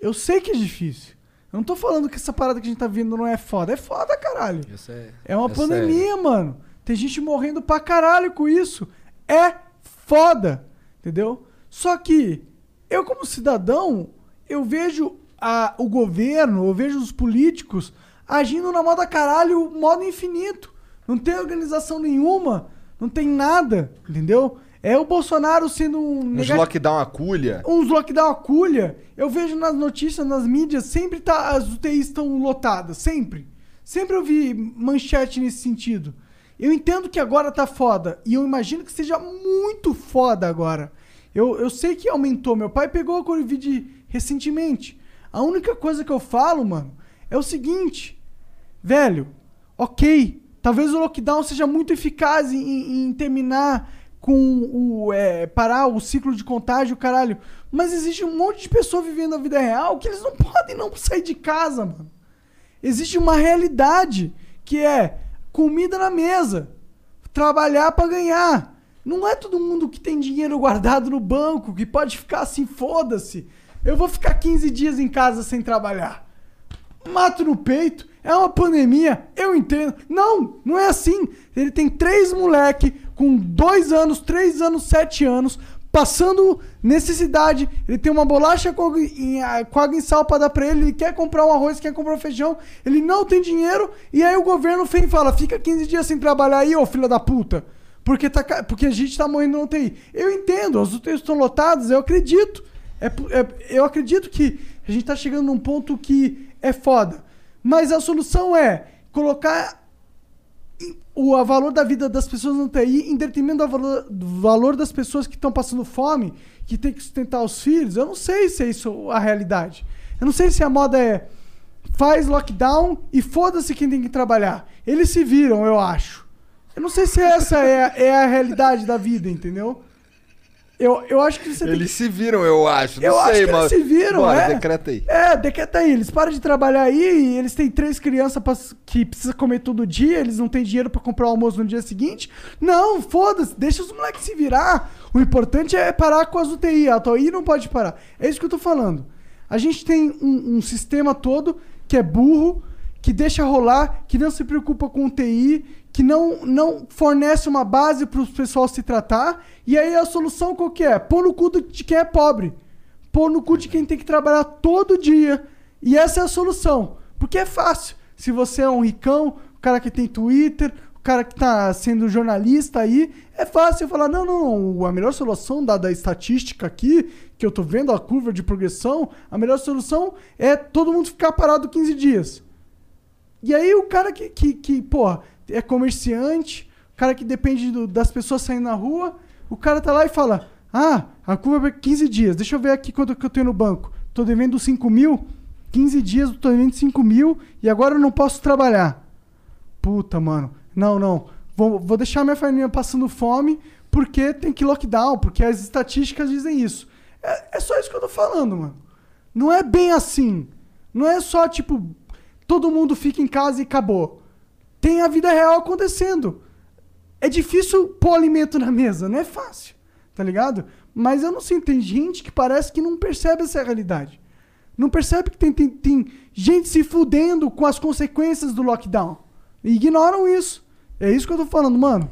Eu sei que é difícil. Eu não tô falando que essa parada que a gente tá vendo não é foda. É foda, caralho. Isso é, É uma é pandemia, mano. Tem gente morrendo pra caralho com isso. É foda, entendeu? Só que eu, como cidadão, eu vejo a- o governo, eu vejo os políticos agindo na moda caralho, modo infinito. Não tem organização nenhuma, não tem nada, entendeu? É o Bolsonaro sendo um Uns negati- lockdown aculha. uns lockdown aculha. Eu vejo nas notícias, nas mídias, sempre tá, as UTIs estão lotadas, sempre. Sempre eu vi manchete nesse sentido. Eu entendo que agora tá foda, e eu imagino que seja muito foda agora. Eu, eu sei que aumentou. Meu pai pegou a Covid recentemente. A única coisa que eu falo, mano, é o seguinte. Velho, ok, talvez o lockdown seja muito eficaz em, em terminar com o. é, parar o ciclo de contágio, caralho. Mas existe um monte de pessoa vivendo a vida real que eles não podem não sair de casa, mano. Existe uma realidade que é comida na mesa, trabalhar pra ganhar. Não é todo mundo que tem dinheiro guardado no banco, que pode ficar assim, foda-se. Eu vou ficar 15 dias em casa sem trabalhar. Mato no peito, é uma pandemia, eu entendo. Não, não é assim. Ele tem três moleque com dois anos, três anos, sete anos, passando necessidade. Ele tem uma bolacha com água em, sal pra dar pra ele. Ele quer comprar um arroz, quer comprar um feijão. Ele não tem dinheiro. E aí o governo vem e fala: fica 15 dias sem trabalhar aí, ô filho da puta. Porque, tá, porque a gente tá morrendo no UTI. Eu entendo, as UTIs estão lotadas, eu acredito. É, é- eu acredito que a gente tá chegando num ponto que é foda. Mas a solução é colocar o valor da vida das pessoas no TI em detrimento do valor, do valor das pessoas que estão passando fome, que tem que sustentar os filhos. Eu não sei se é isso a realidade. Eu não sei se a moda é faz lockdown e foda-se quem tem que trabalhar. Eles se viram, eu acho. Eu não sei se essa é, é a realidade da vida, entendeu? Eu, eu acho que você tem Eles se viram, eu acho. Não eu acho sei, que mano. eles se viram, Bora, é. decreta aí. É, decreta aí. Eles param de trabalhar aí e eles têm três crianças pra- que precisa comer todo dia, eles não têm dinheiro pra comprar o almoço no dia seguinte. Não, foda-se, deixa os moleques se virar. O importante é parar com as UTI. A UTI não pode parar. É isso que eu tô falando. A gente tem um, um sistema todo que é burro, que deixa rolar, que não se preocupa com UTI, que não, não fornece uma base para o pessoal se tratar. E aí a solução qual que é? Pôr no cu de quem é pobre. Pôr no cu de quem tem que trabalhar todo dia. E essa é a solução. Porque é fácil. Se você é um ricão, o cara que tem Twitter, o cara que tá sendo jornalista aí, é fácil falar, não, não, a melhor solução dada estatística aqui, que eu tô vendo a curva de progressão, a melhor solução é todo mundo ficar parado 15 dias. E aí o cara que, que, que porra, é comerciante, o cara que depende do- das pessoas saindo na rua, o cara tá lá e fala, ah, a curva é 15 dias, deixa eu ver aqui quanto que eu tenho no banco. Tô devendo 5 mil, 15 dias eu tô devendo 5 mil e agora eu não posso trabalhar. Puta, mano. Não, não. Vou, vou deixar minha família passando fome porque tem que lockdown, porque as estatísticas dizem isso. É, é só isso que eu tô falando, mano. Não é bem assim. Não é só, tipo, todo mundo fica em casa e acabou. Tem a vida real acontecendo. É difícil pôr alimento na mesa, não é fácil, tá ligado? Mas eu não sei, tem gente que parece que não percebe essa realidade. Não percebe que tem, tem, tem gente se fudendo com as consequências do lockdown. E ignoram isso. É isso que eu tô falando, mano.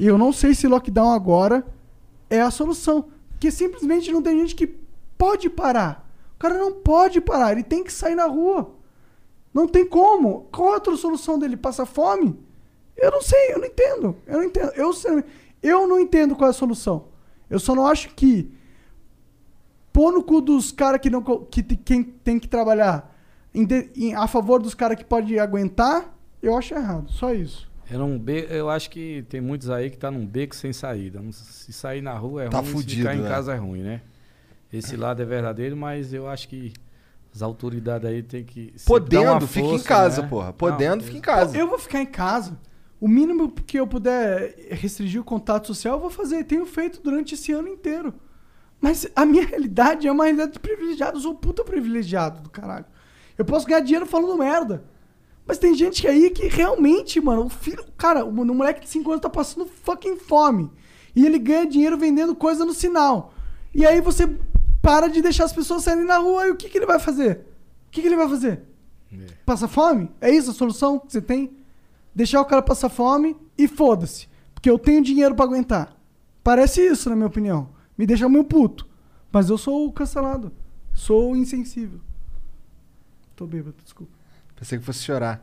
Eu não sei se lockdown agora é a solução. Porque simplesmente não tem gente que pode parar. O cara não pode parar, ele tem que sair na rua. Não tem como. Qual a outra solução dele? Passar fome? Eu não sei, eu não entendo. Eu não entendo. Eu, eu não entendo qual é a solução. Eu só não acho que pôr no cu dos caras que não que quem tem que trabalhar em em- a favor dos caras que pode aguentar, eu acho errado. Só isso. É um be... Eu acho que tem muitos aí que tá num beco sem saída. Se sair na rua é Tá ruim, fudido, se ficar em né? casa é ruim, né? Esse lado é verdadeiro, mas eu acho que as autoridades aí tem que. sempre dar uma Podendo, fica em força, casa, né? porra. Não, Podendo, fica em casa. Eu vou ficar em casa. O mínimo que eu puder restringir o contato social, eu vou fazer. Tenho feito durante esse ano inteiro. Mas a minha realidade é uma realidade de privilegiado. Eu sou um puta privilegiado do caralho. Eu posso ganhar dinheiro falando merda. Mas tem gente aí que realmente, mano, o filho. Cara, o o moleque de 5 anos tá passando fucking fome. E ele ganha dinheiro vendendo coisa no sinal. E aí você para de deixar as pessoas saírem na rua e o que, que ele vai fazer? O que, que ele vai fazer? Passa fome? É isso a solução que você tem? Deixar o cara passar fome e foda-se. Porque eu tenho dinheiro pra aguentar. Parece isso, na minha opinião. Me deixa meio puto. Mas eu sou cancelado. Sou insensível. Tô bêbado, desculpa. Pensei que fosse chorar.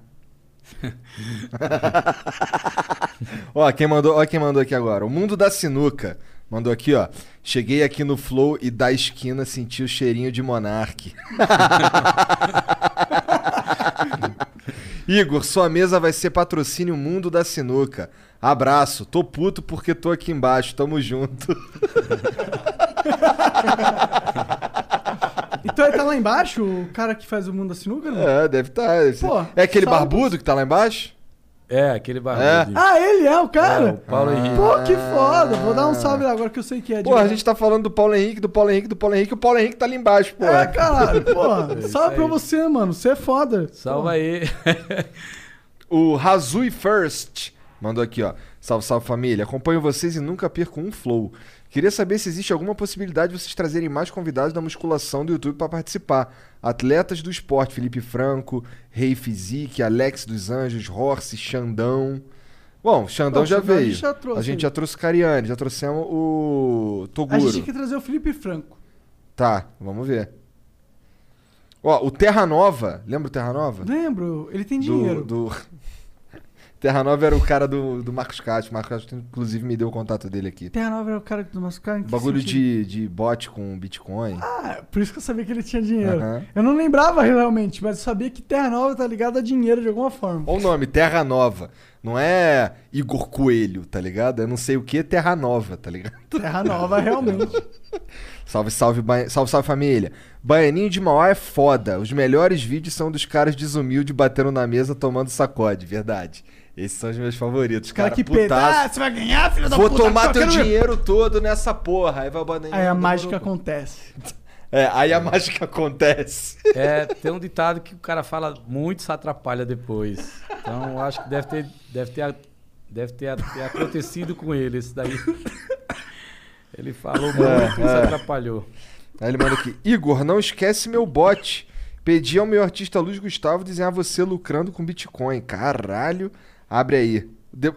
ó, quem mandou, ó quem mandou aqui agora. O mundo da sinuca. Mandou aqui, ó. Cheguei aqui no Flow e da esquina senti o cheirinho de Monark. Igor, sua mesa vai ser patrocínio Mundo da Sinuca. Abraço. Tô puto porque tô aqui embaixo. Tamo junto. Então ele tá lá embaixo, o cara que faz o mundo da sinuca, não? É, deve estar. Pô, é aquele salve. barbudo que tá lá embaixo? É, aquele É? barbudinho. Ah, ele é o É, cara? o Paulo Henrique. Pô, que foda. Vou dar um salve lá agora que eu sei que é. Porra, a gente tá falando do Paulo Henrique, do Paulo Henrique, do Paulo Henrique, o Paulo Henrique tá ali embaixo, porra. É, caralho, porra. isso Salve pra você, mano. Você é foda. Salva aí. O Razui First mandou aqui, ó. Salve, salve família. Acompanho vocês e nunca perco um flow. Queria saber se existe alguma possibilidade de vocês trazerem mais convidados da musculação do YouTube pra participar. Atletas do esporte, Felipe Franco, Rei Physique, Alex dos Anjos, Horse, Xandão. Bom, Xandão já Xandão a veio. gente já trouxe a gente já trouxe o Cariani, já trouxemos o A Toguro. gente tem que trazer o Felipe Franco. Tá, vamos ver. Ó, o Terra Nova, lembra o Terra Nova? Lembro, ele tem do, dinheiro. do- Terra Nova era o cara do, do Marcos Castro. O Marcos Castro, inclusive, me deu o contato dele aqui. Terra Nova é o cara do nosso cara. Bagulho de, de bot com Bitcoin. Ah, por isso que eu sabia que ele tinha dinheiro. Aham. Eu não lembrava realmente, mas eu sabia que Terra Nova tá ligada a dinheiro de alguma forma. Olha o nome, Terra Nova. Não é Igor Coelho, tá ligado? É não sei o que, Terra Nova, tá ligado? Terra Nova, realmente. Salve, salve, ba... salve, salve família. Baianinho de Mauá é foda. Os melhores vídeos são dos caras desumildes batendo na mesa tomando sacode, verdade. Esses são os meus favoritos. Cara Cara, que ah, você vai ganhar, filho da Vou puta. tomar eu teu ver. dinheiro todo nessa porra. Aí vai banando. Aí a mágica acontece. É, aí a mágica acontece. É, tem um ditado que o cara fala muito se atrapalha depois. Então, acho que deve ter, deve ter, deve ter, ter acontecido com ele esse daí. Ele falou muito É, e se é. atrapalhou. Aí ele manda aqui: Igor, não esquece meu bot. Pedi ao meu artista Luiz Gustavo desenhar você lucrando com Bitcoin. Caralho. Abre aí. De...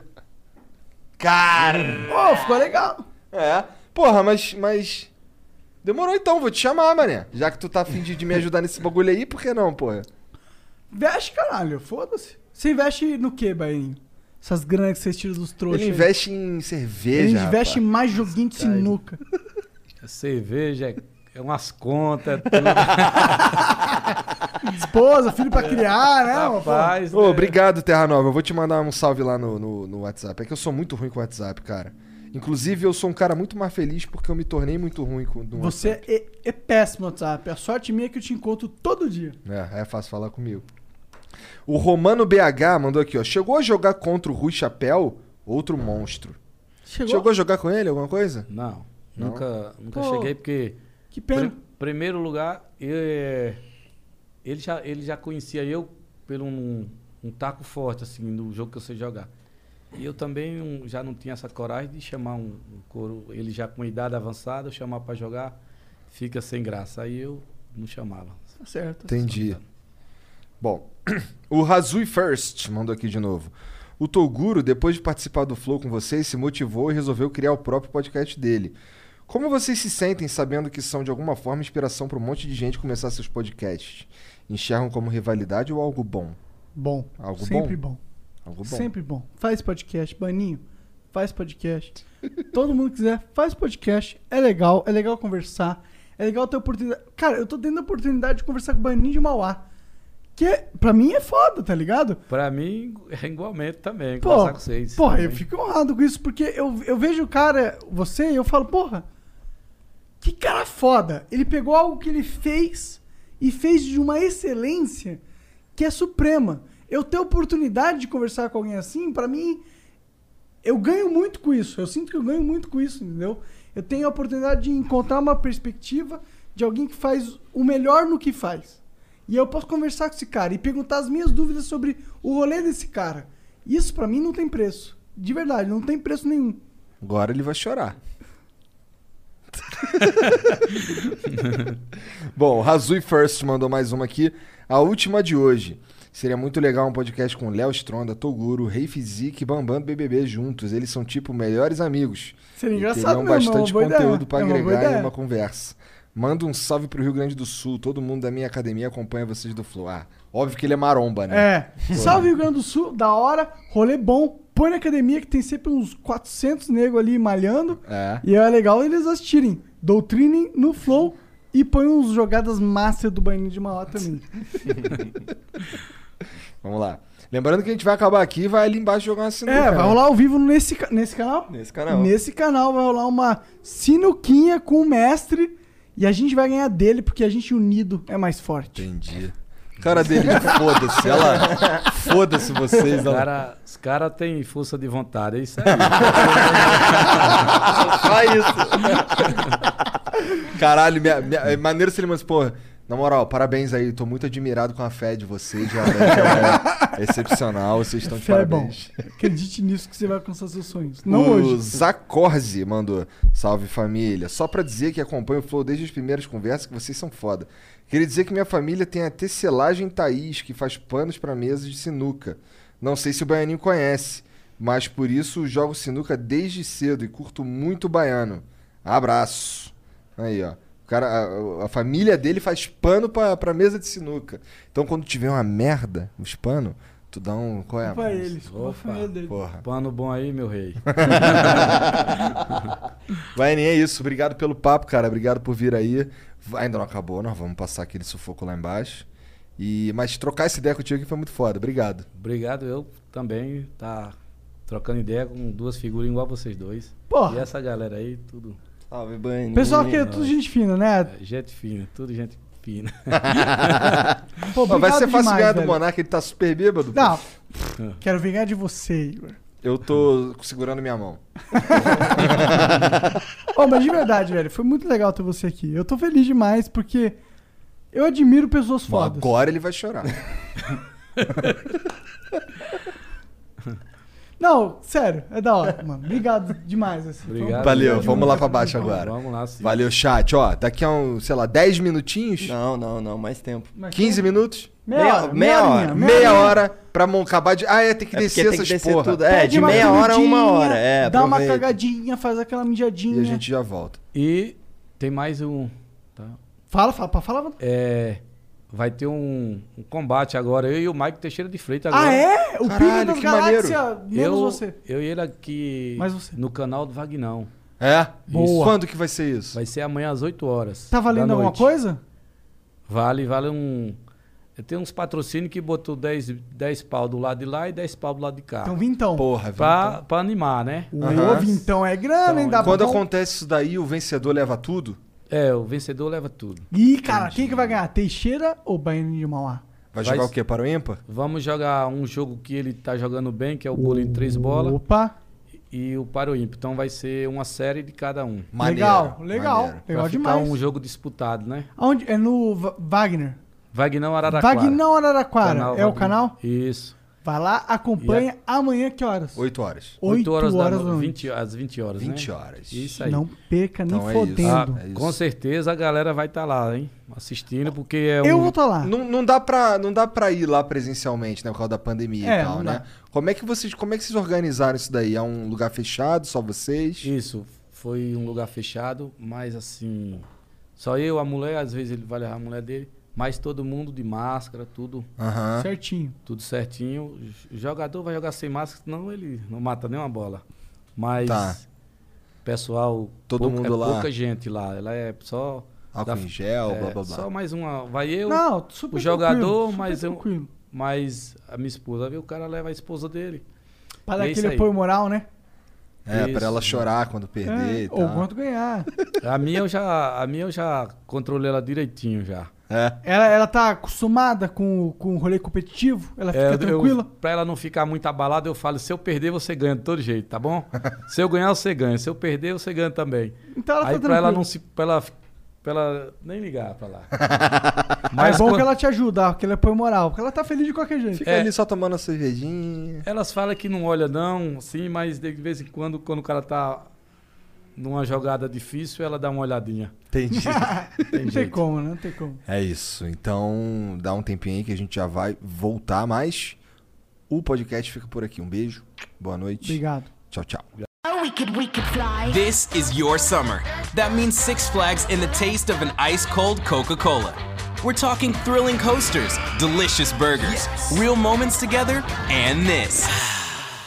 Cara. Pô, ficou legal. É. Porra, mas, mas. Demorou então, vou te chamar, mané. Já que tu tá afim de, de me ajudar nesse bagulho aí, por que não, porra? Veste, caralho, foda-se. Você investe no que, Baianinho? Essas granas que vocês tiram dos trouxas. Ele aí. investe em cerveja. Ele investe em rapaz. mais joguinho de sinuca. É cerveja, é, é umas contas, é tudo. Esposa, filho pra criar, né? Rapaz, Ô, né? obrigado, Terra Nova. Eu vou te mandar um salve lá no, no, no WhatsApp. É que eu sou muito ruim com o WhatsApp, cara. Inclusive, eu sou um cara muito mais feliz porque eu me tornei muito ruim com no Você é, é péssimo no WhatsApp. A sorte minha é que eu te encontro todo dia. É, é fácil falar comigo. O Romano BH mandou aqui, ó. Chegou a jogar contra o Rui Chapéu? Outro monstro. Chegou? Chegou a jogar com ele alguma coisa? Não, Não? nunca, nunca Pô, cheguei porque Que pena. Pri- primeiro lugar, eu- ele, já, ele já conhecia eu pelo um, um taco forte, assim, no jogo que eu sei jogar. E eu também não- já não tinha essa coragem de chamar um, um coro, ele já com idade avançada, eu chamar pra jogar, fica sem graça. Aí eu não chamava. Tá certo. Entendi. Bom, o Razui First mandou aqui de novo. O Toguro, depois de participar do Flow com vocês, se motivou e resolveu criar o próprio podcast dele. Como vocês se sentem sabendo que são de alguma forma inspiração para um monte de gente começar seus podcasts? Enxergam como rivalidade ou algo bom? Bom. Algo Sempre bom? bom. Algo bom. Sempre bom. Faz podcast, Baninho. Faz podcast. Todo mundo que quiser, faz podcast. É legal, é legal conversar. É legal ter oportunidade. Cara, eu tô tendo a oportunidade de conversar com o Baninho de Mauá. Que é- pra mim é foda, tá ligado? Pra mim, é igualmente também, Pô, conversar com vocês. porra, eu também. fico honrado com isso, porque eu, eu vejo o cara, você, e eu falo, porra, que cara foda. Ele pegou algo que ele fez e fez de uma excelência que é suprema. Eu ter a oportunidade de conversar com alguém assim, pra mim, eu ganho muito com isso. Eu sinto que eu ganho muito com isso, entendeu? Eu tenho a oportunidade de encontrar uma perspectiva de alguém que faz o melhor no que faz. E eu posso conversar com esse cara e perguntar as minhas dúvidas sobre o rolê desse cara. Isso pra mim não tem preço. De verdade, não tem preço nenhum. Agora ele vai chorar. Bom, o Razui First mandou mais uma aqui. A última de hoje. Seria muito legal um podcast com Léo Stronda, Toguro, Rei Fizik e Bambam BBB juntos. Eles são tipo melhores amigos. Seria engraçado teriam mesmo, bastante ideia. conteúdo pra É agregar em uma conversa. Manda um salve pro Rio Grande do Sul. Todo mundo da minha academia acompanha vocês do Flow. Ah, óbvio que ele é maromba, né? É. Salve Rio Grande do Sul, da hora, rolê bom. Põe na academia que tem sempre uns 400 negros ali malhando. É. E é legal eles assistirem. Doutrinem no Flow e põe uns jogadas master do Baninho de Mauá também. Vamos lá. Lembrando que a gente vai acabar aqui e vai ali embaixo jogar uma sinuca. É, vai né? rolar ao vivo nesse, nesse canal? Nesse canal. Nesse canal vai rolar uma sinuquinha com o mestre e a gente vai ganhar dele porque a gente unido é mais forte. Entendi. Cara dele de foda-se. Ela. Foda-se vocês. Os Ela... caras cara têm força de vontade, é isso aí. Só isso. Caralho, minha, minha, é maneiro se ele mas, pô, na moral, parabéns aí. Tô muito admirado com a fé de vocês. Já é excepcional. Vocês estão de Fé é parabéns. Acredite nisso que você vai alcançar seus sonhos. Não o hoje. Zacorzi mandou. Salve família. Só pra dizer que acompanho o Flow desde as primeiras conversas, que vocês são foda. Queria dizer que minha família tem a tecelagem Thaís, que faz panos pra mesas de sinuca. Não sei se o Baianinho conhece, mas por isso jogo sinuca desde cedo e curto muito o baiano. Abraço. Aí, ó. O cara, a, a família dele faz pano pra, pra mesa de sinuca. Então quando tiver uma merda nos panos, tu dá um. Qual é? Mano? ele, desculpa a família dele. Porra. Pano bom aí, meu rei. Baianinho, é isso. Obrigado pelo papo, cara. Obrigado por vir aí. Ainda não acabou, nós vamos passar aquele sufoco lá embaixo. E, mas trocar essa ideia contigo aqui foi muito foda. Obrigado. Obrigado, eu também tá trocando ideia com duas figuras igual vocês dois. Porra. E essa galera aí, tudo. Salve. Pessoal aqui é tudo gente fina, né? É, gente fina, tudo gente fina. Pô, vai ser fácil demais, ganhar do velho. Monark, ele tá super bêbado. pô. Não, quero vingar de você, Igor. Eu tô segurando minha mão. Ô, mas de verdade, velho, foi muito legal ter você aqui. Eu tô feliz demais porque eu admiro pessoas Bom, fodas. agora ele vai chorar. Não, sério, é da hora, mano. Obrigado demais. Assim. Obrigado. Valeu, vamos lá pra baixo agora. Vamos lá, sim. Valeu, chat. Ó, daqui a um, sei lá, 10 minutinhos, Não, não, não, mais tempo. Mas 15 minutos, Meia hora, meia meia hora, horinha, meia horinha. hora pra mão acabar de. Ah, é, tem que É descer essas que descer porra. tudo. É, Pede de uma meia hora a uma hora. É, Dá uma aproveita. cagadinha, faz aquela mijadinha. E a gente já volta. E tem mais um. Tá? Fala, fala, pra falar. É, vai ter um, um combate agora. Eu e o Mike Teixeira de Freitas agora. Ah, é? O Caralho, Pica das que Galáxias, maneiro. menos eu, você. eu e ele aqui Mais você. no canal do Vagnão. É? Boa. Quando que vai ser isso? Vai ser amanhã às 8 horas. Tá valendo da alguma coisa? Vale, vale um. Tem uns patrocínios que botou 10, 10 pau do lado de lá e 10 pau do lado de cá. Então, vintão. Porra, pra, pra animar, né? O Aham. vintão é grana, hein? Dá Quando pra... acontece isso daí, o vencedor leva tudo? É, o vencedor leva tudo. Ih, cara, quem que vai ganhar? Teixeira ou Baiano de Mauá? Vai, Vai jogar o quê? Para o ímpar? Vamos jogar um jogo que ele tá jogando bem, que é o bolinho de três bolas, Opa, e o para o ímpar. Então vai ser uma série de cada um. legal, legal. maneiro. Legal pra demais. ficar um jogo disputado, né? Aonde? É no Wagner. Vagnão Araraquara. Vagnão Araraquara. Canal é o canal? Isso. Vai lá, acompanha. Amanhã que horas? 8 horas. 8 horas, horas, da noite. 20, às 20 horas, 20 né? horas. Isso aí. Não perca nem Então é isso. fodendo. Ah, é isso. Com certeza a galera vai estar lá, hein? Assistindo, porque é um... Eu vou estar lá. Não, não, dá pra, não dá pra ir lá presencialmente, né? Por causa da pandemia É, e tal, né? dá. Como é, que vocês, como é que vocês organizaram isso daí? É um lugar fechado, só vocês? Isso, foi um lugar fechado, mas assim... Só eu, a mulher, às vezes ele vai levar a mulher dele, mas todo mundo de máscara, tudo, Aham. Certinho. tudo certinho. O jogador vai jogar sem máscara, senão ele não mata nenhuma bola. Mas... Tá. Pessoal, Todo pouca- mundo é lá. pouca gente lá. Ela é só... Álcool em gel, é, blá blá blá. Só mais uma... Vai eu, Não, super o jogador, mas eu- tranquilo. mas a minha esposa, viu? O cara leva a esposa dele. Pra dar É aquele apoio moral, né? É, Isso. pra ela chorar quando perder É, ou tal. quanto ganhar. A minha eu já, a minha eu já controlei ela direitinho já. É. Ela, ela tá acostumada com, com o rolê competitivo? Ela fica É, eu- tranquila? pra ela não ficar muito abalada, eu falo, se eu perder, você ganha de todo jeito, tá bom? se eu ganhar, você ganha. Se eu perder, você ganha também. Então ela Aí tá pra ela tranquila. não se. Pra ela, pra ela nem ligar pra lá. Mas é bom quando- que ela te ajuda, aquele apoio moral. Porque ela tá feliz de qualquer jeito. Fica É. ali só tomando a cervejinha. Elas falam que não olha não, sim, mas de vez em quando, quando o cara tá numa jogada difícil, ela dá uma olhadinha. Entendi. Tem Não tem como, né? Não tem como. é isso. Então, dá um tempinho aí que a gente já vai voltar, mas o podcast fica por aqui. Um beijo, boa noite. Obrigado. Tchau, tchau. We could, we could fly. This is your summer. That means Six Flags and the taste of an ice cold Coca Cola. We're talking thrilling coasters, delicious burgers, real moments together, and this.